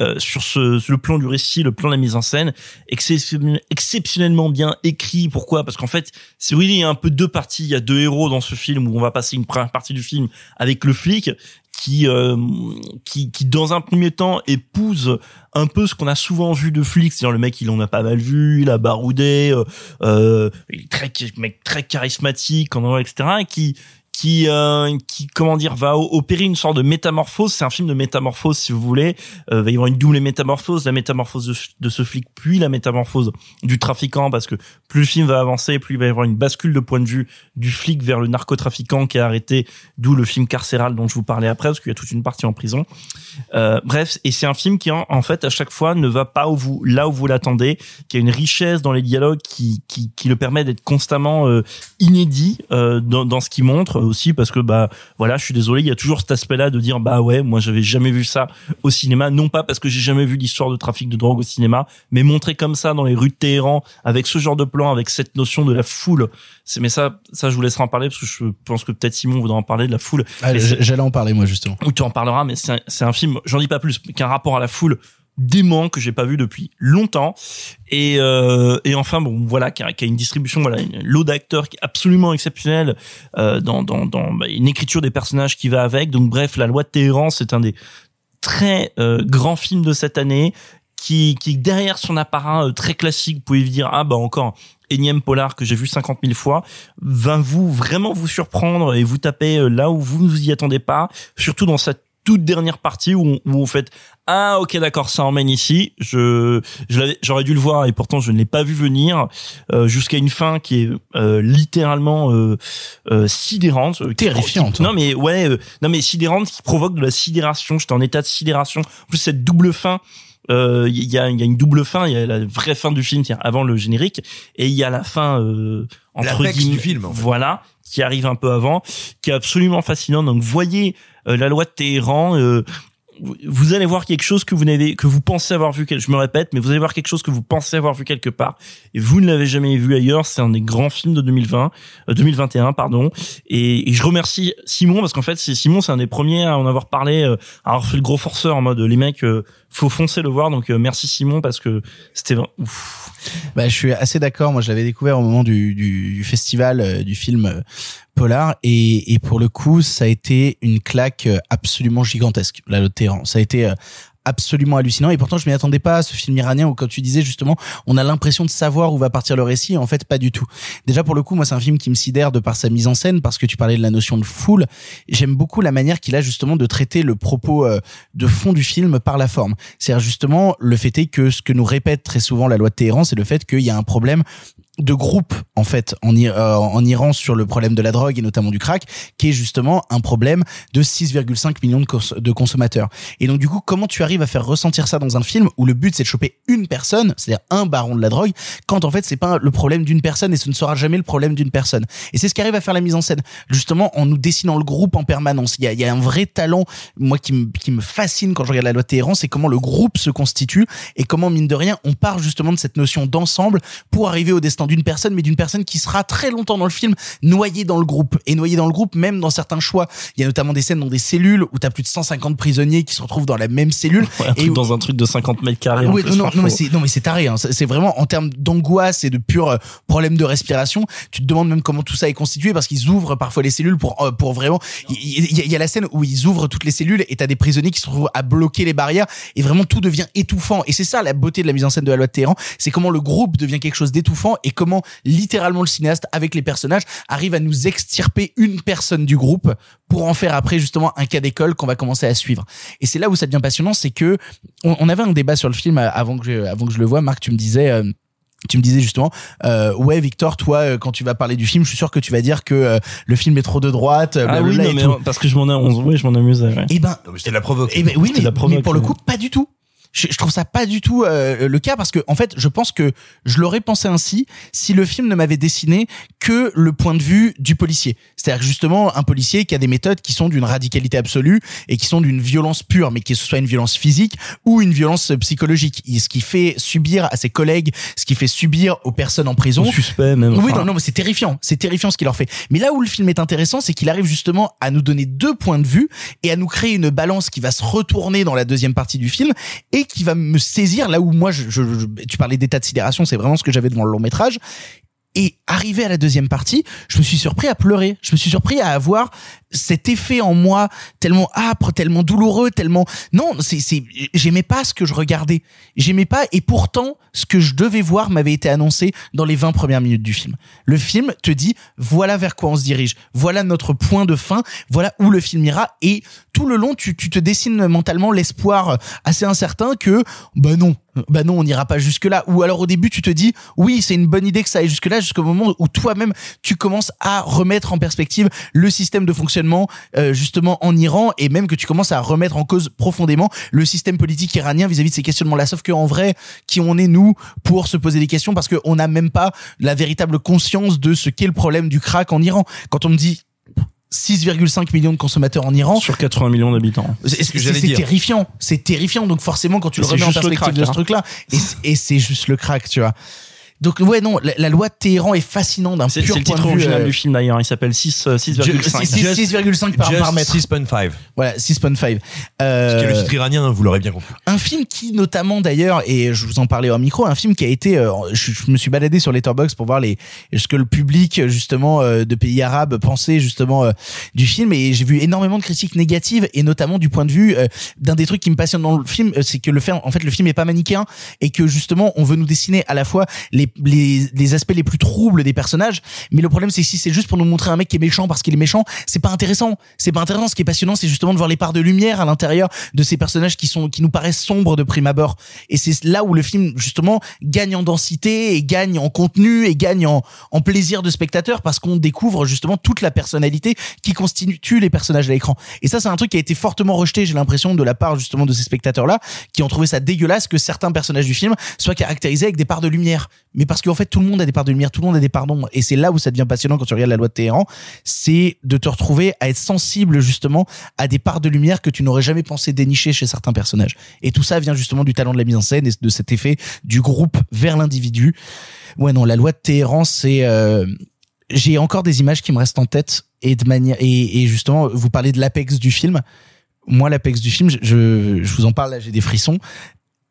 Euh, sur ce, sur le plan du récit, le plan de la mise en scène, exceptionnel- exceptionnellement bien écrit. Pourquoi? Parce qu'en fait, c'est oui, il y a un peu deux parties. Il y a deux héros dans ce film où on va passer une première partie du film avec le flic qui, euh, qui, qui dans un premier temps épouse un peu ce qu'on a souvent vu de flics, c'est-à-dire le mec il en a pas mal vu, il a baroudé, euh, euh, il est très mec très charismatique, etc. Et qui qui euh, qui comment dire va opérer une sorte de métamorphose. C'est un film de métamorphose si vous voulez. Euh, va y avoir une double métamorphose. La métamorphose de, ce flic puis la métamorphose du trafiquant parce que plus le film va avancer plus il va y avoir une bascule de point de vue du flic vers le narcotrafiquant qui est arrêté d'où le film carcéral dont je vous parlais après parce qu'il y a toute une partie en prison. Euh, bref et c'est un film qui en, fait à chaque fois ne va pas là où vous l'attendez qui a une richesse dans les dialogues qui qui, qui le permet d'être constamment euh, inédit euh, dans ce qu'il montre aussi parce que bah voilà je suis désolé il y a toujours cet aspect là de dire bah ouais moi j'avais jamais vu ça au cinéma. Non pas parce que j'ai jamais vu l'histoire de trafic de drogue au cinéma mais montré comme ça dans les rues de Téhéran avec ce genre de plan avec cette notion de la foule. C'est mais ça ça je vous laisserai en parler parce que je pense que peut-être Simon voudra en parler de la foule. J'allais en parler moi justement. où tu en parleras, mais c'est un, c'est un film, j'en dis pas plus, qu'un rapport à la foule dément que j'ai pas vu depuis longtemps. Et euh, et enfin bon voilà qui a, qui a une distribution voilà une lot d'acteurs qui est absolument exceptionnelle euh, dans dans dans bah, une écriture des personnages qui va avec. Donc bref la loi de Téhéran c'est un des très euh, grands films de cette année qui qui derrière son apparat euh, très classique vous pouvez dire ah bah encore énième polar que j'ai vu 50 000 fois va vous vraiment vous surprendre et vous taper euh, là où vous ne vous y attendez pas surtout dans cette toute dernière partie où, on- où vous faites ah ok d'accord ça emmène ici. Je je l'avais- j'aurais dû le voir et pourtant je ne l'ai pas vu venir euh, jusqu'à une fin qui est euh, littéralement euh, euh, sidérante euh, Terrifiante. qui- non mais ouais euh, non mais sidérante qui provoque de la sidération. J'étais en état de sidération. En plus cette double fin euh, il y a il y a une double fin. Il y a la vraie fin du film c'est-à-dire avant le générique et il y a la fin euh, entre guillemets du film, en fait. voilà qui arrive un peu avant qui est absolument fascinant. Donc voyez euh, la loi de Téhéran euh, vous- allez voir quelque chose que vous n'avez que vous pensez avoir vu je me répète mais vous allez voir quelque chose que vous pensez avoir vu quelque part et vous ne l'avez jamais vu ailleurs c'est un des grands films de 2020 euh, 2021 pardon. Et, et je remercie Simon parce qu'en fait c'est Simon c'est un des premiers à en avoir parlé euh, à avoir fait le gros forceur en mode les mecs euh, faut foncer le voir donc euh, merci Simon parce que c'était ouf. Bah, je suis assez d'accord. Moi, je l'avais découvert au moment du, du, du festival euh, du film euh, Polar et, et pour le coup, ça a été une claque euh, absolument gigantesque. La Téhéran, ça a été absolument hallucinant. Et pourtant je m'y attendais pas à ce film iranien où quand tu disais justement on a l'impression de savoir où va partir le récit. En fait pas du tout. Déjà pour le coup moi c'est un film qui me sidère de par sa mise en scène parce que tu parlais de la notion de foule. J'aime beaucoup la manière qu'il a justement de traiter le propos euh, de fond du film par la forme. C'est justement le fait est que ce que nous répète très souvent la loi de Téhéran c'est le fait qu'il y a un problème de groupe en fait en, euh, en Iran sur le problème de la drogue et notamment du crack qui est justement un problème de 6,5 millions de, cons- de consommateurs. Et donc du coup comment tu arrives à faire ressentir ça dans un film où le but c'est de choper une personne c'est-à-dire un baron de la drogue quand en fait c'est pas le problème d'une personne et ce ne sera jamais le problème d'une personne? Et c'est ce qui arrive à faire la mise en scène. Justement en nous dessinant le groupe en permanence. Il y a, y a un vrai talent moi qui qui me fascine quand je regarde la loi de Téhéran c'est comment le groupe se constitue et comment mine de rien on part justement de cette notion d'ensemble pour arriver au destin d'une personne mais d'une personne qui sera très longtemps dans le film noyée dans le groupe et noyée dans le groupe même dans certains choix il y a notamment des scènes dans des cellules où t'as plus de 150 prisonniers qui se retrouvent dans la même cellule Ouais, un et où- dans un truc de 50 mètres carrés oui, plus, non, non, mais c'est non mais c'est taré. Hein. C'est vraiment en termes d'angoisse et de pur euh, problème de respiration. Tu te demandes même comment tout ça est constitué parce qu'ils ouvrent parfois les cellules pour euh, pour vraiment. Il il y, a- il y a la scène où ils ouvrent toutes les cellules et t'as des prisonniers qui se retrouvent à bloquer les barrières et vraiment tout devient étouffant. Et c'est ça la beauté de la mise en scène de la loi de Téhéran, c'est comment le groupe devient quelque chose d'étouffant et comment littéralement le cinéaste avec les personnages arrive à nous extirper une personne du groupe pour en faire après justement un cas d'école qu'on va commencer à suivre. Et c'est là où ça devient passionnant, c'est que on, on avait un débat sur le film avant que je, avant que je le vois. Marc, tu me disais. euh, tu me disais justement, euh, ouais Victor, toi euh, quand tu vas parler du film, je suis sûr que tu vas dire que euh, le film est trop de droite, euh, ah oui non, et mais tout. parce que je m'en ai on- oui, je m'en amusais ouais. Eh ben, C'était la provoque. eh ben oui, mais, la provoque, mais pour le ouais. coup, pas du tout. Je, je trouve ça pas du tout euh, le cas parce que en fait, je pense que je l'aurais pensé ainsi si le film ne m'avait dessiné que le point de vue du policier. C'est-à-dire justement un policier qui a des méthodes qui sont d'une radicalité absolue et qui sont d'une violence pure, mais que ce soit une violence physique ou une violence psychologique. Et ce qui fait subir à ses collègues, ce qui fait subir aux personnes en prison. Au suspect même Oui, enfin. non, non, mais c'est terrifiant. C'est terrifiant ce qu'il leur fait. Mais là où le film est intéressant, c'est qu'il arrive justement à nous donner deux points de vue et à nous créer une balance qui va se retourner dans la deuxième partie du film et qui va me saisir là où moi, je- je- tu parlais d'état de sidération, c'est vraiment ce que j'avais devant le long métrage. Et arrivé à la deuxième partie, je me suis surpris à pleurer. Je me suis surpris à avoir cet effet en moi tellement âpre, tellement douloureux, tellement non, c'est c'est j'aimais pas ce que je regardais. J'aimais pas et pourtant ce que je devais voir m'avait été annoncé dans les 20 premières minutes du film. Le film te dit voilà vers quoi on se dirige. Voilà notre point de fin, voilà où le film ira et tout le long tu tu te dessines mentalement l'espoir assez incertain que bah non, bah non, on n'ira pas jusque là ou alors au début tu te dis oui, c'est une bonne idée que ça aille jusque là jusqu'au moment où toi-même tu commences à remettre en perspective le système de fonctionnement euh, justement en Iran et même que tu commences à remettre en cause profondément le système politique iranien vis-à-vis de ces questionnements là sauf que en vrai qui on est nous pour se poser des questions parce qu'on n'a même pas la véritable conscience de ce qu'est le problème du crack en Iran. Quand on me dit 6,5 millions de consommateurs en Iran sur 80 millions d'habitants. c'est ce que j'allais c'est dire. terrifiant. C'est terrifiant. Donc forcément quand tu le remets en perspective crack, de ce hein. truc là et, c- et c'est juste le crack tu vois Donc ouais non, la, la loi de Téhéran est fascinante d'un C'est pur c'est le point titre de vue. original euh, du film d'ailleurs. Il s'appelle 6, euh, 6,5. Just- 6,5 par, par mètre. 6.5. Voilà, 6.5. Ce Euh, qui est le titre iranien, hein, vous l'aurez bien compris. un film qui notamment d'ailleurs et je vous en parlais en micro un film qui a été euh, je, je me suis baladé sur Letterboxd pour voir les ce que le public justement euh, de pays arabes pensait justement euh, du film et j'ai vu énormément de critiques négatives et notamment du point de vue euh, d'un des trucs qui me passionne dans le film euh, c'est que le fait en fait le film est pas manichéen et que justement on veut nous dessiner à la fois les les, aspects les plus troubles des personnages. Mais le problème c'est si c'est juste pour nous montrer un mec qui est méchant parce qu'il est méchant c'est pas intéressant. C'est pas intéressant. Ce qui est passionnant c'est justement de voir les parts de lumière à l'intérieur de ces personnages qui sont qui nous paraissent sombres de prime abord. Et c'est là où le film justement gagne en densité et gagne en contenu et gagne en, en plaisir de spectateur parce qu'on découvre justement toute la personnalité qui constitue les personnages à l'écran. Et ça c'est un truc qui a été fortement rejeté j'ai l'impression de la part justement de ces spectateurs là qui ont trouvé ça dégueulasse que certains personnages du film soient caractérisés avec des parts de lumière mais parce qu'en fait tout le monde a des parts de lumière tout le monde a des parts d'ombre. Et c'est là où ça devient passionnant quand tu regardes la loi de Téhéran c'est de te retrouver à être sensible justement à des parts de lumière que tu n'aurais jamais pensé dénicher chez certains personnages. Et tout ça vient justement du talent de la mise en scène et de cet effet du groupe vers l'individu. Ouais non la loi de Téhéran c'est euh, j'ai encore des images qui me restent en tête et de manière et, justement vous parlez de l'apex du film. Moi l'apex du film je, je vous en parle là j'ai des frissons.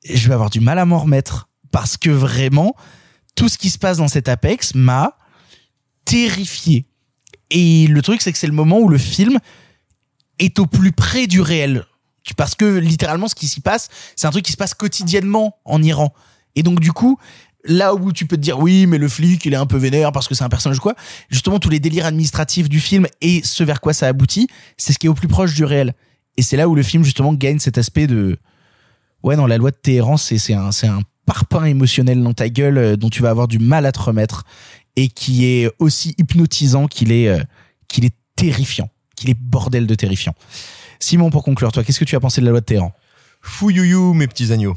Je vais avoir du mal à m'en remettre parce que vraiment tout ce qui se passe dans cet apex m'a terrifié. Et le truc c'est que c'est le moment où le film est au plus près du réel. Parce que littéralement ce qui s'y passe c'est un truc qui se passe quotidiennement en Iran. Et donc du coup là où tu peux te dire oui mais le flic il est un peu vénère parce que c'est un personnage quoi justement tous les délires administratifs du film et ce vers quoi ça aboutit c'est ce qui est au plus proche du réel. Et c'est là où le film justement gagne cet aspect de ouais non la loi de Téhéran c'est un un parpaing émotionnel dans ta gueule euh, dont tu vas avoir du mal à te remettre et qui est aussi hypnotisant qu'il est euh, qu'il est terrifiant qu'il est bordel de terrifiant Simon pour conclure toi qu'est-ce que tu as pensé de la loi de Téhéran? Fouyouyou, mes petits agneaux.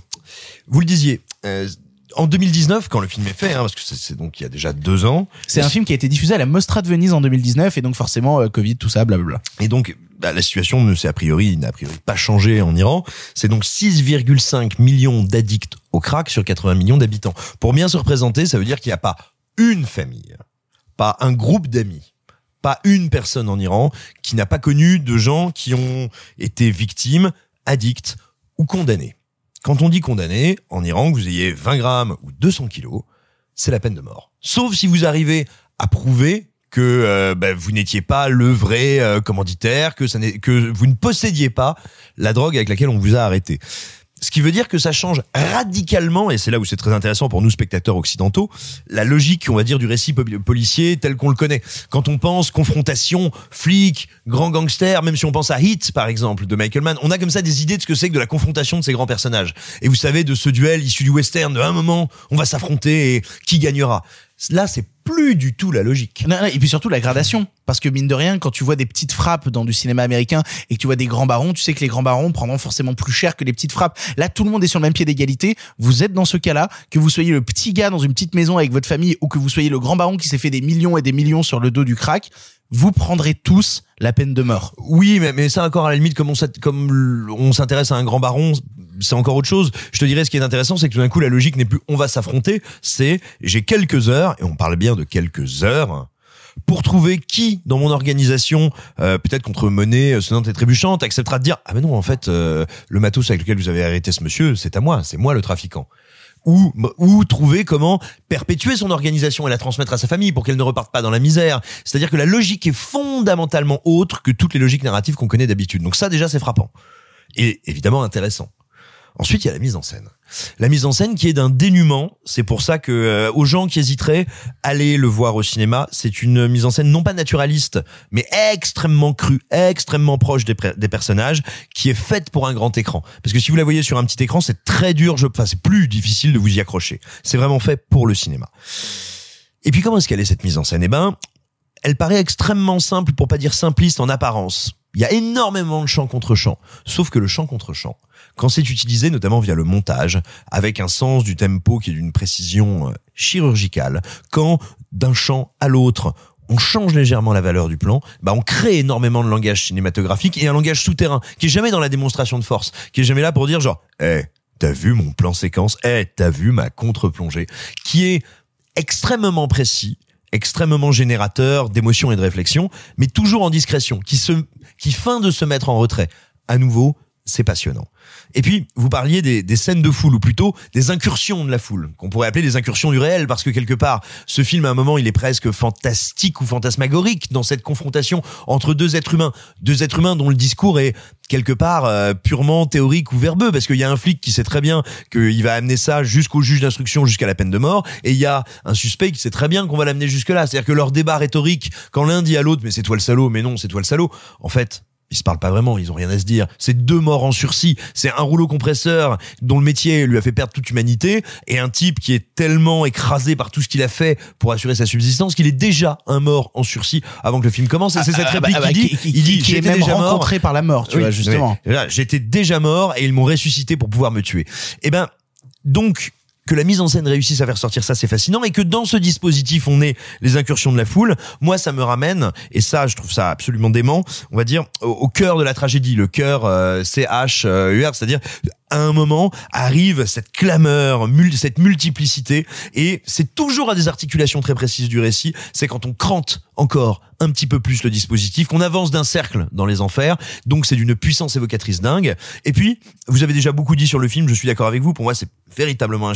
Vous le disiez, euh, en 2019, quand le film est fait, hein, parce que c'est- donc il y a déjà deux ans. c'est un film qui a été diffusé à la Mostra de Venise en 2019 et donc forcément euh, Covid tout ça blablabla Et donc, bah, la situation ne s'est a priori, n'a a priori pas changé en Iran. C'est donc 6,5 millions d'addicts au crack sur 80 millions d'habitants. Pour bien se représenter, ça veut dire qu'il n'y a pas une famille, pas un groupe d'amis, pas une personne en Iran qui n'a pas connu de gens qui ont été victimes, addicts ou condamnés. Quand on dit condamné, en Iran, que vous ayez 20 grammes ou 200 kilos, c'est la peine de mort. Sauf si vous arrivez à prouver que euh, bah, vous n'étiez pas le vrai euh, commanditaire, que vous ne possédiez pas la drogue avec laquelle on vous a arrêté. Ce qui veut dire que ça change radicalement, et c'est là où c'est très intéressant pour nous spectateurs occidentaux, la logique, on va dire, du récit po- policier tel qu'on le connaît. Quand on pense confrontation, flic, grand gangster, même si on pense à Hit, par exemple, de Michael Mann, on a comme ça des idées de ce que c'est que de la confrontation de ces grands personnages. Et vous savez, de ce duel issu du western, de un moment, on va s'affronter et qui gagnera? Là, c'est plus du tout la logique. Et puis surtout la gradation. Parce que mine de rien, quand tu vois des petites frappes dans du cinéma américain et que tu vois des grands barons, tu sais que les grands barons prendront forcément plus cher que les petites frappes. Là, tout le monde est sur le même pied d'égalité. Vous êtes dans ce cas-là, que vous soyez le petit gars dans une petite maison avec votre famille ou que vous soyez le grand baron qui s'est fait des millions et des millions sur le dos du crack, vous prendrez tous la peine de mort. Oui, mais, mais ça encore à la limite, comme on s'intéresse à un grand baron, c'est encore autre chose. Je te dirais, ce qui est intéressant, c'est que tout d'un coup, la logique n'est plus on va s'affronter, c'est j'ai quelques heures, et on parle bien de quelques heures, pour trouver qui dans mon organisation, euh, peut-être contre monnaie euh, sonnante et trébuchante, acceptera de dire ah mais non en fait euh, le matos avec lequel vous avez arrêté ce monsieur, c'est à moi, c'est moi le trafiquant. Ou, ou trouver comment perpétuer son organisation et la transmettre à sa famille pour qu'elle ne reparte pas dans la misère. C'est-à-dire que la logique est fondamentalement autre que toutes les logiques narratives qu'on connaît d'habitude. Donc ça déjà c'est frappant. Et évidemment intéressant. Ensuite, il y a la mise en scène. La mise en scène qui est d'un dénuement. C'est pour ça que euh, aux gens qui hésiteraient, allez le voir au cinéma. C'est une mise en scène non pas naturaliste, mais extrêmement crue, extrêmement proche des, des personnages, qui est faite pour un grand écran. Parce que si vous la voyez sur un petit écran, c'est très dur. Je, enfin, c'est plus difficile de vous y accrocher. C'est vraiment fait pour le cinéma. Et puis comment est-ce qu'elle est cette mise en scène? Eh ben, elle paraît extrêmement simple, pour pas dire simpliste en apparence. Il y a énormément de chant contre chant. Sauf que le chant contre chant, quand c'est utilisé notamment via le montage, avec un sens du tempo qui est d'une précision euh, chirurgicale, quand d'un chant à l'autre, on change légèrement la valeur du plan, bah on crée énormément de langage cinématographique et un langage souterrain qui est jamais dans la démonstration de force, qui est jamais là pour dire genre, eh, t'as vu mon plan séquence, eh, t'as vu ma contre-plongée, qui est extrêmement précis, extrêmement générateur d'émotions et de réflexions, mais toujours en discrétion, qui se, qui feint de se mettre en retrait. À nouveau, c'est passionnant. Et puis, vous parliez des, scènes de foule, ou plutôt des incursions de la foule, qu'on pourrait appeler des incursions du réel, parce que quelque part, ce film, à un moment, il est presque fantastique ou fantasmagorique dans cette confrontation entre deux êtres humains. Deux êtres humains dont le discours est quelque part euh, purement théorique ou verbeux, parce qu'il y a un flic qui sait très bien qu'il va amener ça jusqu'au juge d'instruction, jusqu'à la peine de mort, et il y a un suspect qui sait très bien qu'on va l'amener jusque-là. C'est-à-dire que leur débat rhétorique, quand l'un dit à l'autre, mais c'est toi le salaud, mais non, c'est toi le salaud, en fait, ils se parlent pas vraiment, ils ont rien à se dire. C'est deux morts en sursis. C'est un rouleau compresseur dont le métier lui a fait perdre toute humanité et un type qui est tellement écrasé par tout ce qu'il a fait pour assurer sa subsistance qu'il est déjà un mort en sursis avant que le film commence. Et c'est cette Ah, bah, réplique ah, bah, qu'il dit. qui- il dit, qui est même déjà mort. rencontré par la mort, tu Oui, vois, justement. oui. J'étais déjà mort et ils m'ont ressuscité pour pouvoir me tuer. Eh ben, donc, que la mise en scène réussisse à faire sortir ça, c'est fascinant, et que dans ce dispositif, on ait les incursions de la foule, moi, ça me ramène, et ça, je trouve ça absolument dément, on va dire, au, cœur de la tragédie, le cœur euh, C-H-U-R, c'est-à-dire, à un moment, arrive cette clameur, cette multiplicité, et c'est toujours à des articulations très précises du récit, c'est quand on crante encore un petit peu plus le dispositif, qu'on avance d'un cercle dans les enfers, donc c'est d'une puissance évocatrice dingue. Et puis, vous avez déjà beaucoup dit sur le film, je suis d'accord avec vous, pour moi c'est véritablement un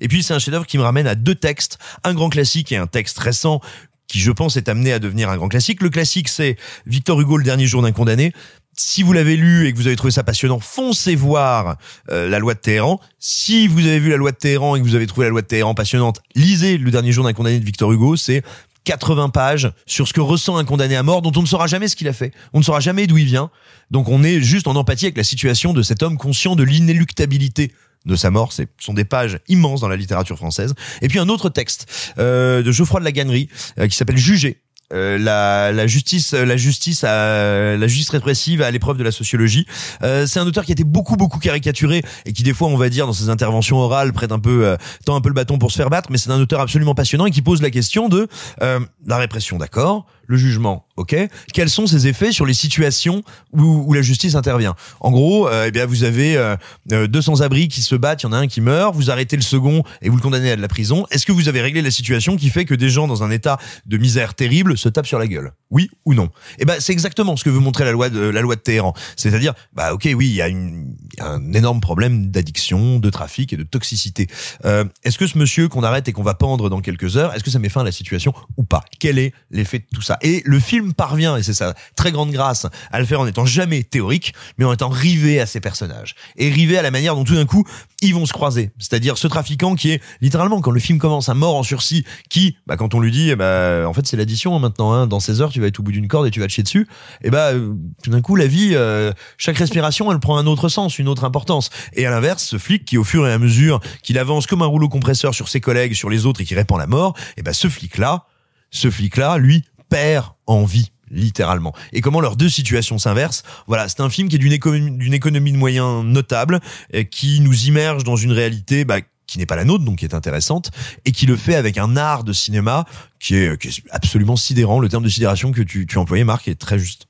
Et puis c'est un chef-d'œuvre qui me ramène à deux textes, un grand classique et un texte récent qui je pense est amené à devenir un grand classique. Le classique c'est Victor Hugo, le dernier jour d'un condamné. Si vous l'avez lu et que vous avez trouvé ça passionnant, foncez voir euh, la loi de Téhéran. Si vous avez vu la loi de Téhéran et que vous avez trouvé la loi de Téhéran passionnante, lisez le dernier jour d'un condamné de Victor Hugo. C'est 80 pages sur ce que ressent un condamné à mort dont on ne saura jamais ce qu'il a fait. On ne saura jamais d'où il vient. Donc on est juste en empathie avec la situation de cet homme conscient de l'inéluctabilité de sa mort. Ce sont des pages immenses dans la littérature française. Et puis un autre texte euh, de Geoffroy de la Gannerie euh, qui s'appelle Juger. Euh, la, la justice, la justice, à, la justice répressive à l'épreuve de la sociologie. Euh, c'est un auteur qui a été beaucoup beaucoup caricaturé et qui des fois, on va dire, dans ses interventions orales, prête un peu, euh, tend un peu le bâton pour se faire battre. Mais c'est un auteur absolument passionnant et qui pose la question de euh, la répression, d'accord, le jugement, ok. Quels sont ses effets sur les situations où, où la justice intervient? En gros, euh, eh bien, vous avez euh, euh, deux sans-abri qui se battent, il y en a un qui meurt, vous arrêtez le second et vous le condamnez à de la prison. Est-ce que vous avez réglé la situation qui fait que des gens dans un état de misère terrible se tapent sur la gueule. Oui ou non. Eh ben, c'est exactement ce que veut montrer la loi de la loi de Téhéran. C'est-à-dire, bah ok, oui, il y a une, un énorme problème d'addiction, de trafic et de toxicité. Euh, est-ce que ce monsieur qu'on arrête et qu'on va pendre dans quelques heures, est-ce que ça met fin à la situation ou pas? Quel est l'effet de tout ça? Et le film parvient, et c'est sa très grande grâce, à le faire en étant jamais théorique, mais en étant rivé à ses personnages. Et rivé à la manière dont tout d'un coup ils vont se croiser. C'est-à-dire ce trafiquant qui est littéralement quand le film commence un mort en sursis, qui, bah, quand on lui dit, eh bah, en fait c'est l'addition hein, maintenant. Hein, dans 16 heures, tu vas être au bout d'une corde et tu vas te chier dessus. Et bah, euh, tout d'un coup, la vie, euh, chaque respiration, elle prend un autre sens, une autre importance. Et à l'inverse, ce flic qui, au fur et à mesure qu'il avance comme un rouleau compresseur sur ses collègues, sur les autres et qui répand la mort, et bah, ce flic-là, ce flic-là, lui, perd en vie littéralement. Et comment leurs deux situations s'inversent. Voilà, c'est un film qui est d'une économie, de moyens notable, euh, qui nous immerge dans une réalité bah, qui n'est pas la nôtre, donc qui est intéressante, et qui le fait avec un art de cinéma qui est, qui est absolument sidérant. Le terme de sidération que tu, tu employais, Marc, est très juste.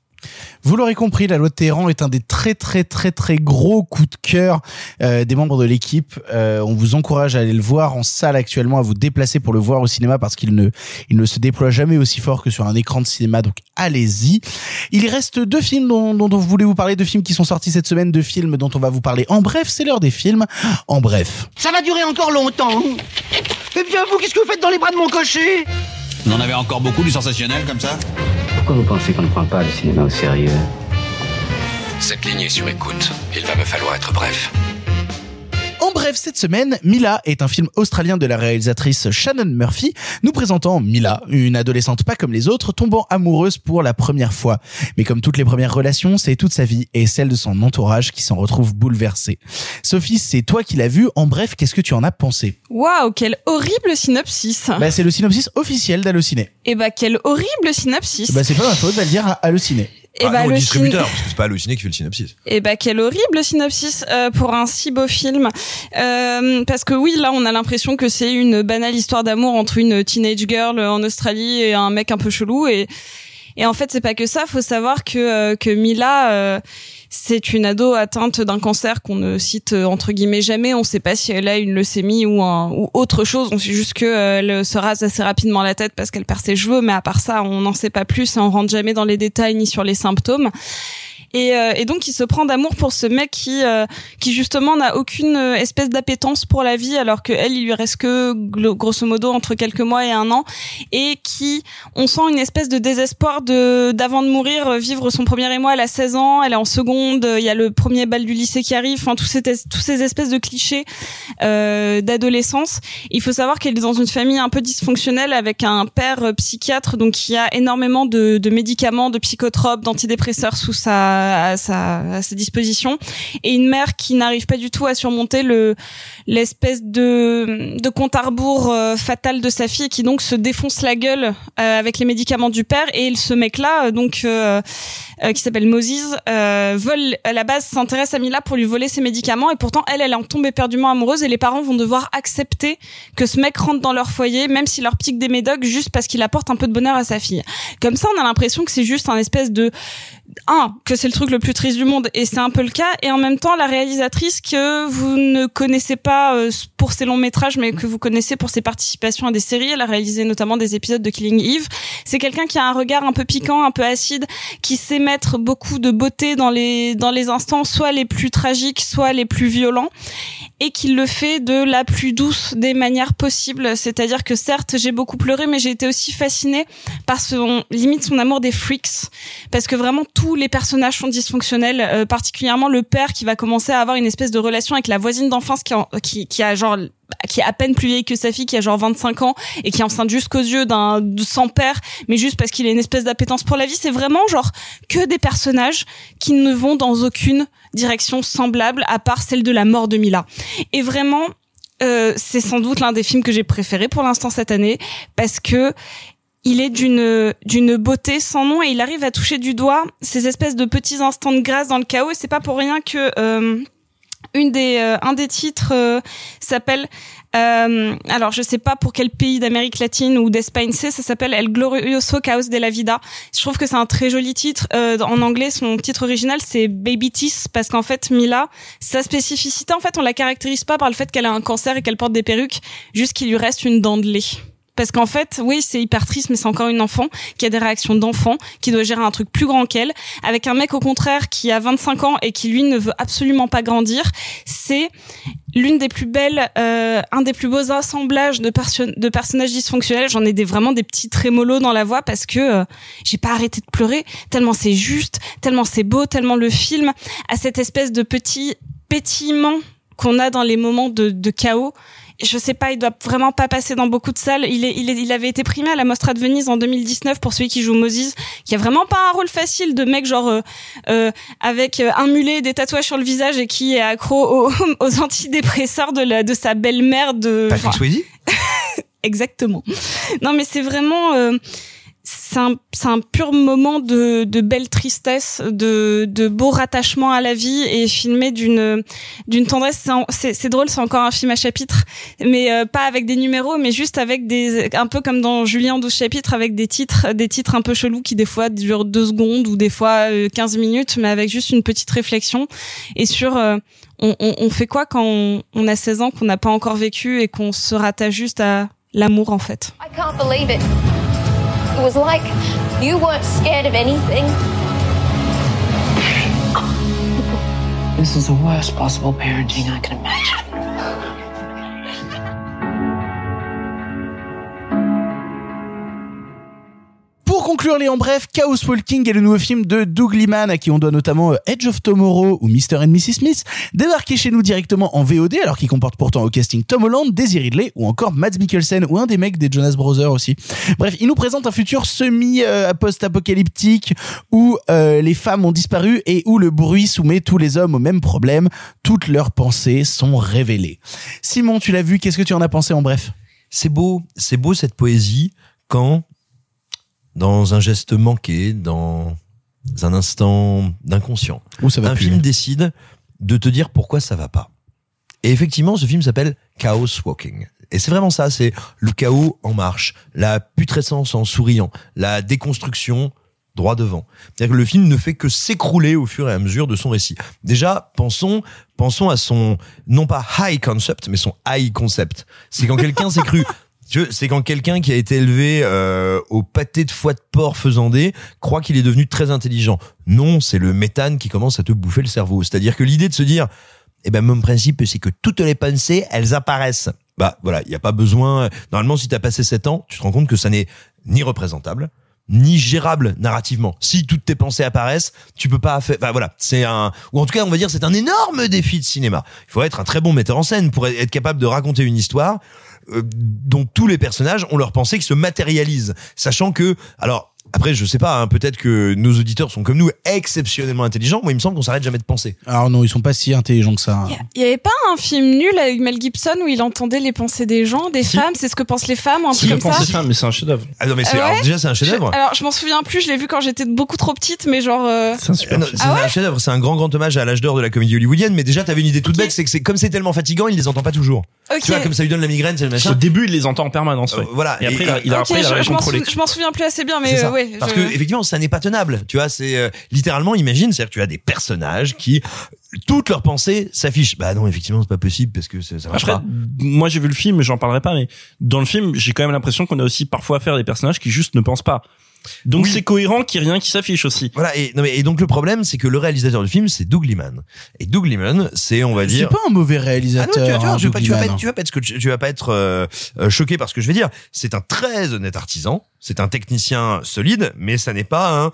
Vous l'aurez compris, la loi de Téhéran est un des très très très très gros coups de cœur euh, des membres de l'équipe. Euh, on vous encourage à aller le voir en salle actuellement, à vous déplacer pour le voir au cinéma parce qu'il ne se déploie jamais aussi fort que sur un écran de cinéma. Donc allez-y. Il reste deux films dont, dont on voulait vous parler, deux films qui sont sortis cette semaine, deux films dont on va vous parler. En bref, c'est l'heure des films. En bref. Ça va durer encore longtemps. Eh bien, vous, qu'est-ce que vous faites dans les bras de mon cocher? On en avait encore beaucoup du sensationnel comme ça Pourquoi vous pensez qu'on ne prend pas le cinéma au sérieux? Cette ligne est sur écoute. Il va me falloir être bref. En bref, cette semaine, Mila est un film australien de la réalisatrice Shannon Murphy, nous présentant Mila, une adolescente pas comme les autres, tombant amoureuse pour la première fois. Mais comme toutes les premières relations, c'est toute sa vie et celle de son entourage qui s'en retrouve bouleversée. Sophie, c'est toi qui l'as vu. En bref, qu'est-ce que tu en as pensé? Waouh, quel horrible synopsis. Bah, c'est le synopsis officiel d'Allociné. Et bah, quel horrible synopsis. Bah, c'est pas ma faute, va le dire à Allociné. Et Ah, bah, non, le distributeur, parce que c'est pas Allociné qui fait le synopsis. Et bah quel horrible synopsis euh, pour un si beau film. Euh, parce que oui, là on a l'impression que c'est une banale histoire d'amour entre une teenage girl en Australie et un mec un peu chelou et Et en fait, c'est pas que ça. Faut savoir que euh, que Mila, euh, c'est une ado atteinte d'un cancer qu'on ne cite euh, entre guillemets jamais. On sait pas si elle a une leucémie ou un autre chose. On sait juste que euh, se rase assez rapidement la tête parce qu'elle perd ses cheveux, mais à part ça, on n'en sait pas plus et on rentre jamais dans les détails ni sur les symptômes. Et, euh, et donc il se prend d'amour pour ce mec qui euh, qui justement n'a aucune euh, espèce d'appétence pour la vie alors que elle il lui reste que grosso modo entre quelques mois et un an. Et qui on sent une espèce de désespoir de d'avant de mourir vivre son premier émoi elle a 16 ans elle est en seconde il y a le premier bal du lycée qui arrive enfin tous ces tous ces espèces de clichés euh, d'adolescence. Il faut savoir qu'elle est dans une famille un peu dysfonctionnelle avec un père psychiatre donc qui a énormément de, de médicaments de psychotropes d'antidépresseurs sous sa à sa à sa disposition. Et une mère qui n'arrive pas du tout à surmonter le l'espèce de de compte à rebours euh, fatal de sa fille qui donc se défonce la gueule euh, avec les médicaments du père. Et ce mec là donc euh, euh, qui s'appelle Moses vole à la base s'intéresse à Mila pour lui voler ses médicaments. Et pourtant elle elle en tombe éperdument amoureuse et les parents vont devoir accepter que ce mec rentre dans leur foyer même s'il leur pique des médocs juste parce qu'il apporte un peu de bonheur à sa fille. Comme ça on a l'impression que c'est juste un espèce de un que c'est le truc le plus triste du monde et c'est un peu le cas et en même temps la réalisatrice que vous ne connaissez pas euh, pour ses longs métrages mais que vous connaissez pour ses participations à des séries elle a réalisé notamment des épisodes de Killing Eve c'est quelqu'un qui a un regard un peu piquant un peu acide qui sait mettre beaucoup de beauté dans les dans les instants soit les plus tragiques soit les plus violents et qui le fait de la plus douce des manières possibles. C'est-à-dire que certes j'ai beaucoup pleuré mais j'ai été aussi fascinée par son limite son amour des freaks parce que vraiment tous les personnages sont dysfonctionnels euh, particulièrement le père qui va commencer à avoir une espèce de relation avec la voisine d'enfance qui, qui qui a genre qui est à peine plus vieille que sa fille qui a genre 25 ans et qui est enceinte jusqu'aux yeux d'un sans père mais juste parce qu'il a une espèce d'appétence pour la vie. C'est vraiment genre que des personnages qui ne vont dans aucune direction semblable à part celle de la mort de Mila. Et vraiment euh, c'est sans doute l'un des films que j'ai préféré pour l'instant cette année parce que il est d'une d'une beauté sans nom et il arrive à toucher du doigt ces espèces de petits instants de grâce dans le chaos et c'est pas pour rien que euh, une des euh, un des titres euh, s'appelle euh, alors je sais pas pour quel pays d'Amérique latine ou d'Espagne c'est ça s'appelle El glorioso caos de la vida. Je trouve que c'est un très joli titre Euh, en anglais son titre original c'est Baby Teeth parce qu'en fait Mila sa spécificité en fait on la caractérise pas par le fait qu'elle a un cancer et qu'elle porte des perruques juste qu'il lui reste une dent de lait parce qu'en fait, oui, c'est hyper triste, mais c'est encore une enfant qui a des réactions d'enfant, qui doit gérer un truc plus grand qu'elle, avec un mec au contraire qui a 25 ans et qui lui ne veut absolument pas grandir. C'est l'une des plus belles, euh, un des plus beaux assemblages de, perso- de personnages dysfonctionnels. J'en ai des vraiment des petits trémolos dans la voix parce que euh, j'ai pas arrêté de pleurer tellement c'est juste, tellement c'est beau, tellement le film a cette espèce de petit pétillement qu'on a dans les moments de chaos. Je sais pas, il doit vraiment pas passer dans beaucoup de salles. Il, est, il, est, il avait été primé à la Mostra de Venise en 2019 pour celui qui joue Moses, qui a vraiment pas un rôle facile de mec genre euh, euh, avec euh, un mulet, des tatouages sur le visage et qui est accro aux, aux antidépresseurs de, la, de sa belle-mère de. Patrick Swayze? Exactement. Non, mais c'est vraiment. euh, c'est un, un pur moment de, de belle tristesse, de, de beau rattachement à la vie et filmé d'une d'une tendresse. C'est drôle, c'est encore un film à chapitres, mais euh, pas avec des numéros, mais juste avec des un peu comme dans Julien 12 chapitres, avec des titres, des titres un peu chelous qui des fois durent deux secondes ou des fois euh, 15 minutes, mais avec juste une petite réflexion et sur euh, on, on, on fait quoi quand on, on a 16 ans, qu'on n'a pas encore vécu et qu'on se rattache juste à l'amour en fait? I can't it. Was like you weren't scared of anything. This is the worst possible parenting I can imagine. Conclure les en bref, Chaos Walking est le nouveau film de Doug Liman à qui on doit notamment euh, Edge of Tomorrow ou Mr. and Mrs. Smith, débarqué chez nous directement en VOD alors qu'il comporte pourtant au casting Tom Holland, Daisy Ridley ou encore Mads Mikkelsen ou un des mecs des Jonas Brothers aussi. Bref, il nous présente un futur semi euh, post-apocalyptique où euh, les femmes ont disparu et où le bruit soumet tous les hommes au même problème, toutes leurs pensées sont révélées. Simon, tu l'as vu, qu'est-ce que tu en as pensé en bref? C'est beau, c'est beau cette poésie quand, dans un geste manqué, dans un instant d'inconscient, Où ça va un plus, film décide de te dire pourquoi ça va pas. Et effectivement, ce film s'appelle Chaos Walking. Et c'est vraiment ça, c'est le chaos en marche, la putrescence en souriant, la déconstruction droit devant. C'est-à-dire que le film ne fait que s'écrouler au fur et à mesure de son récit. Déjà, pensons, pensons à son, non pas high concept, mais son high concept. C'est quand quelqu'un s'est cru c'est quand quelqu'un qui a été élevé euh, au pâté de foie de porc faisandé croit qu'il est devenu très intelligent. Non, c'est le méthane qui commence à te bouffer le cerveau. C'est-à-dire que l'idée de se dire, eh ben mon principe c'est que toutes les pensées, elles apparaissent. Bah voilà, il y a pas besoin. Normalement, si t'as passé 7 ans, tu te rends compte que ça n'est ni représentable, ni gérable narrativement. Si toutes tes pensées apparaissent, tu peux pas faire. Enfin voilà, c'est un ou en tout cas on va dire c'est un énorme défi de cinéma. Il faut être un très bon metteur en scène pour être capable de raconter une histoire euh, dont tous les personnages ont leur pensée qui se matérialise, sachant que alors après, je sais pas, hein, peut-être que nos auditeurs sont comme nous exceptionnellement intelligents. Moi, il me semble qu'on s'arrête jamais de penser. Alors non, ils sont pas si intelligents que ça. Il y avait pas un film nul avec Mel Gibson où il entendait les pensées des gens, des femmes, c'est ce que pensent les femmes, un Si, truc comme ça? ça, mais c'est un chef-d'œuvre. Ah non, mais c'est Ah ouais? alors déjà c'est un chef-d'œuvre. Je- Alors, je m'en souviens plus, je l'ai vu quand j'étais beaucoup trop petite, mais genre. euh, Ah C'est un chef-d'œuvre, c'est un grand grand hommage à l'âge d'or de la comédie hollywoodienne. Mais déjà, t'avais une idée toute bête, c'est que c'est comme c'est tellement fatigant, il les entend pas toujours. Ok. Tu vois, comme ça lui donne la migraine, c'est le machin. Au début, il les entend en permanence. ouais. voilà. Et après, il a, il a, ok, après, je, m'en souviens plus assez bien, mais euh, ouais. Parce je- que effectivement, ça n'est pas tenable. Tu vois, c'est euh, littéralement, imagine, c'est-à-dire que tu as des personnages qui toutes leurs pensées s'affichent. Bah non, effectivement, c'est pas possible parce que ça, ça marche Après, pas. moi j'ai vu le film, j'en parlerai pas, mais dans le film, j'ai quand même l'impression qu'on a aussi parfois affaire à des personnages qui juste ne pensent pas. Donc Oui. c'est cohérent qu'il y ait rien qui s'affiche aussi. Voilà. Et, non, mais, et donc le problème, c'est que le réalisateur du film, c'est Doug Liman. Et Doug Liman, c'est, on va C'est dire. pas un mauvais Ah non, réalisateur. tu, vas- tu, vas- hein, tu vas pas, Doug tu vas pas Liman. être, tu vas pas être, scotché- tu vas pas être euh, euh, choqué par ce que je vais dire. C'est un très honnête artisan. C'est un technicien solide, mais ça n'est pas un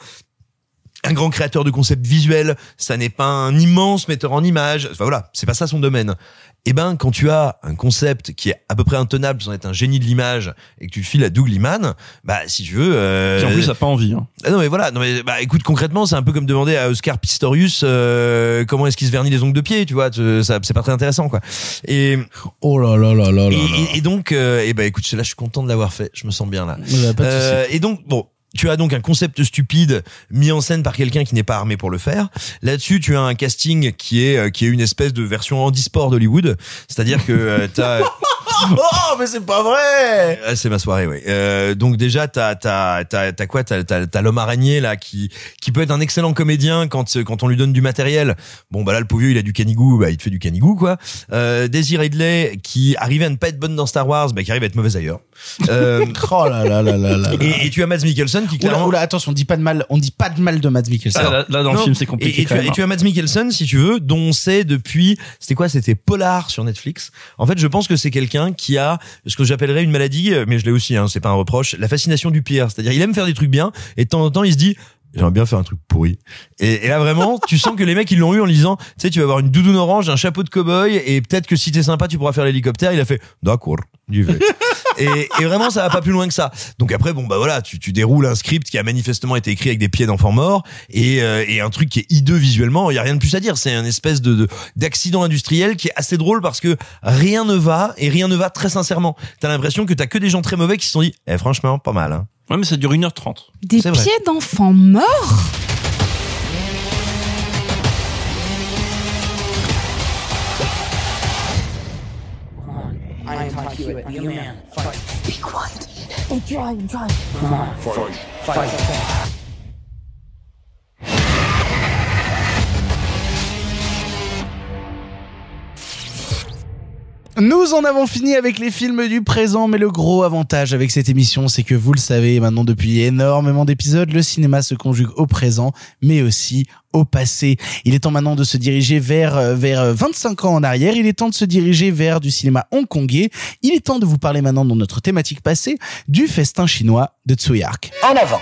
un grand créateur de concepts visuels, ça n'est pas un immense metteur en images. Enfin voilà, c'est pas ça son domaine. Eh ben, quand tu as un concept qui est à peu près intenable sans être un génie de l'image et que tu le files à Doug Liman, bah si tu veux. Euh, en plus a pas envie. Hein. ah non mais voilà, non mais bah écoute concrètement c'est un peu comme demander à Oscar Pistorius euh, comment est-ce qu'il se vernit les ongles de pied, tu vois, ça c'est pas très intéressant quoi. Et Oh là là là là là. et, là. et- et donc euh, et bah écoute là je suis content de l'avoir fait, je me sens bien là. Ouais, pas de Euh, et donc bon. Tu as donc un concept stupide mis en scène par quelqu'un qui n'est pas armé pour le faire. Là-dessus, tu as un casting qui est euh, qui est une espèce de version handisport d'Hollywood, c'est-à-dire que euh, t'as Oh, mais c'est pas vrai ah, c'est ma soirée, oui. Euh, donc déjà, t'as t'as t'as t'as quoi? T'as t'as t'as l'homme araignée là qui qui peut être un excellent comédien quand quand on lui donne du matériel. Bon bah là le pauvre vieux il a du canigou, bah il te fait du canigou quoi. Euh, Daisy Ridley qui arrivait à ne pas être bonne dans Star Wars, bah qui arrive à être mauvaise ailleurs. Euh, Oh là là là là là. et, et tu as Mads Mikkelsen qui clairement oula, attention, on dit pas de mal, on dit pas de mal de Matt Mikkelsen. Ah, là, là, dans le film c'est compliqué Et, tu, as- et tu as Mads Mikkelsen, si tu veux, dont on sait depuis, c'était quoi C'était Polar sur Netflix. En fait, je pense que c'est quelqu'un qui a ce que j'appellerais une maladie, mais je l'ai aussi, hein, c'est pas un reproche, la fascination du pire. C'est-à-dire, il aime faire des trucs bien, et de temps en temps, il se dit, j'aimerais bien faire un truc pourri. Et, et là, vraiment, tu sens que les mecs, ils l'ont eu en lisant, tu sais, tu vas avoir une doudoune orange, un chapeau de cow-boy, et peut-être que si t'es sympa, tu pourras faire l'hélicoptère. Il a fait, d'accord, j'y vais. Et, et vraiment, ça va pas plus loin que ça. Donc après, bon bah voilà, tu, tu déroules un script qui a manifestement été écrit avec des pieds d'enfants morts et, euh, et un truc qui est hideux visuellement. Il y a rien de plus à dire. C'est un espèce de de- d'accident industriel qui est assez drôle parce que rien ne va et rien ne va très sincèrement. T'as l'impression que t'as que des gens très mauvais qui se sont dit, eh, franchement, pas mal. Hein. Ouais, mais ça dure 1h30. Des pieds d'enfants morts? I taught you it. Be a man? Fight. Be quiet. I'm trying, I'm trying. Come on. Fight. Fight. Nous en avons fini avec les films du présent, mais le gros avantage avec cette émission, c'est que vous le savez maintenant depuis énormément d'épisodes, le cinéma se conjugue au présent, mais aussi au passé. Il est temps maintenant de se diriger vers euh, vers euh, 25 ans en arrière. Il est temps de se diriger vers du cinéma hongkongais. Il est temps de vous parler maintenant dans notre thématique passée du festin chinois de Tsuyark. En avant.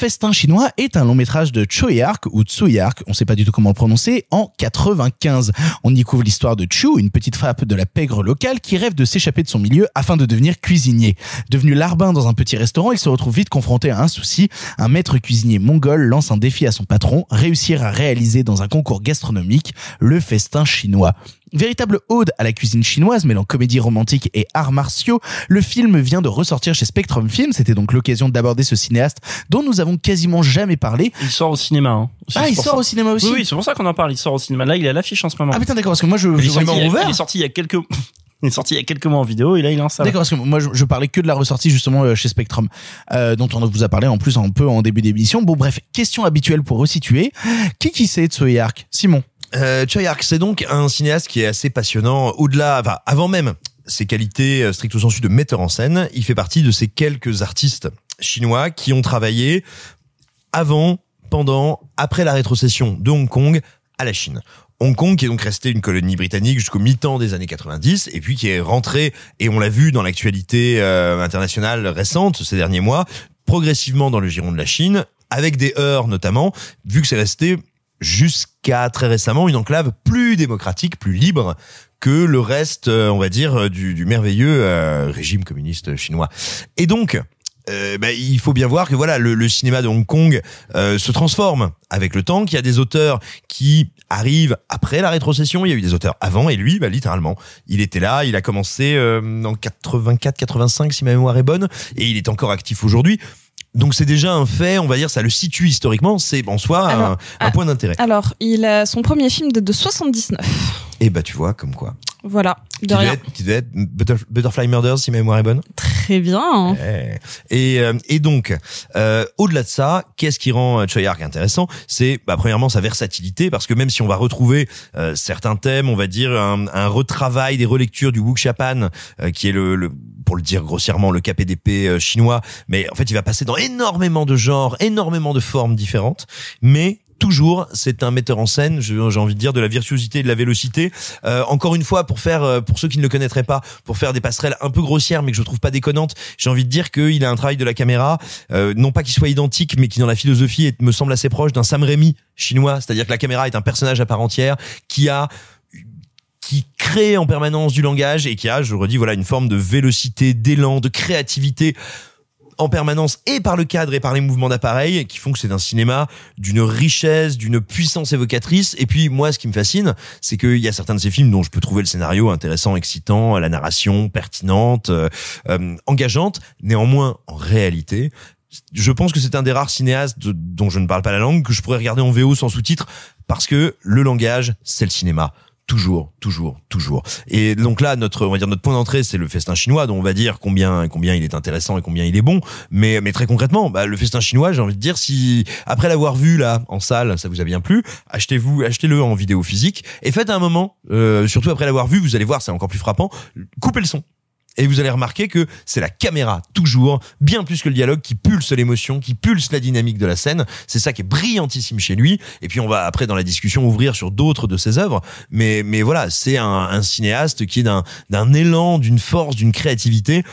Festin chinois est un long métrage de Choi ou Tsui Ark, on sait pas du tout comment le prononcer, en 95. On y découvre l'histoire de Chu, une petite frappe de la pègre locale qui rêve de s'échapper de son milieu afin de devenir cuisinier. Devenu larbin dans un petit restaurant, il se retrouve vite confronté à un souci. Un maître cuisinier mongol lance un défi à son patron, réussir à réaliser dans un concours gastronomique le festin chinois. Véritable ode à la cuisine chinoise mêlant comédie romantique et arts martiaux, le film vient de ressortir chez Spectrum Film. C'était donc l'occasion d'aborder ce cinéaste dont nous avons quasiment jamais parlé. Il sort au cinéma. Hein. Ah, il sort ça. au cinéma aussi Oui, oui, c'est pour ça qu'on en parle. Il sort au cinéma. Là, il est à l'affiche en ce moment. Ah putain d'accord parce que moi je, il, est je sorti, il, est sorti il y a quelques. il est sorti il y a quelques mois en vidéo et là il est en salle. D'accord, parce que moi je, je parlais que de la ressortie justement euh, chez Spectrum, euh, dont on vous a parlé en plus un peu en début d'émission. Bon bref, question habituelle pour resituer. Qui qui c'est Tsui Ark Simon Euh, Choi Ark, c'est donc un cinéaste qui est assez passionnant. Au-delà, enfin, avant même ses qualités euh, stricto sensu de metteur en scène, il fait partie de ces quelques artistes chinois qui ont travaillé avant, pendant, après la rétrocession de Hong Kong à la Chine. Hong Kong qui est donc resté une colonie britannique jusqu'au mi-temps des années 90 et puis qui est rentré et on l'a vu dans l'actualité euh, internationale récente ces derniers mois progressivement dans le giron de la Chine avec des heurts notamment vu que c'est resté jusqu'à très récemment une enclave plus démocratique, plus libre que le reste, euh, on va dire, du, du merveilleux euh, régime communiste chinois. Et donc, euh, bah, il faut bien voir que voilà, le, le cinéma de Hong Kong euh, se transforme avec le temps, qu'il y a des auteurs qui arrivent après la rétrocession, il y a eu des auteurs avant, et lui, bah, littéralement, il était là, il a commencé euh, en 84-85 si ma mémoire est bonne, et il est encore actif aujourd'hui. Donc c'est déjà un fait, on va dire, ça le situe historiquement, c'est en soi un, Alors, un ah, point d'intérêt. Alors, il a son premier film date de 79. Et bah tu vois, comme quoi. Voilà, de Qui devait, être, qui devait être Butterf- Butterfly Murders, si ma mémoire est bonne. Très bien. Eh. Et, euh, et donc, euh, au-delà de ça, qu'est-ce qui rend euh, Choi Ark intéressant? C'est bah, premièrement sa versatilité, parce que même si on va retrouver euh, certains thèmes, on va dire un, un retravail des relectures du Wuxapan, euh, qui est le, le, pour le dire grossièrement, le KPDP euh, chinois, mais en fait, il va passer dans énormément de genres, énormément de formes différentes, mais toujours, c'est un metteur en scène, j'ai envie de dire, de la virtuosité et de la vélocité. Euh, encore une fois, pour faire, euh, pour ceux qui ne le connaîtraient pas, pour faire des passerelles un peu grossières, mais que je trouve pas déconnantes, j'ai envie de dire qu'il a un travail de la caméra, euh, non pas qu'il soit identique, mais qui dans la philosophie me semble assez proche d'un Sam Raimi chinois, c'est-à-dire que la caméra est un personnage à part entière qui a qui crée en permanence du langage et qui a, je redis, voilà, une forme de vélocité, d'élan, de créativité en permanence et par le cadre et par les mouvements d'appareil qui font que c'est un cinéma d'une richesse, d'une puissance évocatrice. Et puis moi, ce qui me fascine, c'est qu'il y a certains de ces films dont je peux trouver le scénario intéressant, excitant, la narration pertinente, euh, euh, engageante. Néanmoins, en réalité, je pense que c'est un des rares cinéastes dont je ne parle pas la langue que je pourrais regarder en VO sans sous-titres parce que le langage, c'est le cinéma. Toujours, toujours, toujours. Et donc là, notre, on va dire notre point d'entrée, c'est le festin chinois, dont on va dire combien, combien il est intéressant et combien il est bon. Mais, mais très concrètement, bah, le festin chinois, j'ai envie de dire, si après l'avoir vu là en salle, ça vous a bien plu, achetez-vous, achetez-le en vidéo physique et faites un moment, euh, surtout après l'avoir vu, vous allez voir, c'est encore plus frappant. Coupez le son. Et vous allez remarquer que c'est la caméra, toujours, bien plus que le dialogue, qui pulse l'émotion, qui pulse la dynamique de la scène. C'est ça qui est brillantissime chez lui. Et puis on va après dans la discussion ouvrir sur d'autres de ses œuvres. Mais, mais voilà, c'est un, un cinéaste qui est d'un, d'un élan, d'une force, d'une créativité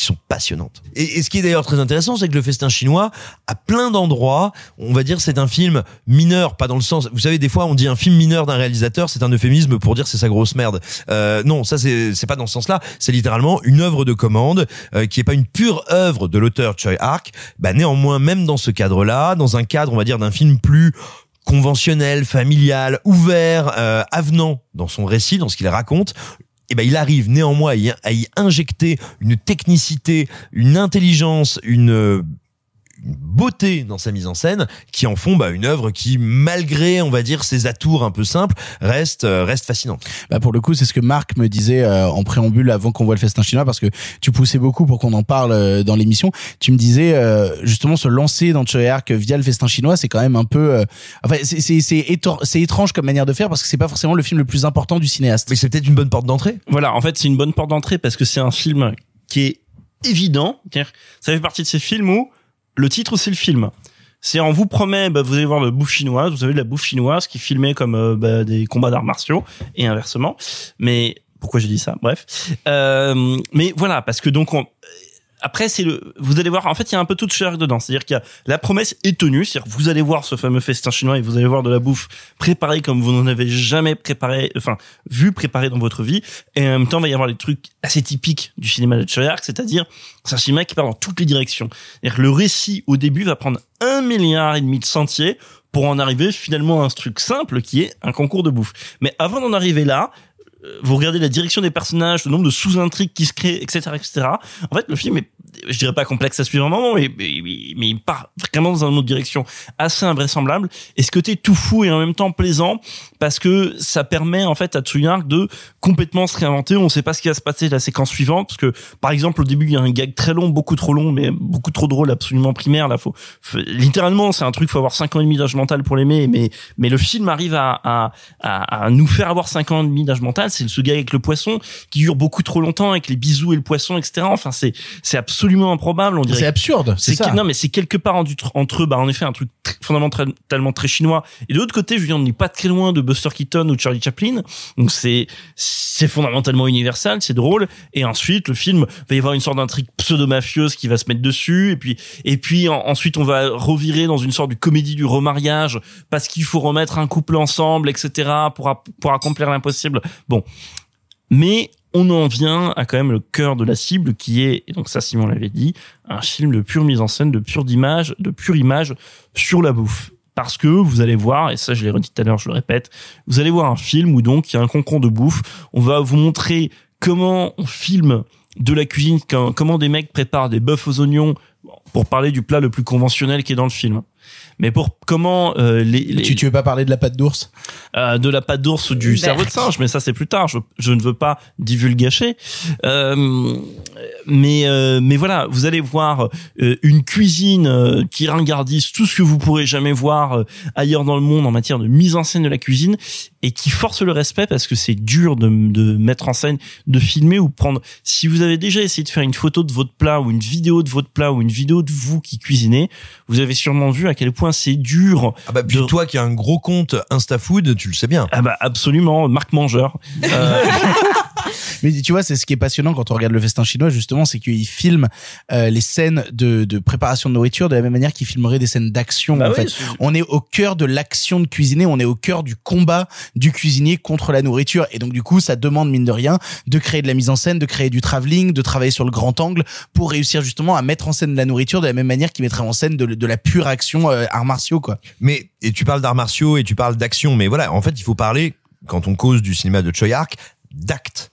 qui sont passionnantes. Et, ce qui est d'ailleurs très intéressant, c'est que le festin chinois, à plein d'endroits, on va dire c'est un film mineur, pas dans le sens, vous savez, des fois on dit un film mineur d'un réalisateur, c'est un euphémisme pour dire c'est sa grosse merde. Euh, non, ça c'est c'est pas dans ce sens-là, c'est littéralement une œuvre de commande euh, qui est pas une pure œuvre de l'auteur Choi Ark. Bah néanmoins, même dans ce cadre-là, dans un cadre, on va dire, d'un film plus conventionnel, familial, ouvert, euh, avenant dans son récit, dans ce qu'il raconte, eh ben, il arrive néanmoins à y, injecter une technicité, une intelligence, une, euh, une beauté dans sa mise en scène qui en font bah, une œuvre qui, malgré, on va dire, ses atours un peu simples, reste, euh, reste fascinante. Bah pour le coup, c'est ce que Marc me disait euh, en préambule avant qu'on voit le festin chinois, parce que tu poussais beaucoup pour qu'on en parle euh, dans l'émission. Tu me disais euh, justement se lancer dans Choi Ark via le festin chinois, c'est quand même un peu, euh, enfin c'est c'est c'est étrange comme manière de faire parce que c'est pas forcément le film le plus important du cinéaste. Mais c'est peut-être une bonne porte d'entrée. Voilà, en fait, c'est une bonne porte d'entrée parce que c'est un film qui est évident. C'est-à-dire, Ça fait partie de ces films où le titre, c'est le film. C'est on vous promet, bah, vous allez voir la bouffe chinoise, vous avez de la bouffe chinoise qui est filmée comme euh, bah, des combats d'arts martiaux et inversement. Mais pourquoi j'ai dit ça? Bref. Euh, mais voilà, parce que donc on, après c'est le vous allez voir en fait il y a un peu tout de Choyark dedans. C'est-à-dire qu'il y a la promesse est tenue. C'est-à-dire vous allez voir ce fameux festin chinois et vous allez voir de la bouffe préparée comme vous n'en avez jamais préparé enfin vu préparé dans votre vie. Et en même temps il va y avoir des trucs assez typiques du cinéma de Choyark c'est-à-dire c'est un cinéma qui part dans toutes les directions. C'est-à-dire le récit au début va prendre un milliard et demi de sentiers pour en arriver finalement à un truc simple qui est un concours de bouffe. Mais avant d'en arriver là vous regardez la direction des personnages, le nombre de sous-intrigues qui se créent, etc., etc. En fait, le film est, je dirais pas complexe à suivre un moment, mais, mais, il part vraiment dans une autre direction assez invraisemblable. Et ce côté tout fou et en même temps plaisant, parce que ça permet en fait à Tsuyark de complètement se réinventer. On sait pas ce qui va se passer la séquence suivante, parce que par exemple au début il y a un gag très long, beaucoup trop long, mais beaucoup trop drôle, absolument primaire. Là, faut, littéralement c'est un truc, faut avoir 5 ans et demi d'âge mental pour l'aimer, mais mais le film arrive à, à, nous faire avoir 5 ans et demi d'âge mental. C'est ce gag avec le poisson qui dure beaucoup trop longtemps, avec les bisous et le poisson, etc. Enfin c'est absolument improbable. On dirait C'est absurde, c'est ça. non mais c'est quelque part en- entre eux. Bah en effet un truc tr- fondamentalement très chinois. Et de l'autre côté je veux dire on n'est pas très loin de Buster Keaton ou Charlie Chaplin. Donc c'est c'est fondamentalement universel c'est drôle. Et ensuite le film va y avoir une sorte d'intrigue pseudo mafieuse qui va se mettre dessus. Et puis et puis en- ensuite on va revirer dans une sorte de comédie du remariage parce qu'il faut remettre un couple ensemble etc pour pour accomplir l'impossible. Bon. Mais on en vient à quand même le cœur de la cible qui est, et donc ça Simon l'avait dit, un film de pure mise en scène, de pure d'image, de pure image sur la bouffe. Parce que vous allez voir, et ça je l'ai redit tout à l'heure, je le répète, vous allez voir un film où donc il y a un concours de bouffe, on va vous montrer comment on filme de la cuisine, comment des mecs préparent des bœufs aux oignons, pour parler du plat le plus conventionnel qui est dans le film. Mais pour comment euh, les, les- Tu, tu veux pas parler de la pâte d'ours? Euh, de la pâte d'ours ou du Berk. cerveau de singe, mais ça c'est plus tard. Je, je ne veux pas divulgacher. Euh, mais euh, mais voilà, vous allez voir euh, une cuisine euh, qui ringardise tout ce que vous pourrez jamais voir euh, ailleurs dans le monde en matière de mise en scène de la cuisine et qui force le respect parce que c'est dur de, de mettre en scène, de filmer ou prendre. Si vous avez déjà essayé de faire une photo de votre plat ou une vidéo de votre plat ou une vidéo de vous qui cuisinez, vous avez sûrement vu à quel point c'est dur. Ah bah puis toi qui as un gros compte InstaFood, tu le sais bien. Ah bah absolument, Marc Mangeur. Euh, Mais tu vois, c'est ce qui est passionnant quand on regarde le festin chinois, justement, c'est qu'il filme euh, les scènes de, de préparation de nourriture de la même manière qu'il filmerait des scènes d'action. Bah en oui, fait, c'est- on est au cœur de l'action de cuisiner, on est au cœur du combat du cuisinier contre la nourriture, et donc du coup, ça demande mine de rien de créer de la mise en scène, de créer du travelling, de travailler sur le grand angle pour réussir justement à mettre en scène de la nourriture de la même manière qu'il mettrait en scène de, de la pure action euh, arts martiaux, quoi. Mais et tu parles d'arts martiaux et tu parles d'action, mais voilà, en fait, il faut parler quand on cause du cinéma de Choyark d'acte.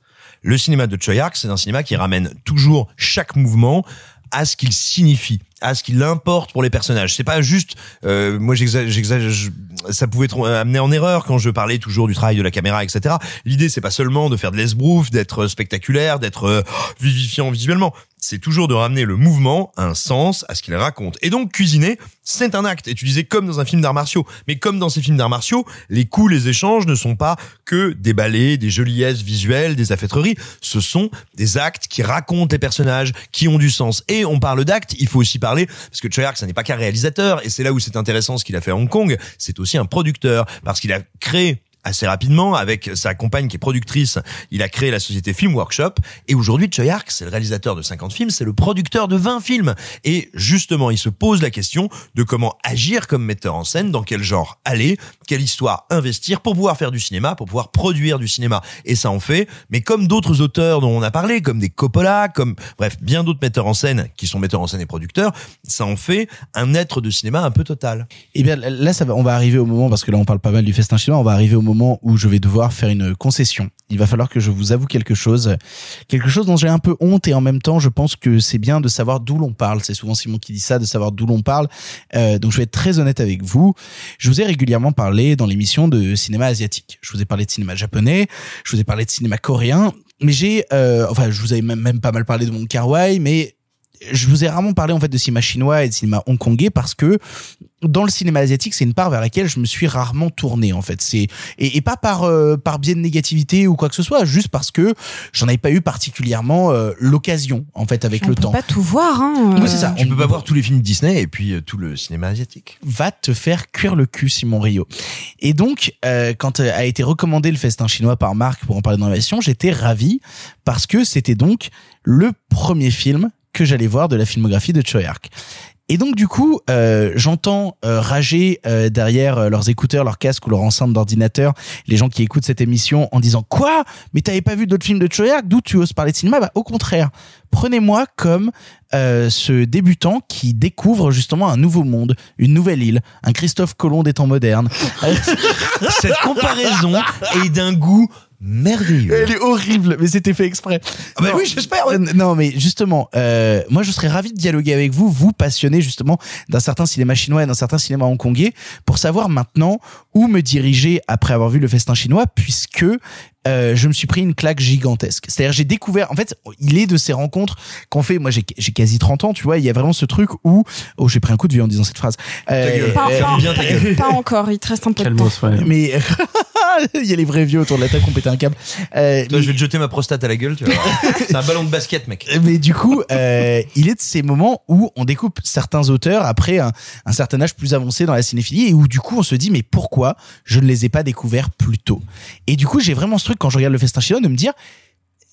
Le cinéma de Choyark, c'est un cinéma qui ramène toujours chaque mouvement à ce qu'il signifie, à ce qu'il importe pour les personnages. C'est pas juste, euh, moi j'exagère, j'exagère, je- ça pouvait amené en erreur quand je parlais toujours du travail de la caméra, etc. L'idée c'est pas seulement de faire de l'esbrouf, d'être spectaculaire, d'être euh, vivifiant visuellement. C'est toujours de ramener le mouvement, un sens à ce qu'il raconte. Et donc cuisiner, c'est un acte. Et tu disais comme dans un film d'arts martiaux. Mais comme dans ces films d'arts martiaux, les coups, les échanges ne sont pas que des ballets, des joliesses visuelles, des affaîtreries. Ce sont des actes qui racontent les personnages, qui ont du sens. Et on parle d'actes, il faut aussi parler, parce que Choyark, ça n'est pas qu'un réalisateur, et c'est là où c'est intéressant ce qu'il a fait à Hong Kong, c'est aussi un producteur, parce qu'il a créé assez rapidement avec sa compagne qui est productrice. Il a créé la société Film Workshop et aujourd'hui Choyark, c'est le réalisateur de 50 films, c'est le producteur de 20 films et justement, il se pose la question de comment agir comme metteur en scène, dans quel genre aller, quelle histoire investir pour pouvoir faire du cinéma, pour pouvoir produire du cinéma et ça en fait, mais comme d'autres auteurs dont on a parlé comme des Coppola, comme bref, bien d'autres metteurs en scène qui sont metteurs en scène et producteurs, ça en fait un être de cinéma un peu total. Eh bien là, ça va, on va arriver au moment parce que là on parle pas mal du festin chinois. On va arriver au moment où je vais devoir faire une concession. Il va falloir que je vous avoue quelque chose, quelque chose dont j'ai un peu honte et en même temps je pense que c'est bien de savoir d'où l'on parle. C'est souvent Simon qui dit ça, de savoir d'où l'on parle. Euh, donc je vais être très honnête avec vous. Je vous ai régulièrement parlé dans l'émission de cinéma asiatique. Je vous ai parlé de cinéma japonais, je vous ai parlé de cinéma coréen, mais j'ai, euh, enfin je vous avais même, pas mal parlé de mon Kar-wai, mais je vous ai rarement parlé en fait de cinéma chinois et de cinéma hongkongais parce que dans le cinéma asiatique, c'est une part vers laquelle je me suis rarement tourné en fait. C'est et, et pas par euh, par biais de négativité ou quoi que ce soit, juste parce que j'en avais pas eu particulièrement euh, l'occasion en fait avec On le peut temps. pas tout voir, hein. Oui, c'est ça. Tu peux pas voir tous les films Disney et puis euh, tout le cinéma asiatique. va te faire cuire le cul, Simon Rio. Et donc, euh, quand euh, a été recommandé le festin chinois par Marc pour en parler dans l'émission, j'étais ravi parce que c'était donc le premier film que j'allais voir de la filmographie de Choyark. Et donc du coup, euh, j'entends euh, rager euh, derrière leurs écouteurs, leurs casques ou leur enceinte d'ordinateur, les gens qui écoutent cette émission en disant quoi? Mais t'avais pas vu d'autres films de Choyark D'où tu oses parler de cinéma? Bah au contraire, prenez-moi comme ce débutant qui découvre justement un nouveau monde, une nouvelle île, un Christophe Colomb des temps modernes. Cette comparaison est d'un goût merveilleux. Elle est horrible, mais c'était fait exprès. Ah bah Non. oui, j'espère. ouais. Euh, Non, mais justement, euh, moi je serais ravi de dialoguer avec vous, vous passionnés justement d'un certain cinéma chinois et d'un certain cinéma hongkongais, pour savoir maintenant où me diriger après avoir vu le festin chinois, puisque euh, je me suis pris une claque gigantesque. C'est-à-dire j'ai découvert, en fait, il est de ces rencontres qu'on fait. Moi j'ai j'ai quasi 30 ans, tu vois. Il y a vraiment ce truc où, oh j'ai pris un coup de vieux en disant cette phrase. Euh, Pas, euh, encore, bien ta gueule. pas encore, il te reste un peu de temps. Ouais. mais il y a les vrais vieux autour de la table qui ont pété un câble. Euh, Toi, je vais te jeter ma prostate à la gueule, tu vois. C'est un ballon de basket, mec. Mais du coup, euh, il est de ces moments où on découpe certains auteurs après un, un certain âge plus avancé dans la cinéphilie et où du coup on se dit mais pourquoi je ne les ai pas découverts plus tôt? Et du coup j'ai vraiment ce truc quand je regarde le festin chinois de me dire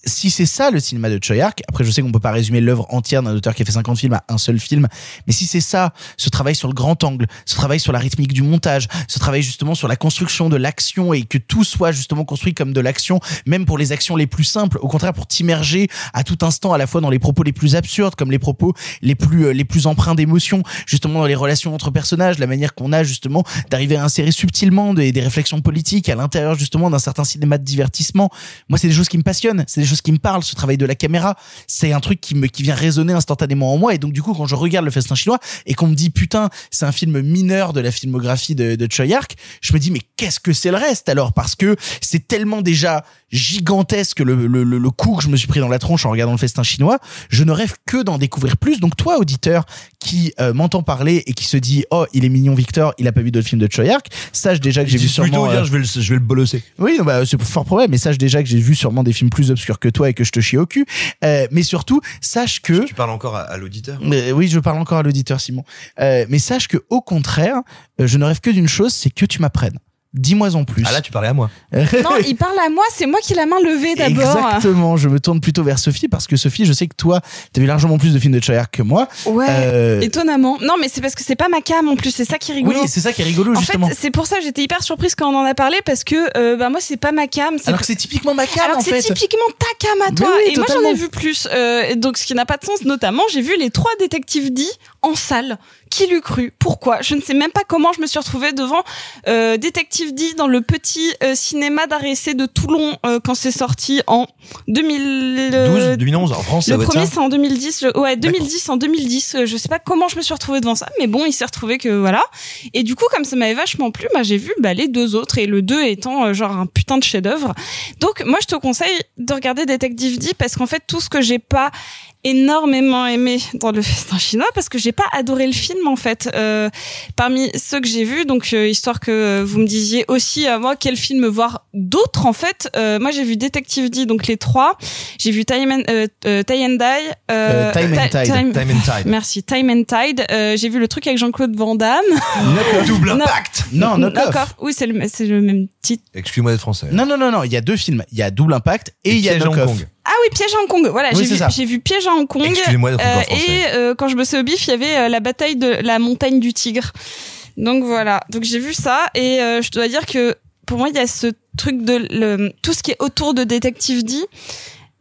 si c'est ça le cinéma de Choyark, après je sais qu'on peut pas résumer l'œuvre entière d'un auteur qui a fait 50 films à un seul film, mais si c'est ça, ce travail sur le grand angle, ce travail sur la rythmique du montage, ce travail justement sur la construction de l'action et que tout soit justement construit comme de l'action, même pour les actions les plus simples, au contraire pour t'immerger à tout instant à la fois dans les propos les plus absurdes comme les propos les plus euh, les plus empreints d'émotion, justement dans les relations entre personnages, la manière qu'on a justement d'arriver à insérer subtilement des, des réflexions politiques à l'intérieur justement d'un certain cinéma de divertissement. Moi, c'est des choses qui me passionnent, c'est qui me parlent. Ce travail de la caméra, c'est un truc qui me qui vient résonner instantanément en moi. Et donc du coup, quand je regarde le festin chinois et qu'on me dit putain, c'est un film mineur de la filmographie de, de Choyark, je me dis mais qu'est-ce que c'est le reste alors? Parce que c'est tellement déjà gigantesque le, le, le, le coup que je me suis pris dans la tronche en regardant le festin chinois. Je ne rêve que d'en découvrir plus. Donc toi, auditeur, qui euh, m'entend parler et qui se dit oh il est mignon Victor, il a pas vu d'autres films de Choyark, sache déjà que j'ai vu Plutôt sûrement. dire, euh, je vais le, je vais le bolosser. oui, bah, c'est fort probable, mais sache déjà que j'ai vu sûrement des films plus obscurs que toi et que je te chie au cul. Euh, mais surtout, sache que... Tu parles encore à, à l'auditeur. Mais oui, je parle encore à l'auditeur, Simon. Euh, mais sache que, au contraire, euh, je ne rêve que d'une chose, c'est que tu m'apprennes. Dis-moi en plus. Ah là, tu parlais à moi. Non, il parle à moi, c'est moi qui ai la main levée d'abord. Exactement. Je me tourne plutôt vers Sophie parce que Sophie, je sais que toi, t'as vu largement plus de films de Choyark que moi. Ouais, Euh, étonnamment. Non, mais c'est parce que c'est pas ma cam en plus, c'est ça qui est rigolo. Oui, c'est ça qui est rigolo en justement. fait, c'est pour ça que j'étais hyper surprise quand on en a parlé parce que euh, bah moi c'est pas ma cam. Alors que c'est typiquement ma cam Alors en que c'est fait. typiquement ta cam à toi. oui, et moi j'en ai vu plus. Euh, et donc ce qui n'a pas de sens, notamment j'ai vu les trois détectives dits en salle. Qui l'eût cru? Pourquoi? Je ne sais même pas comment je me suis retrouvée devant euh, Détective dit dans le petit euh, cinéma d'arrêt essai de Toulon euh, quand c'est sorti en 2012, 12, 2011, en France, Le premier c'est en 2010. je- ouais, 2010 en 2010. euh, Je sais pas comment je me suis retrouvée devant ça, mais bon, il s'est retrouvé que voilà. Et du coup, comme ça m'avait vachement plu, bah, j'ai vu bah, les deux autres et le 2 étant euh, genre un putain de chef-d'œuvre. Donc moi, je te conseille de regarder Detective D parce qu'en fait, tout ce que j'ai pas énormément aimé dans le festin chinois parce que j'ai pas adoré le film en fait euh, parmi ceux que j'ai vus donc euh, histoire que vous me disiez aussi à moi quel film voir d'autres en fait euh, moi j'ai vu Detective D donc les trois j'ai vu Time and, euh, euh, Tie and Die Euh, Time and Ti- Tide. Time and Tide. merci Time and Tide Euh, j'ai vu le truc avec Jean-Claude Van Damme Double Non. impact. Non, knock off. D'accord. oui c'est le c'est le même titre Excuse-moi d'être français. Non, non, non, non. Il y a deux films. Il y a Double Impact et, il y a Knock Hong Off. Oui, Piège à Hong Kong. Voilà, Oui, j'ai vu, j'ai vu Piège à Hong Kong. Excusez-moi français. Et euh, quand je bossais au bif, il y avait euh, la bataille de la montagne du Tigre. Donc voilà. Donc j'ai vu ça et euh, je dois dire que pour moi, il y a ce truc de le, tout ce qui est autour de Détective D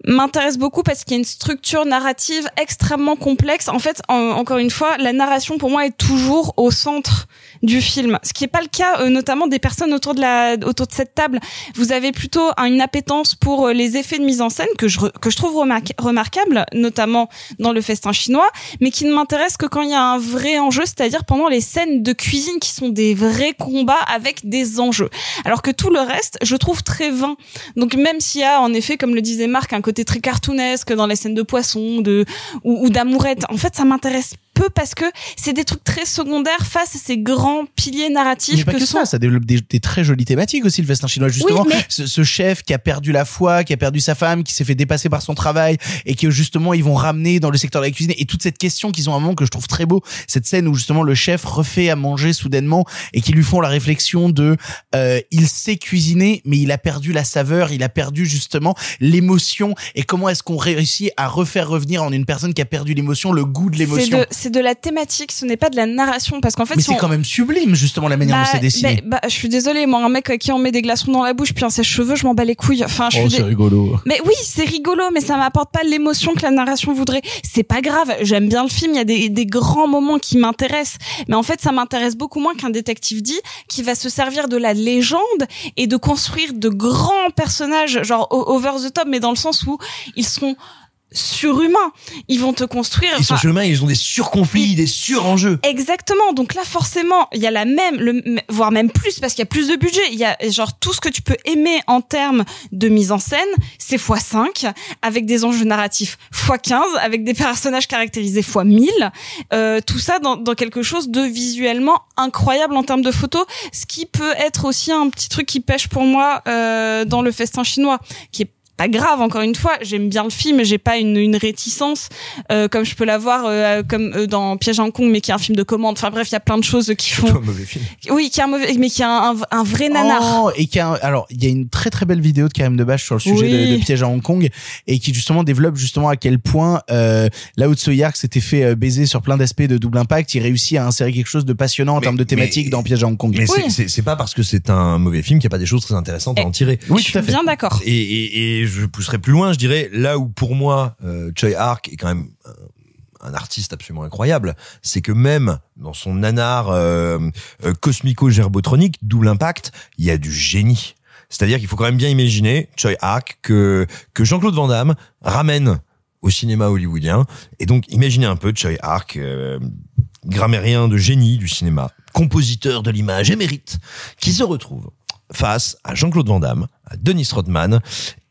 m'intéresse beaucoup parce qu'il y a une structure narrative extrêmement complexe. En fait, en- encore une fois, la narration pour moi est toujours au centre du film, ce qui n'est pas le cas euh, notamment des personnes autour de la autour de cette table. Vous avez plutôt un- une appétence pour euh, les effets de mise en scène que je que je trouve remarque- remarquable, notamment dans le festin chinois, mais qui ne m'intéresse que quand il y a un vrai enjeu, c'est-à-dire pendant les scènes de cuisine qui sont des vrais combats avec des enjeux. Alors que tout le reste, je trouve très vain. Donc même s'il y a en effet, comme le disait Marc, un côté très cartoonesque dans les scènes de poisson, de ou, ou d'amourette, en fait, ça m'intéresse peu parce que c'est des trucs très secondaires face à ces grands piliers narratifs Mais pas que, sont ça, ça développe des, des très jolies thématiques aussi, le festin chinois. Justement, mais- ce, ce chef qui a perdu la foi, qui a perdu sa femme, qui s'est fait dépasser par son travail et que justement ils vont ramener dans le secteur de la cuisine et toute cette question qu'ils ont à un moment que je trouve très beau, cette scène où justement le chef refait à manger soudainement et qui lui font la réflexion de euh, il sait cuisiner mais il a perdu la saveur, il a perdu justement l'émotion et comment est-ce qu'on réussit à refaire revenir en une personne qui a perdu l'émotion le goût de l'émotion? C'est de la thématique, ce n'est pas de la narration parce qu'en fait Mais si c'est on- quand même sublime justement la manière dont Bah, c'est dessiné. bah, bah, je suis désolée, moi, un mec à qui on met des glaçons dans la bouche puis un sèche-cheveux, je m'en bats les couilles. Enfin, je Oh, suis c'est dé- rigolo. Mais oui, c'est rigolo, mais ça m'apporte pas l'émotion que la narration voudrait. C'est pas grave, j'aime bien le film, il y a des, des grands moments qui m'intéressent. Mais en fait, ça m'intéresse beaucoup moins qu'un détective dit qui va se servir de la légende et de construire de grands personnages, genre over the top, mais dans le sens où ils sont surhumains. Ils vont te construire. Ils sont chemins, ils ont des surconflits, des surenjeux. Exactement. Donc là, forcément, il y a la même, le, voire même plus, parce qu'il y a plus de budget. Il y a genre tout ce que tu peux aimer en termes de mise en scène, c'est x5, avec des enjeux narratifs x15, avec des personnages caractérisés x1000. Euh, tout ça dans, dans quelque chose de visuellement incroyable en termes de photos, ce qui peut être aussi un petit truc qui pêche pour moi euh, dans le festin chinois, qui est pas grave encore une fois j'aime bien le film j'ai pas une, une réticence euh, comme je peux l'avoir euh, comme euh, dans Piège à Hong Kong mais qui est un film de commande enfin bref il y a plein de choses qui font un mauvais film. oui qui est un mauvais mais qui est un, un, un vrai nanar Oh, et qui a un- alors il y a une très très belle vidéo de Karim Debache sur le sujet Oui. de, de piège à Hong Kong et qui justement développe justement à quel point euh, là où Tsoyark s'était fait euh, baiser sur plein d'aspects de double impact, il réussit à insérer quelque chose de passionnant en termes de thématique dans piège à Hong Kong. Mais c'est- c'est pas parce que c'est un mauvais film qu'il n'y a pas des choses très intéressantes à en tirer. Oui, tout à fait. bien d'accord Et, et, et je pousserai plus loin, je dirais, là où pour moi, euh, Choi Ark est quand même un, artiste absolument incroyable, c'est que même dans son nanar euh, euh, cosmico-gerbotronique, double impact, il y a du génie. C'est-à-dire qu'il faut quand même bien imaginer, Choi Ark, que, que Jean-Claude Van Damme ramène au cinéma hollywoodien. Et donc, imaginez un peu Choi Ark, grammairien de génie du cinéma, compositeur de l'image émérite, qui se retrouve face à Jean-Claude Van Damme, à Denis Rodman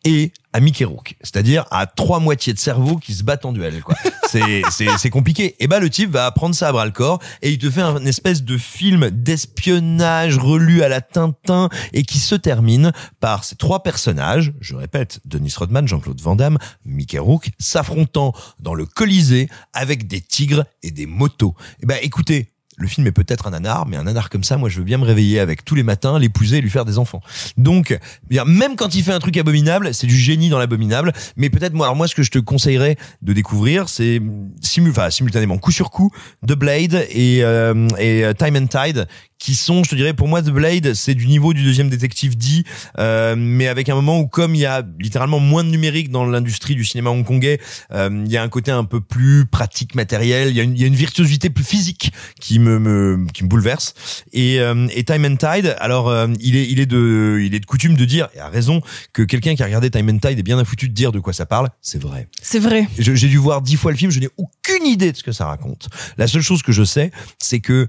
et à Mickey Rourke. C'est-à-dire à trois moitiés de cerveau qui se battent en duel, quoi. C'est, c'est, c'est compliqué. Et bah, le type va prendre ça à bras le corps et il te fait un espèce de film d'espionnage relu à la Tintin et qui se termine par ces trois personnages, je répète, Denis Rodman, Jean-Claude Van Damme, Mickey Rourke, s'affrontant dans le Colisée avec des tigres et des motos. Et bah, écoutez, le film est peut-être un nanar, mais un nanar comme ça, moi, je veux bien me réveiller avec tous les matins, l'épouser et lui faire des enfants. Donc, bien, même quand il fait un truc abominable, c'est du génie dans l'abominable. Mais peut-être, moi, alors moi, ce que je te conseillerais de découvrir, c'est simultanément, coup sur coup, The Blade et, euh, et euh, Time and Tide, qui sont, je te dirais, pour moi, The Blade, c'est du niveau du deuxième détective dit, euh, mais avec un moment où, comme il y a littéralement moins de numérique dans l'industrie du cinéma hongkongais, euh, il y a un côté un peu plus pratique, matériel. Il y a une, il y a une virtuosité plus physique qui me, me qui me bouleverse. Et, euh, et Time and Tide, alors euh, il est il est de il est de coutume de dire et à raison que quelqu'un qui a regardé Time and Tide est bien foutu de dire de quoi ça parle. C'est vrai. c'est vrai J'ai dû voir dix fois le film, je n'ai aucune idée de ce que ça raconte. La seule chose que je sais, c'est que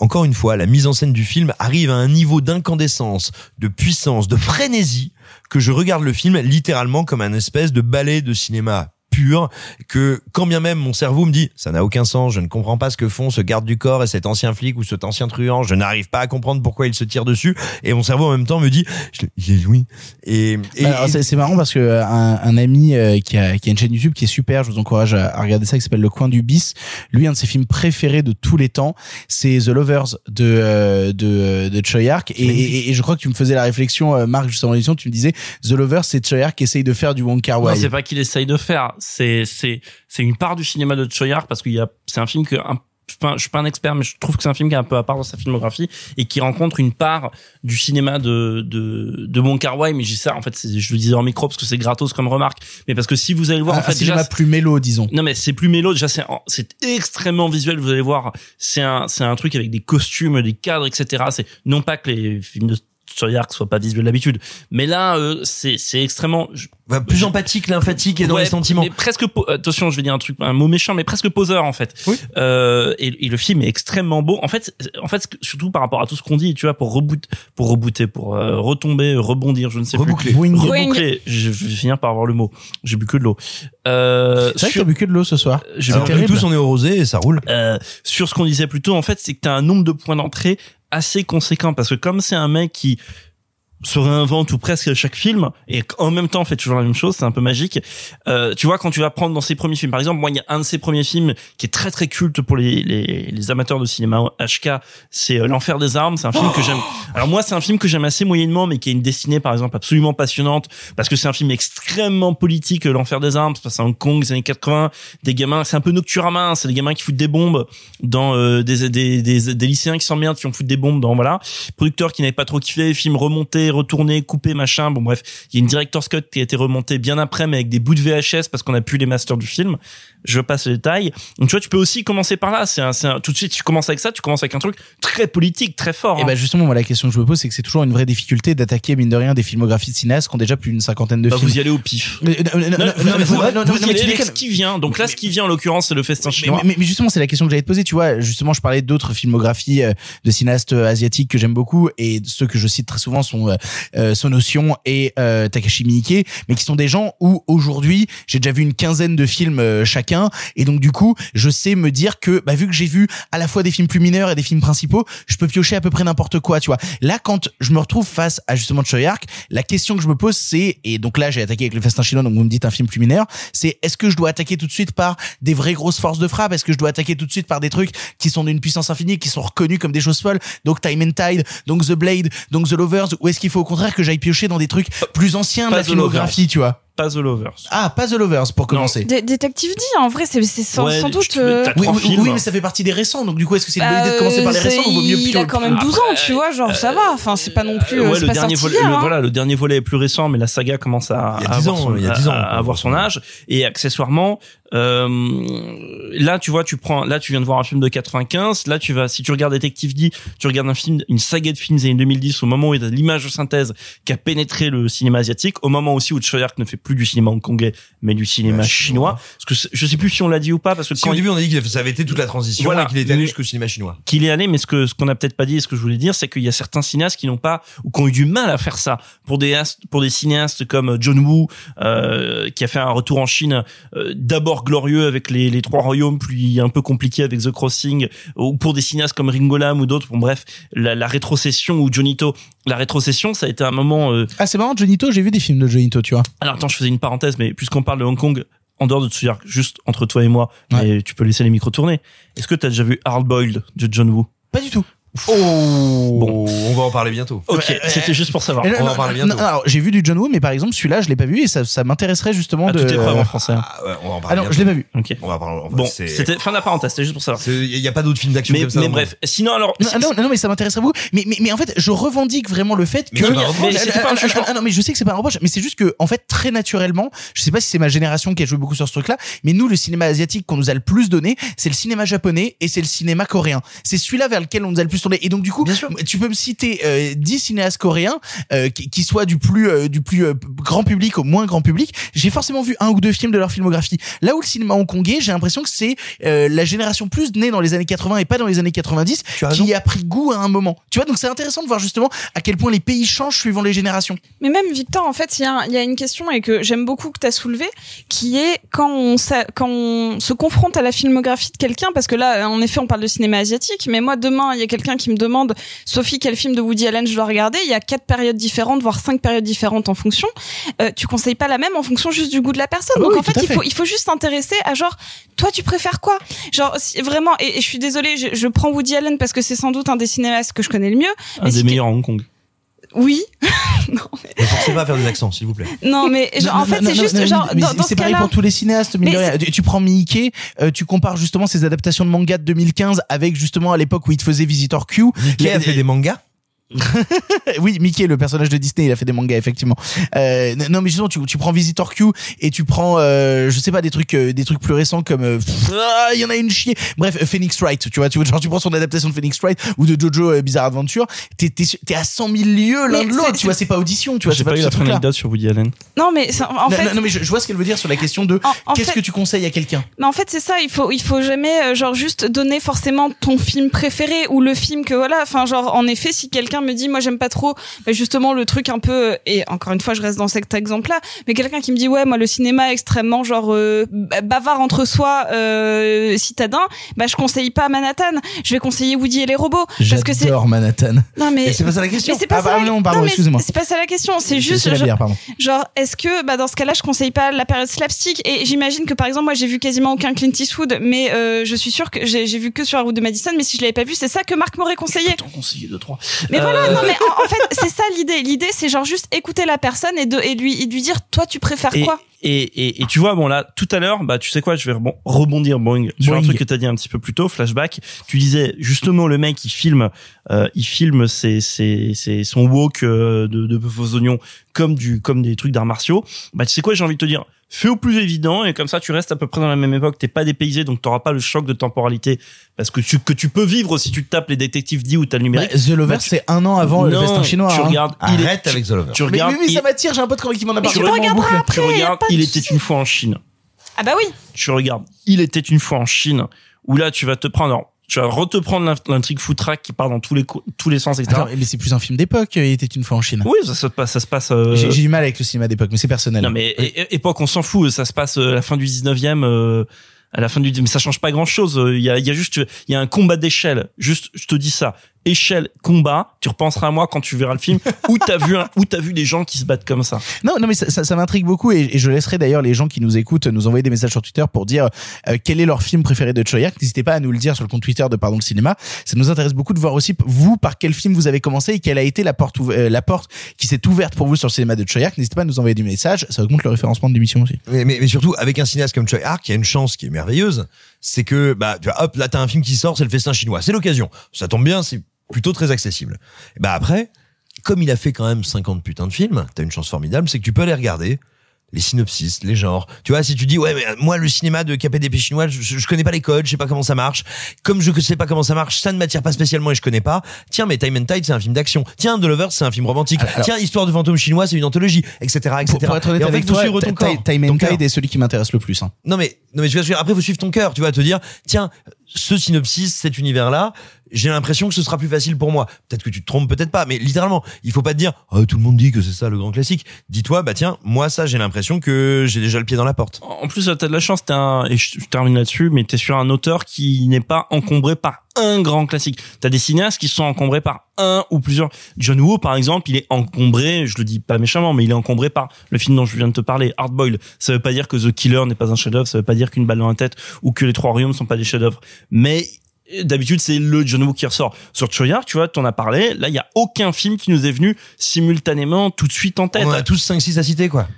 encore une fois, la mise en scène du film arrive à un niveau d'incandescence, de puissance, de frénésie, que je regarde le film littéralement comme un espèce de ballet de cinéma pur, que quand bien même mon cerveau me dit ça n'a aucun sens, je ne comprends pas ce que font ce garde du corps et cet ancien flic ou cet ancien truand, je n'arrive pas à comprendre pourquoi il se tire dessus, et mon cerveau en même temps me dit est Louis. Et, et, Bah, alors, c'est marrant parce que euh, un, un ami euh, qui, a, qui a une chaîne YouTube qui est super, je vous encourage à, à regarder ça, qui s'appelle Le Coin du Bis. Lui, un de ses films préférés de tous les temps, c'est The Lovers de euh, de, de Choi Ark. Et, et, et je crois que tu me faisais la réflexion, Marc, juste avant l'émission, tu me disais The Lovers, c'est Choi Ark qui essaye de faire du Wong Kar Non, Wai. c'est pas qu'il essaye de faire. C'est c'est c'est une part du cinéma de Choyard parce qu'il y a c'est un film que un, je suis pas- un expert mais je trouve que c'est un film qui est un peu à part dans sa filmographie et qui rencontre une part du cinéma de de de Wong Kar Wai mais j'ai ça en fait je le disais en micro parce que c'est gratos comme remarque. Mais parce que si vous allez le voir un, en fait un cinéma déjà plus mélo, disons. non mais c'est plus mélo. Déjà c'est c'est extrêmement visuel vous allez voir. C'est un c'est un truc avec des costumes des cadres etc c'est non pas que les films de Choyark soit pas visuel d'habitude. Mais là, euh, c'est c'est extrêmement je- Bah, plus empathique, lymphatique et dans Ouais, les sentiments. mais presque attention, je vais dire un truc, un mot méchant, mais presque poseur en fait. Euh, et, et le film est extrêmement beau. En fait, en fait, surtout par rapport à tout ce qu'on dit, tu vois, pour reboot, pour rebooter, pour euh, retomber, rebondir, je ne sais Reboucler. plus. Boing. Reboucler. Je vais finir par avoir le mot. J'ai bu que de l'eau. Euh, C'est vrai que sur- t'as bu que de l'eau ce soir. j'ai tous on est au rosé et ça roule. euh, sur ce qu'on disait plus tôt, en fait, c'est que t'as un nombre de points d'entrée assez conséquent parce que comme c'est un mec qui se réinvente ou presque à chaque film et en même temps fait toujours la même chose, c'est un peu magique. Euh, tu vois quand tu vas prendre dans ses premiers films, par exemple, moi il y a un de ses premiers films qui est très très culte pour les les, les amateurs de cinéma HK, c'est euh, L'enfer des armes, c'est un film que j'aime. Alors moi c'est un film que j'aime assez moyennement mais qui a une destinée par exemple absolument passionnante parce que c'est un film extrêmement politique euh, L'enfer des armes, ça se passe à Hong Kong des années 80, des gamins, c'est un peu Nocturama, hein, c'est des gamins qui foutent des bombes dans euh, des, des, des des lycéens qui s'emmerdent qui ont foutu des bombes dans voilà, producteur qui n'avait pas trop kiffé, film remonté, retourné, coupé, machin. Bon bref, il y a une director's cut qui a été remontée bien après, mais avec des bouts de VHS parce qu'on a plus les masters du film. Je passe le détail. Donc tu vois, tu peux aussi commencer par là. C'est un, c'est un- tout de suite, tu commences avec ça, tu commences avec un truc très politique, très fort. Et hein. bah justement, moi la question que je me pose, c'est que c'est toujours une vraie difficulté d'attaquer mine de rien des filmographies de cinéastes qui ont déjà plus d'une cinquantaine de Bah, films. vous y allez au pif. Mais, euh, non, non, non, Non, mais vous- non, y allez avec ce qui vient. Donc là, ce qui vient en l'occurrence, c'est le festin chinois. mais- mais justement, c'est la question que j'allais te poser. Tu vois, justement, je parlais d'autres filmographies euh, de cinéastes euh, asiatiques que j'aime beaucoup et ceux que je cite très souvent sont euh, Sonotion et euh, Takashi Miike, mais qui sont des gens où aujourd'hui j'ai déjà vu une quinzaine de films euh, et donc du coup, je sais me dire que bah, vu que j'ai vu à la fois des films plus mineurs et des films principaux, je peux piocher à peu près n'importe quoi. Tu vois. Là, quand je me retrouve face à justement Choyark, la question que je me pose, c'est et donc là j'ai attaqué avec le festin chinois, donc vous me dites un film plus mineur, c'est est-ce que je dois attaquer tout de suite par des vraies grosses forces de frappe? Est-ce que je dois attaquer tout de suite par des trucs qui sont d'une puissance infinie, qui sont reconnus comme des choses folles? Donc Time and Tide, donc The Blade, donc The Lovers, ou est-ce qu'il faut au contraire que j'aille piocher dans des trucs plus anciens de Pas la filmographie, tu vois? Pas The Lovers. Ah, pas The Lovers pour commencer. Dé- Détective D, en vrai, c'est sans, Ouais, sans je- doute. euh, Oui, trois oui, films. oui, mais ça fait partie des récents, donc du coup, est-ce que c'est une bonne idée de bah, commencer par les récents ou vaut mieux Il a quand même 12 ans, tu vois, genre ça va. Enfin, c'est pas non plus. Euh, euh, ouais, le pas dernier sorti volet, hier, le- hein. voilà, le dernier volet est plus récent, mais la saga commence à, Il y a à 10 avoir ans, son, il y a 10 ans, à- à quoi. avoir son âge. Et accessoirement, euh, là, tu vois, tu prends, là, tu viens de voir un film de 95. Là, tu vas, si tu regardes Detective D, tu regardes un film, une saga de films des années 2010, au moment où il y a l'image de synthèse qui a pénétré le cinéma asiatique, au moment aussi où Choyark ne fait plus du cinéma hongkongais, mais du cinéma chinois. Parce que je sais plus si on l'a dit ou pas, parce que Si quand au il- début on a dit que ça avait été toute la transition Voilà. et qu'il était allé jusqu'au cinéma chinois. qu'il est allé, mais ce que ce qu'on a peut-être pas dit et ce que je voulais dire, c'est qu'il y a certains cinéastes qui n'ont pas ou qui ont eu du mal à faire ça. Pour des pour des cinéastes comme John Woo, euh, qui a fait un retour en Chine, euh, d'abord glorieux avec les, les trois royaumes, puis un peu compliqué avec The Crossing, ou pour des cinéastes comme Ringo Lam ou d'autres. Bon bref, la, la rétrocession ou Jonito, la rétrocession, ça a été un moment. euh, Ah, c'est marrant, Jonito, j'ai vu des films de Jonito, tu vois. alors attends, je faisais une parenthèse, mais puisqu'on parle de Hong Kong, en dehors de Tsuyark, juste entre toi et moi, mais tu peux laisser les micros tourner. Est-ce que tu as déjà vu Hard Boiled de John Woo? Pas du tout. Oh, bon, on va en parler bientôt. Ok, c'était juste pour savoir. Non, on va en parler bientôt. non, alors, j'ai vu du John Woo, mais par exemple, celui-là, je l'ai pas vu et ça, ça m'intéresserait justement À de. toute épreuve en français. hein. Ah, ouais, on va en Ah parler. non, bientôt. je l'ai pas vu. Ok. On va parler. enfin, Bon, c'était fin de la parenthèse, c'était juste pour savoir. Il y a pas d'autres films d'action Mais, comme ça. mais bref, sinon alors. Non, non, non, mais ça m'intéresserait beaucoup. Mais, mais, mais en fait, je revendique vraiment le fait Mais que. Mais pas un Ah, jugement. ah, non, mais je sais que c'est pas un reproche, mais c'est juste que, en fait, très naturellement, je sais pas si c'est ma génération qui a joué beaucoup sur ce truc-là, mais nous, le cinéma asiatique qu'on nous a le plus donné, c'est le cinéma japonais et c'est le cinéma coréen. C'est celui-là vers lequel on nous a le plus tourné. Et donc, du coup, tu peux me citer euh, 10 cinéastes coréens euh, qui, qui soient du plus euh, du plus euh, grand public au moins grand public. J'ai forcément vu un ou deux films de leur filmographie. Là où le cinéma hongkongais, j'ai l'impression que c'est euh, la génération plus née dans les années 80 et pas dans les années 90 Tu as raison. qui a pris goût à un moment. Tu vois, donc c'est intéressant de voir justement à quel point les pays changent suivant les générations. Mais même Victor, en fait, il y, a- il y a une question et que j'aime beaucoup que tu as soulevé, qui est quand on, quand on se confronte à la filmographie de quelqu'un, parce que là, en effet, on parle de cinéma asiatique, mais moi, demain, il y a quelqu'un qui me demande, Sophie, quel film de Woody Allen je dois regarder? Il y a quatre périodes différentes, voire cinq périodes différentes en fonction. Euh, tu conseilles pas la même en fonction juste du goût de la personne. Ah Donc oui, en fait, il faut, il faut juste s'intéresser à genre, toi, tu préfères quoi? Genre, si- vraiment, et, et je suis désolée, je, je prends Woody Allen parce que c'est sans doute un des cinéastes que je connais le mieux. Un Mais des si- meilleurs à Hong Kong. Oui. Ne forcez pas à faire des accents, s'il vous plaît. Non, mais genre, en Non, fait, non, c'est non, juste non, genre mais dans, c'est- dans c'est ce pareil pour tous les cinéastes Mais tu, prends Miike euh, tu compares justement ses adaptations de manga de 2015 avec justement à l'époque où il te faisait Visitor Q Mickey Les- a fait des mangas. oui, Mickey, le personnage de Disney, il a fait des mangas effectivement. Euh, non, mais justement, tu, tu prends Visitor Q et tu prends, euh, je sais pas, des trucs, euh, des trucs plus récents comme, euh, ah, il y en a une chier. Bref, Phoenix Wright, tu vois, tu vois, genre tu prends son adaptation de Phoenix Wright ou de Jojo euh, Bizarre Adventure, t'es t'es t'es à 100 000 lieues l'un de l'autre. c'est- Tu vois, c'est pas audition, tu vois, J'ai pas pas eu la anecdote sur Woody Allen. Non, mais ça- en non, fait. non, non, mais je, je vois ce qu'elle veut dire sur la question de en qu'est-ce fait- que tu conseilles à quelqu'un. Mais en fait, c'est ça. Il faut, il faut jamais, genre, juste donner forcément ton film préféré ou le film que voilà. Enfin, genre, en effet, si quelqu'un me dit, moi, j'aime pas trop, bah, justement, le truc un peu, euh, et encore une fois, je reste dans cet exemple-là, mais quelqu'un qui me dit, ouais, moi, le cinéma extrêmement, genre, euh, bavard entre soi, euh, citadin, bah, je conseille pas Manhattan. Je vais conseiller Woody et les robots. Parce que c'est, J'adore Manhattan. non mais c'est pas ça la question. C'est pas Ah, ça. bah, la- non, pardon, mais excusez-moi. C'est pas ça la question. C'est juste la genre, bière, pardon. genre, est-ce que bah dans ce cas-là, je conseille pas la période slapstick? Et j'imagine que par exemple, moi, j'ai vu quasiment aucun Clint Eastwood, mais euh, je suis sûre que j'ai vu que sur la route de Madison. Mais si je l'avais pas vu, c'est ça que Marc m'aurait conseillé. conseiller deux trois. Mais Euh, voilà, non mais en, en fait, c'est ça l'idée. L'idée, c'est genre juste écouter la personne et de et lui et de lui dire, toi, tu préfères et, quoi? et, et, et tu vois, bon là, tout à l'heure, bah tu sais quoi, je vais rebon- rebondir Boing, sur un truc que t'as dit un petit peu plus tôt, flashback. Tu disais justement le mec il filme, euh, il filme ses, ses, ses, son walk euh, de, de bœuf aux oignons comme du comme des trucs d'arts martiaux. Bah tu sais quoi, j'ai envie de te dire, fais au plus évident et comme ça tu restes à peu près dans la même époque. T'es pas dépaysé, donc t'auras pas le choc de temporalité parce que tu que tu peux vivre si tu te tapes les détectives D ou t'as le numérique. Bah, The Lover, Bah, tu- c'est un an avant le festin chinois. Tu hein. regardes, il est- Arrête avec The Lover. Tu regardes, mais, mais il- ça m'attire, j'ai un pote qui m'en a parlé tu regardes, boucle. tu regardes, il était une fois en Chine. Ah bah oui. Tu regardes, il était une fois en Chine, où là tu vas te prendre, alors, tu vas re te prendre l'int- l'intrigue foutraque qui part dans tous les tous les sens, etc. Attends, mais c'est plus un film d'époque, il était une fois en Chine. oui, ça, se passe, ça se passe. euh, J'ai du mal avec le cinéma d'époque, mais c'est personnel. Non mais époque, on s'en fout. Ça se passe euh, à la fin du 19e. euh, à la fin du mais ça change pas grand chose il y a il y a juste il y a un combat d'échelle juste je te dis ça échelle combat tu repenseras à moi quand tu verras le film où t'as vu un, où t'as vu des gens qui se battent comme ça Non, non, mais ça, ça, ça m'intrigue beaucoup et, et je laisserai d'ailleurs les gens qui nous écoutent nous envoyer des messages sur Twitter pour dire euh, quel est leur film préféré de Choyak. N'hésitez pas à nous le dire sur le compte Twitter de Pardon le Cinéma. Ça nous intéresse beaucoup de voir aussi vous par quel film vous avez commencé et quelle a été la porte euh, la porte qui s'est ouverte pour vous sur le cinéma de Choyak. N'hésitez pas à nous envoyer des messages. Ça augmente le référencement de l'émission aussi. Mais, mais, mais surtout, avec un cinéaste comme Choi Ark, il y a une chance qui est merveilleuse, c'est que, bah, tu vois, hop, là, t'as un film qui sort, c'est le festin chinois. C'est l'occasion. Ça tombe bien, c'est plutôt très accessible. Et bah après, comme il a fait quand même 50 putains de films, t'as une chance formidable, c'est que tu peux aller regarder les synopsis, les genres. Tu vois, si tu dis, ouais, mais moi, le cinéma de KPDP chinois, je, je connais pas les codes, je sais pas comment ça marche. Comme je sais pas comment ça marche, ça ne m'attire pas spécialement et je connais pas. Tiens, mais Time and Tide, c'est un film d'action. Tiens, The Lovers, c'est un film romantique. Alors- Tiens, Histoire de fantôme chinois, c'est une anthologie, etc., etc. Pour, pour être honnête et en fait, avec toi, ton corps. Time and. Tide est celui qui m'intéresse le plus. Hein. Non mais non mais tu vas suivre. Après, faut suivre ton cœur. Tu vas te dire, tiens, ce synopsis, cet univers-là, j'ai l'impression que ce sera plus facile pour moi. Peut-être que tu te trompes, peut-être pas. Mais littéralement, il faut pas te dire, oh, tout le monde dit que c'est ça le grand classique. Dis-toi, bah tiens, moi ça, j'ai l'impression que j'ai déjà le pied dans la porte. En plus, t'as de la chance, t'es un, et je termine là-dessus, mais t'es sur un auteur qui n'est pas encombré par un grand classique. T'as des cinéastes qui sont encombrés par un ou plusieurs. John Woo, par exemple, il est encombré, je le dis pas méchamment, mais il est encombré par le film dont je viens de te parler, Hard Boiled. Ça veut pas dire que The Killer n'est pas un chef-d'œuvre, ça veut pas dire qu'une balle dans la tête ou que les trois royaumes sont pas des chefs-d'œuvre. Mais, D'habitude, c'est le John Woo qui ressort. Sur Choyard, tu vois, t'en as parlé. Là, il y a aucun film qui nous est venu simultanément tout de suite en tête. On a tous 5-6 à citer, quoi.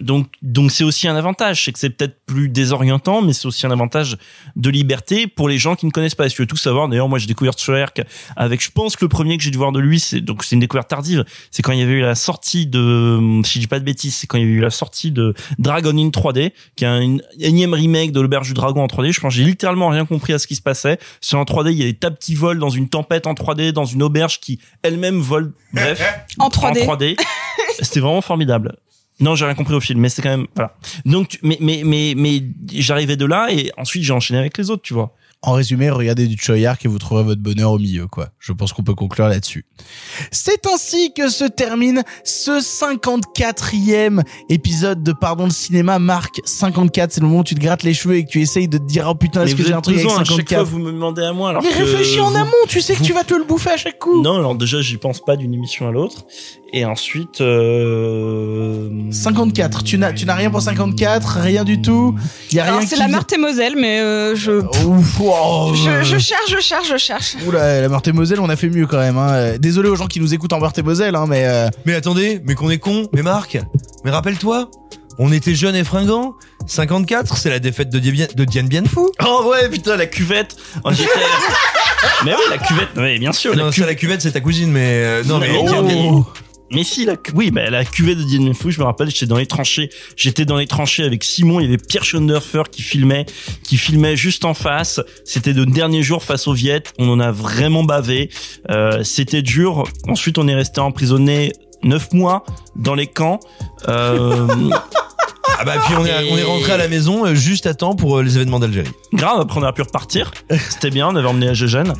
Donc, donc c'est aussi un avantage, c'est que c'est peut-être plus désorientant, mais c'est aussi un avantage de liberté pour les gens qui ne connaissent pas. Si tu veux tout savoir, d'ailleurs, moi j'ai découvert Schwerk avec, je pense que le premier que j'ai dû voir de lui, c'est donc c'est une découverte tardive. C'est quand il y avait eu la sortie de, si je dis pas de bêtises, c'est quand il y avait eu la sortie de Dragon in 3D, qui est un énième remake de l'auberge du dragon en 3D. Je pense que j'ai littéralement rien compris à ce qui se passait. C'est en 3D, il y a des tas qui volent dans une tempête en 3D, dans une auberge qui elle-même vole. Bref, En 3D. en 3D. C'était vraiment formidable. Non, j'ai rien compris au film, mais c'est quand même voilà. Donc, tu- mais mais mais mais j'arrivais de là et ensuite j'ai enchaîné avec les autres, tu vois. En résumé, regardez du Choyark et vous trouverez votre bonheur au milieu, quoi. Je pense qu'on peut conclure là-dessus. C'est ainsi que se termine ce 54e épisode de Pardon le cinéma. Marc, 54, c'est le moment où tu te grattes les cheveux et que tu essayes de te dire, oh putain, est-ce que j'ai un truc avec pesant, à chaque fois 54? vous me demandez à moi. Alors Mais que réfléchis en amont, tu sais que vous- tu vas te le bouffer à chaque coup. Non, alors déjà j'y pense pas d'une émission à l'autre et ensuite euh... 54, tu n'as, tu n'as rien pour 54, rien du tout. Il y a Alors, rien c'est qui la vient- Meurthe-et-Moselle, mais euh, je... Ouf, oh, je... Je cherche, je cherche, je cherche. Oula, la Meurthe-et-Moselle, on a fait mieux quand même. Hein. Euh, Désolé aux gens qui nous écoutent en Meurthe-et-Moselle, hein, mais euh, Mais attendez, mais qu'on est con, mais Marc, mais rappelle-toi, on était jeunes et fringants. 54, c'est la défaite de, Dien- de Diane Bienfou. Oh ouais, putain, la cuvette. Oh, Mais oui, la cuvette, oui, bien sûr. Non, la ça, la cuvette, c'est ta cousine, mais euh, non, mais Oh. Mais si, la, oui, bah, la cuvée de Diane Fou, je me rappelle, j'étais dans les tranchées. J'étais dans les tranchées avec Simon, il y avait Pierre Schoenderfer qui filmait, qui filmait juste en face. C'était le dernier jour face aux Viettes. On en a vraiment bavé. Euh, c'était dur. Ensuite, on est resté emprisonné neuf mois dans les camps. Euh, Ah bah puis on est, on est rentré à la maison euh, juste à temps pour euh, les événements d'Algérie. grave, après on a pu repartir. C'était bien, on avait emmené à Jeanne.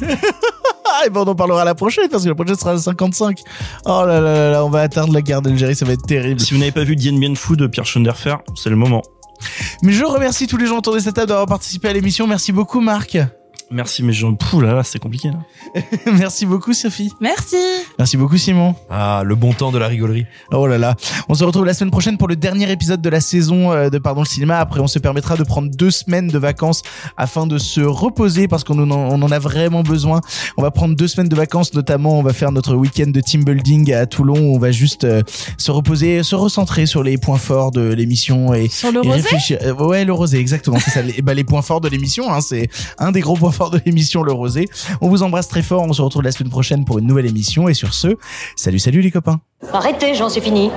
Ah, et ben on en parlera la prochaine parce que la prochaine sera à 55. Oh là là là là, on va atteindre la guerre d'Algérie, ça va être terrible. Si vous n'avez pas vu Dien Bien Phu de Pierre Schoenderfer, c'est le moment. Mais je remercie tous les gens autour de cette table d'avoir participé à l'émission. Merci beaucoup Marc. Merci, mais je... Pouh là là, c'est compliqué. Là. Merci beaucoup Sophie. Merci. Merci beaucoup Simon. Ah, le bon temps de la rigolerie. Oh là là. On se retrouve la semaine prochaine pour le dernier épisode de la saison euh, de Pardon le cinéma. Après, on se permettra de prendre deux semaines de vacances afin de se reposer parce qu'on en, on en a vraiment besoin. On va prendre deux semaines de vacances, notamment on va faire notre week-end de team building à Toulon. où On va juste euh, se reposer, se recentrer sur les points forts de l'émission et, Sur le et rosé? réfléchir. Euh, ouais, le rosé, exactement. C'est ça. Les, bah, les points forts de l'émission, hein, c'est un des gros points forts de l'émission, le rosé. On vous embrasse très fort. On se retrouve la semaine prochaine pour une nouvelle émission. Et sur ce, salut, salut les copains. Arrêtez, Jean, c'est fini.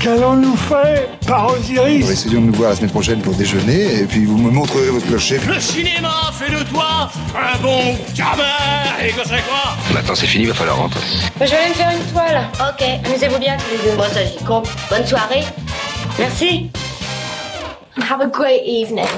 Qu'allons-nous faire par Osiris Essayons de nous voir la semaine prochaine pour déjeuner et puis vous me montrerez votre clocher. Le cinéma fait de toi un bon gamin Et que c'est quoi? Maintenant c'est fini, va falloir rentrer. Je vais aller me faire une toile. Ok, amusez-vous bien tous les deux. Bon, ça j'y compte. Bonne soirée. Merci. have a great evening.